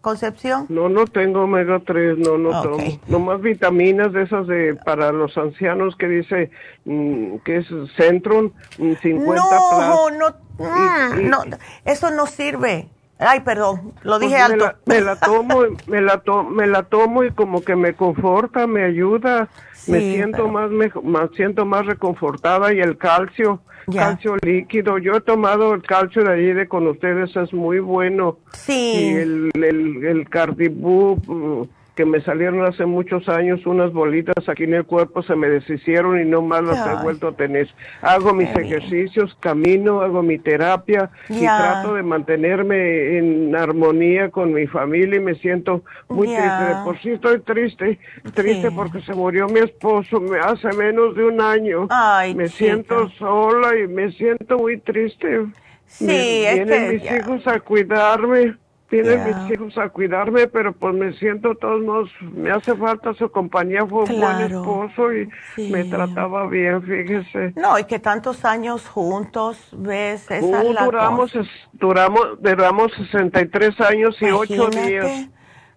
Speaker 4: Concepción?
Speaker 15: No, no tengo omega 3, no, no tomo. No más vitaminas de esas de para los ancianos que dice mm, que es Centrum 50 mm,
Speaker 4: no, No, mm, no, eso no sirve. Ay, perdón, lo pues dije alto.
Speaker 15: Me la, tomo, me la, me la tomo y como que me conforta, me ayuda, me siento más, me, más, siento más reconfortada y el calcio, calcio líquido. Yo he tomado el calcio de allí de con ustedes, es muy bueno.
Speaker 4: Sí.
Speaker 15: Y el, el, el cardibú, que me salieron hace muchos años unas bolitas aquí en el cuerpo, se me deshicieron y no más las he vuelto a tener. Hago mis ejercicios, camino, hago mi terapia y trato de mantenerme en armonía con mi familia y me siento muy triste. De por sí estoy triste, triste porque se murió mi esposo hace menos de un año. me siento sola y me siento muy triste.
Speaker 4: Sí, vienen
Speaker 15: mis hijos a cuidarme tienen mis hijos a cuidarme, pero pues me siento todos modos, me hace falta su compañía, fue un buen esposo y me trataba bien, fíjese.
Speaker 4: No, y que tantos años juntos, ves, esa
Speaker 15: uh, duramos, duramos, duramos 63 años y 8 días.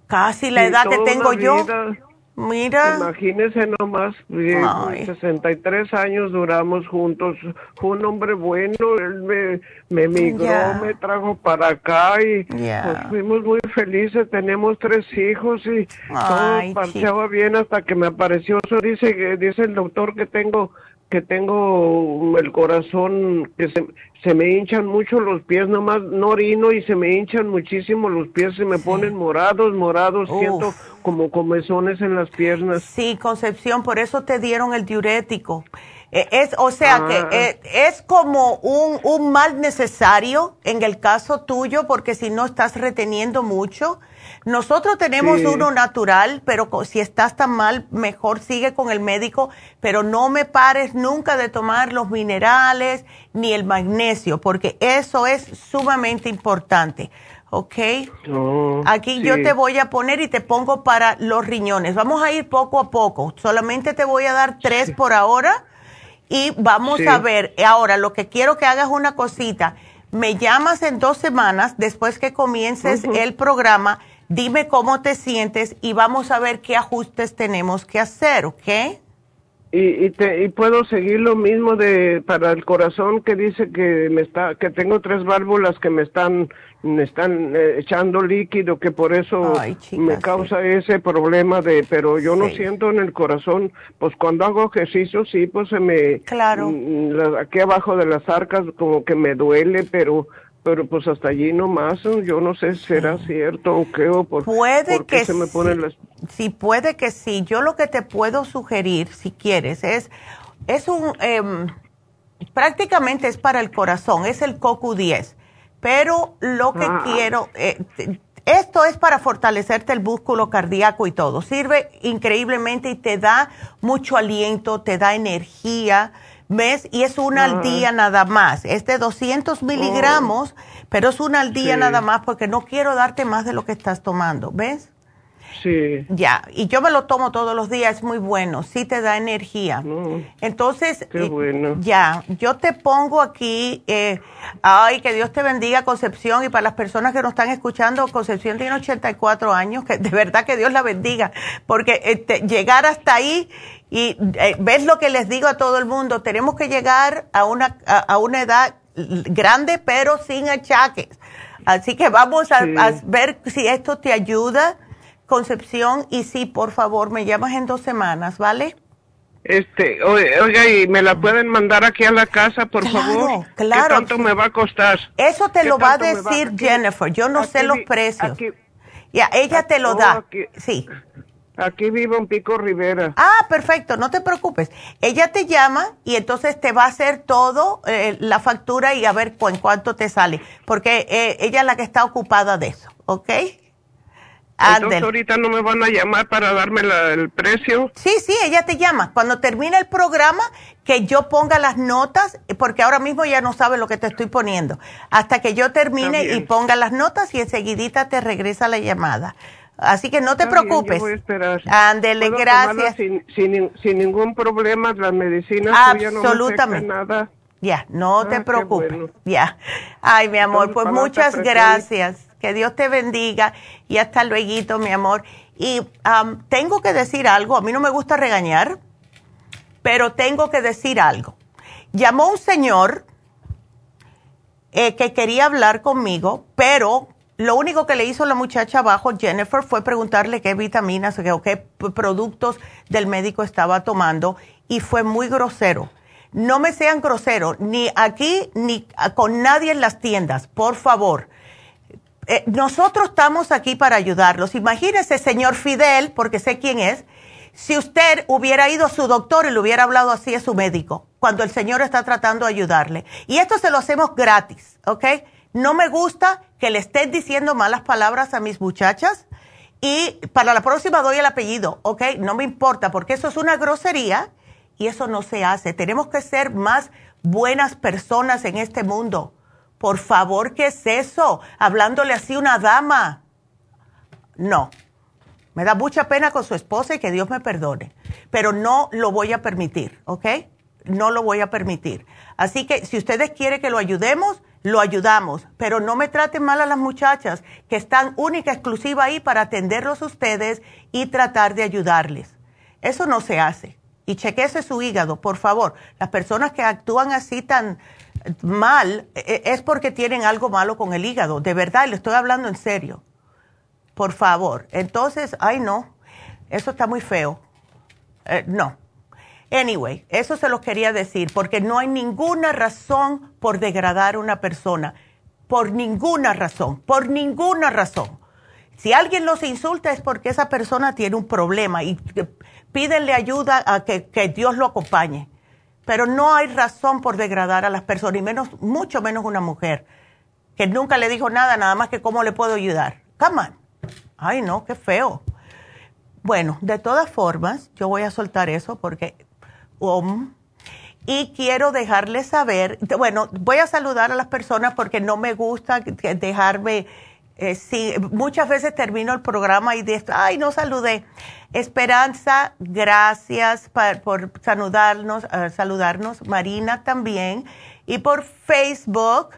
Speaker 4: Casi la edad que tengo yo. Mira.
Speaker 15: Imagínese nomás, 63 años duramos juntos. Fue un hombre bueno, él me, me migró, me trajo para acá y pues, fuimos muy felices. Tenemos tres hijos y todo marchaba bien hasta que me apareció. Eso dice, dice el doctor que tengo que tengo el corazón que se, se me hinchan mucho los pies, nomás no orino y se me hinchan muchísimo los pies, se me ponen morados, morados, siento como comezones en las piernas.
Speaker 4: Sí, Concepción, por eso te dieron el diurético. Eh, es, o sea que ah. eh, es como un, un mal necesario en el caso tuyo, porque si no estás reteniendo mucho, nosotros tenemos uno natural, pero si estás tan mal, mejor sigue con el médico, pero no me pares nunca de tomar los minerales ni el magnesio, porque eso es sumamente importante. ¿Ok? Aquí yo te voy a poner y te pongo para los riñones. Vamos a ir poco a poco. Solamente te voy a dar tres por ahora y vamos a ver. Ahora, lo que quiero que hagas una cosita. Me llamas en dos semanas después que comiences el programa dime cómo te sientes y vamos a ver qué ajustes tenemos que hacer, ¿ok?
Speaker 15: Y, y, te, y puedo seguir lo mismo de para el corazón que dice que me está que tengo tres válvulas que me están me están eh, echando líquido que por eso me causa ese problema de pero yo no siento en el corazón. Pues cuando hago ejercicio sí pues se me
Speaker 4: claro.
Speaker 15: mm, aquí abajo de las arcas como que me duele pero pero pues hasta allí nomás, yo no sé si será cierto o qué, o por,
Speaker 4: puede que
Speaker 15: se me ponen las...
Speaker 4: Sí, puede que sí. Yo lo que te puedo sugerir, si quieres, es, es un, eh, prácticamente es para el corazón, es el CoQ10, pero lo que ah. quiero, eh, esto es para fortalecerte el músculo cardíaco y todo. Sirve increíblemente y te da mucho aliento, te da energía ¿Ves? Y es una al día nada más. Es de 200 miligramos, pero es una al día nada más porque no quiero darte más de lo que estás tomando. ¿Ves?
Speaker 15: Sí.
Speaker 4: Ya, y yo me lo tomo todos los días, es muy bueno, sí te da energía. Entonces,
Speaker 15: Qué eh, bueno.
Speaker 4: ya, yo te pongo aquí, eh, ay, que Dios te bendiga Concepción y para las personas que nos están escuchando, Concepción tiene 84 años, que de verdad que Dios la bendiga, porque este, llegar hasta ahí y eh, ves lo que les digo a todo el mundo, tenemos que llegar a una, a, una edad grande pero sin achaques. Así que vamos a, ver si esto te ayuda, Concepción, y sí, por favor, me llamas en dos semanas, ¿vale?
Speaker 15: Este, oiga, ¿y me la pueden mandar aquí a la casa, por favor?
Speaker 4: Claro, ¿Qué
Speaker 15: tanto me va a costar?
Speaker 4: Eso te lo va a decir Jennifer, yo no sé los precios. ya, ella te lo da. Sí.
Speaker 15: Aquí vivo en Pico Rivera.
Speaker 4: Ah, perfecto, no te preocupes. Ella te llama y entonces te va a hacer todo, eh, la factura y a ver en cuánto te sale, porque eh, ella es la que está ocupada de eso, ¿ok?
Speaker 15: Entonces ahorita no me van a llamar para darme el precio.
Speaker 4: Sí, sí, ella te llama. Cuando termine el programa, que yo ponga las notas, porque ahora mismo ya no sabe lo que te estoy poniendo. Hasta que yo termine y ponga las notas y enseguidita te regresa la llamada. Así que no te preocupes.
Speaker 15: voy a esperar.
Speaker 4: Ándele, gracias.
Speaker 15: Sin, sin, ningún problema, las medicinas
Speaker 4: Absolutamente.
Speaker 15: no nada.
Speaker 4: Ya, no te ah, preocupes. Ya. Ay, mi amor, pues muchas gracias. Que Dios te bendiga y hasta luego, mi amor. Y tengo que decir algo, a mí no me gusta regañar, pero tengo que decir algo. Llamó un señor eh, que quería hablar conmigo, pero lo único que le hizo la muchacha abajo, Jennifer, fue preguntarle qué vitaminas o qué productos del médico estaba tomando y fue muy grosero. No me sean groseros, ni aquí ni con nadie en las tiendas, por favor eh, nosotros estamos aquí para ayudarlos. Imagínese, señor Fidel, porque sé quién es, si usted hubiera ido a su doctor y le hubiera hablado así a su médico, cuando el señor está tratando de ayudarle. Y esto se lo hacemos gratis, ¿ok? No me gusta que le estén diciendo malas palabras a mis muchachas y para la próxima doy el apellido, ¿ok? No me importa porque eso es una grosería y eso no se hace. Tenemos que ser más buenas personas en este mundo. Por favor, ¿qué es eso? Hablándole así a una dama. No. Me da mucha pena con su esposa y que Dios me perdone. Pero no lo voy a permitir, ¿ok? No lo voy a permitir. Así que si ustedes quieren que lo ayudemos, lo ayudamos. Pero no me traten mal a las muchachas que están única, exclusiva ahí para atenderlos ustedes y tratar de ayudarles. Eso no se hace. Y chequese su hígado, por favor. Las personas que actúan así tan mal, e, es porque tienen algo malo con el hígado. De verdad, le estoy hablando en serio. Por favor. Entonces, ay no, eso está muy feo. Eh, no. Anyway, eso se lo quería decir, porque no hay ninguna razón por degradar a una persona. Por ninguna razón, por ninguna razón. Si alguien los insulta es porque esa persona tiene un problema y pídenle ayuda a que Dios lo acompañe pero no hay razón por degradar a las personas, y menos, mucho menos una mujer, que nunca le dijo nada, nada más que cómo le puedo ayudar. Come on. Ay, no, qué feo. Bueno, de todas formas, yo voy a soltar eso porque... Um, y quiero dejarles saber, bueno, voy a saludar a las personas porque no me gusta dejarme eh, sí, muchas veces termino el programa y digo, ay, no saludé. Esperanza, gracias por saludarnos, uh, saludarnos. Marina también. Y por Facebook,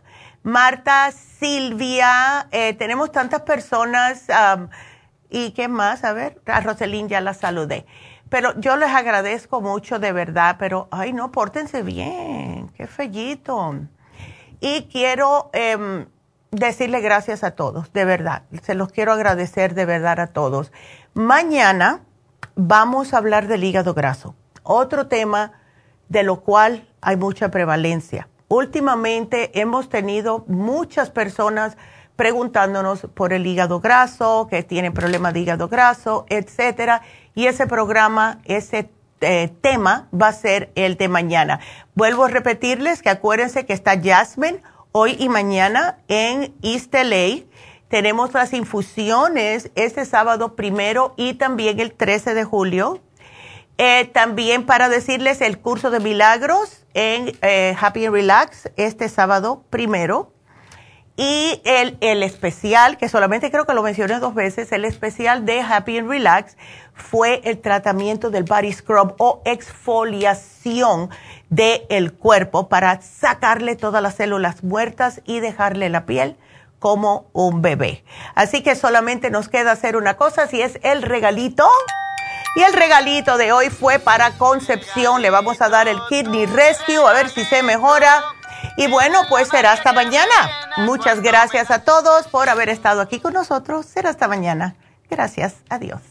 Speaker 4: Marta, Silvia, eh, tenemos tantas personas. ¿Y qué más? A ver, a Roselín ya la saludé. Pero yo les agradezco mucho de verdad, pero, ay, no, pórtense bien, qué fellito. Y quiero... Eh, decirle gracias a todos, de verdad. Se los quiero agradecer de verdad a todos. Mañana vamos a hablar del hígado graso, otro tema de lo cual hay mucha prevalencia. Últimamente hemos tenido muchas personas preguntándonos por el hígado graso, que tienen problemas de hígado graso, etcétera, y ese programa, ese eh, tema va a ser el de mañana. Vuelvo a repetirles que acuérdense que está Jasmine hoy y mañana en East LA. Tenemos las infusiones este sábado primero y también el 13 de julio. Eh, también para decirles el curso de milagros en eh, Happy and Relax este sábado primero. Y el, el, especial, que solamente creo que lo mencioné dos veces, el especial de Happy and Relax fue el tratamiento del body scrub o exfoliación del cuerpo para sacarle todas las células muertas y dejarle la piel como un bebé. Así que solamente nos queda hacer una cosa, si es el regalito. Y el regalito de hoy fue para Concepción. Le vamos a dar el Kidney Rescue, a ver si se mejora. Y bueno, pues será hasta mañana. Muchas gracias a todos por haber estado aquí con nosotros. Será hasta mañana. Gracias. Adiós.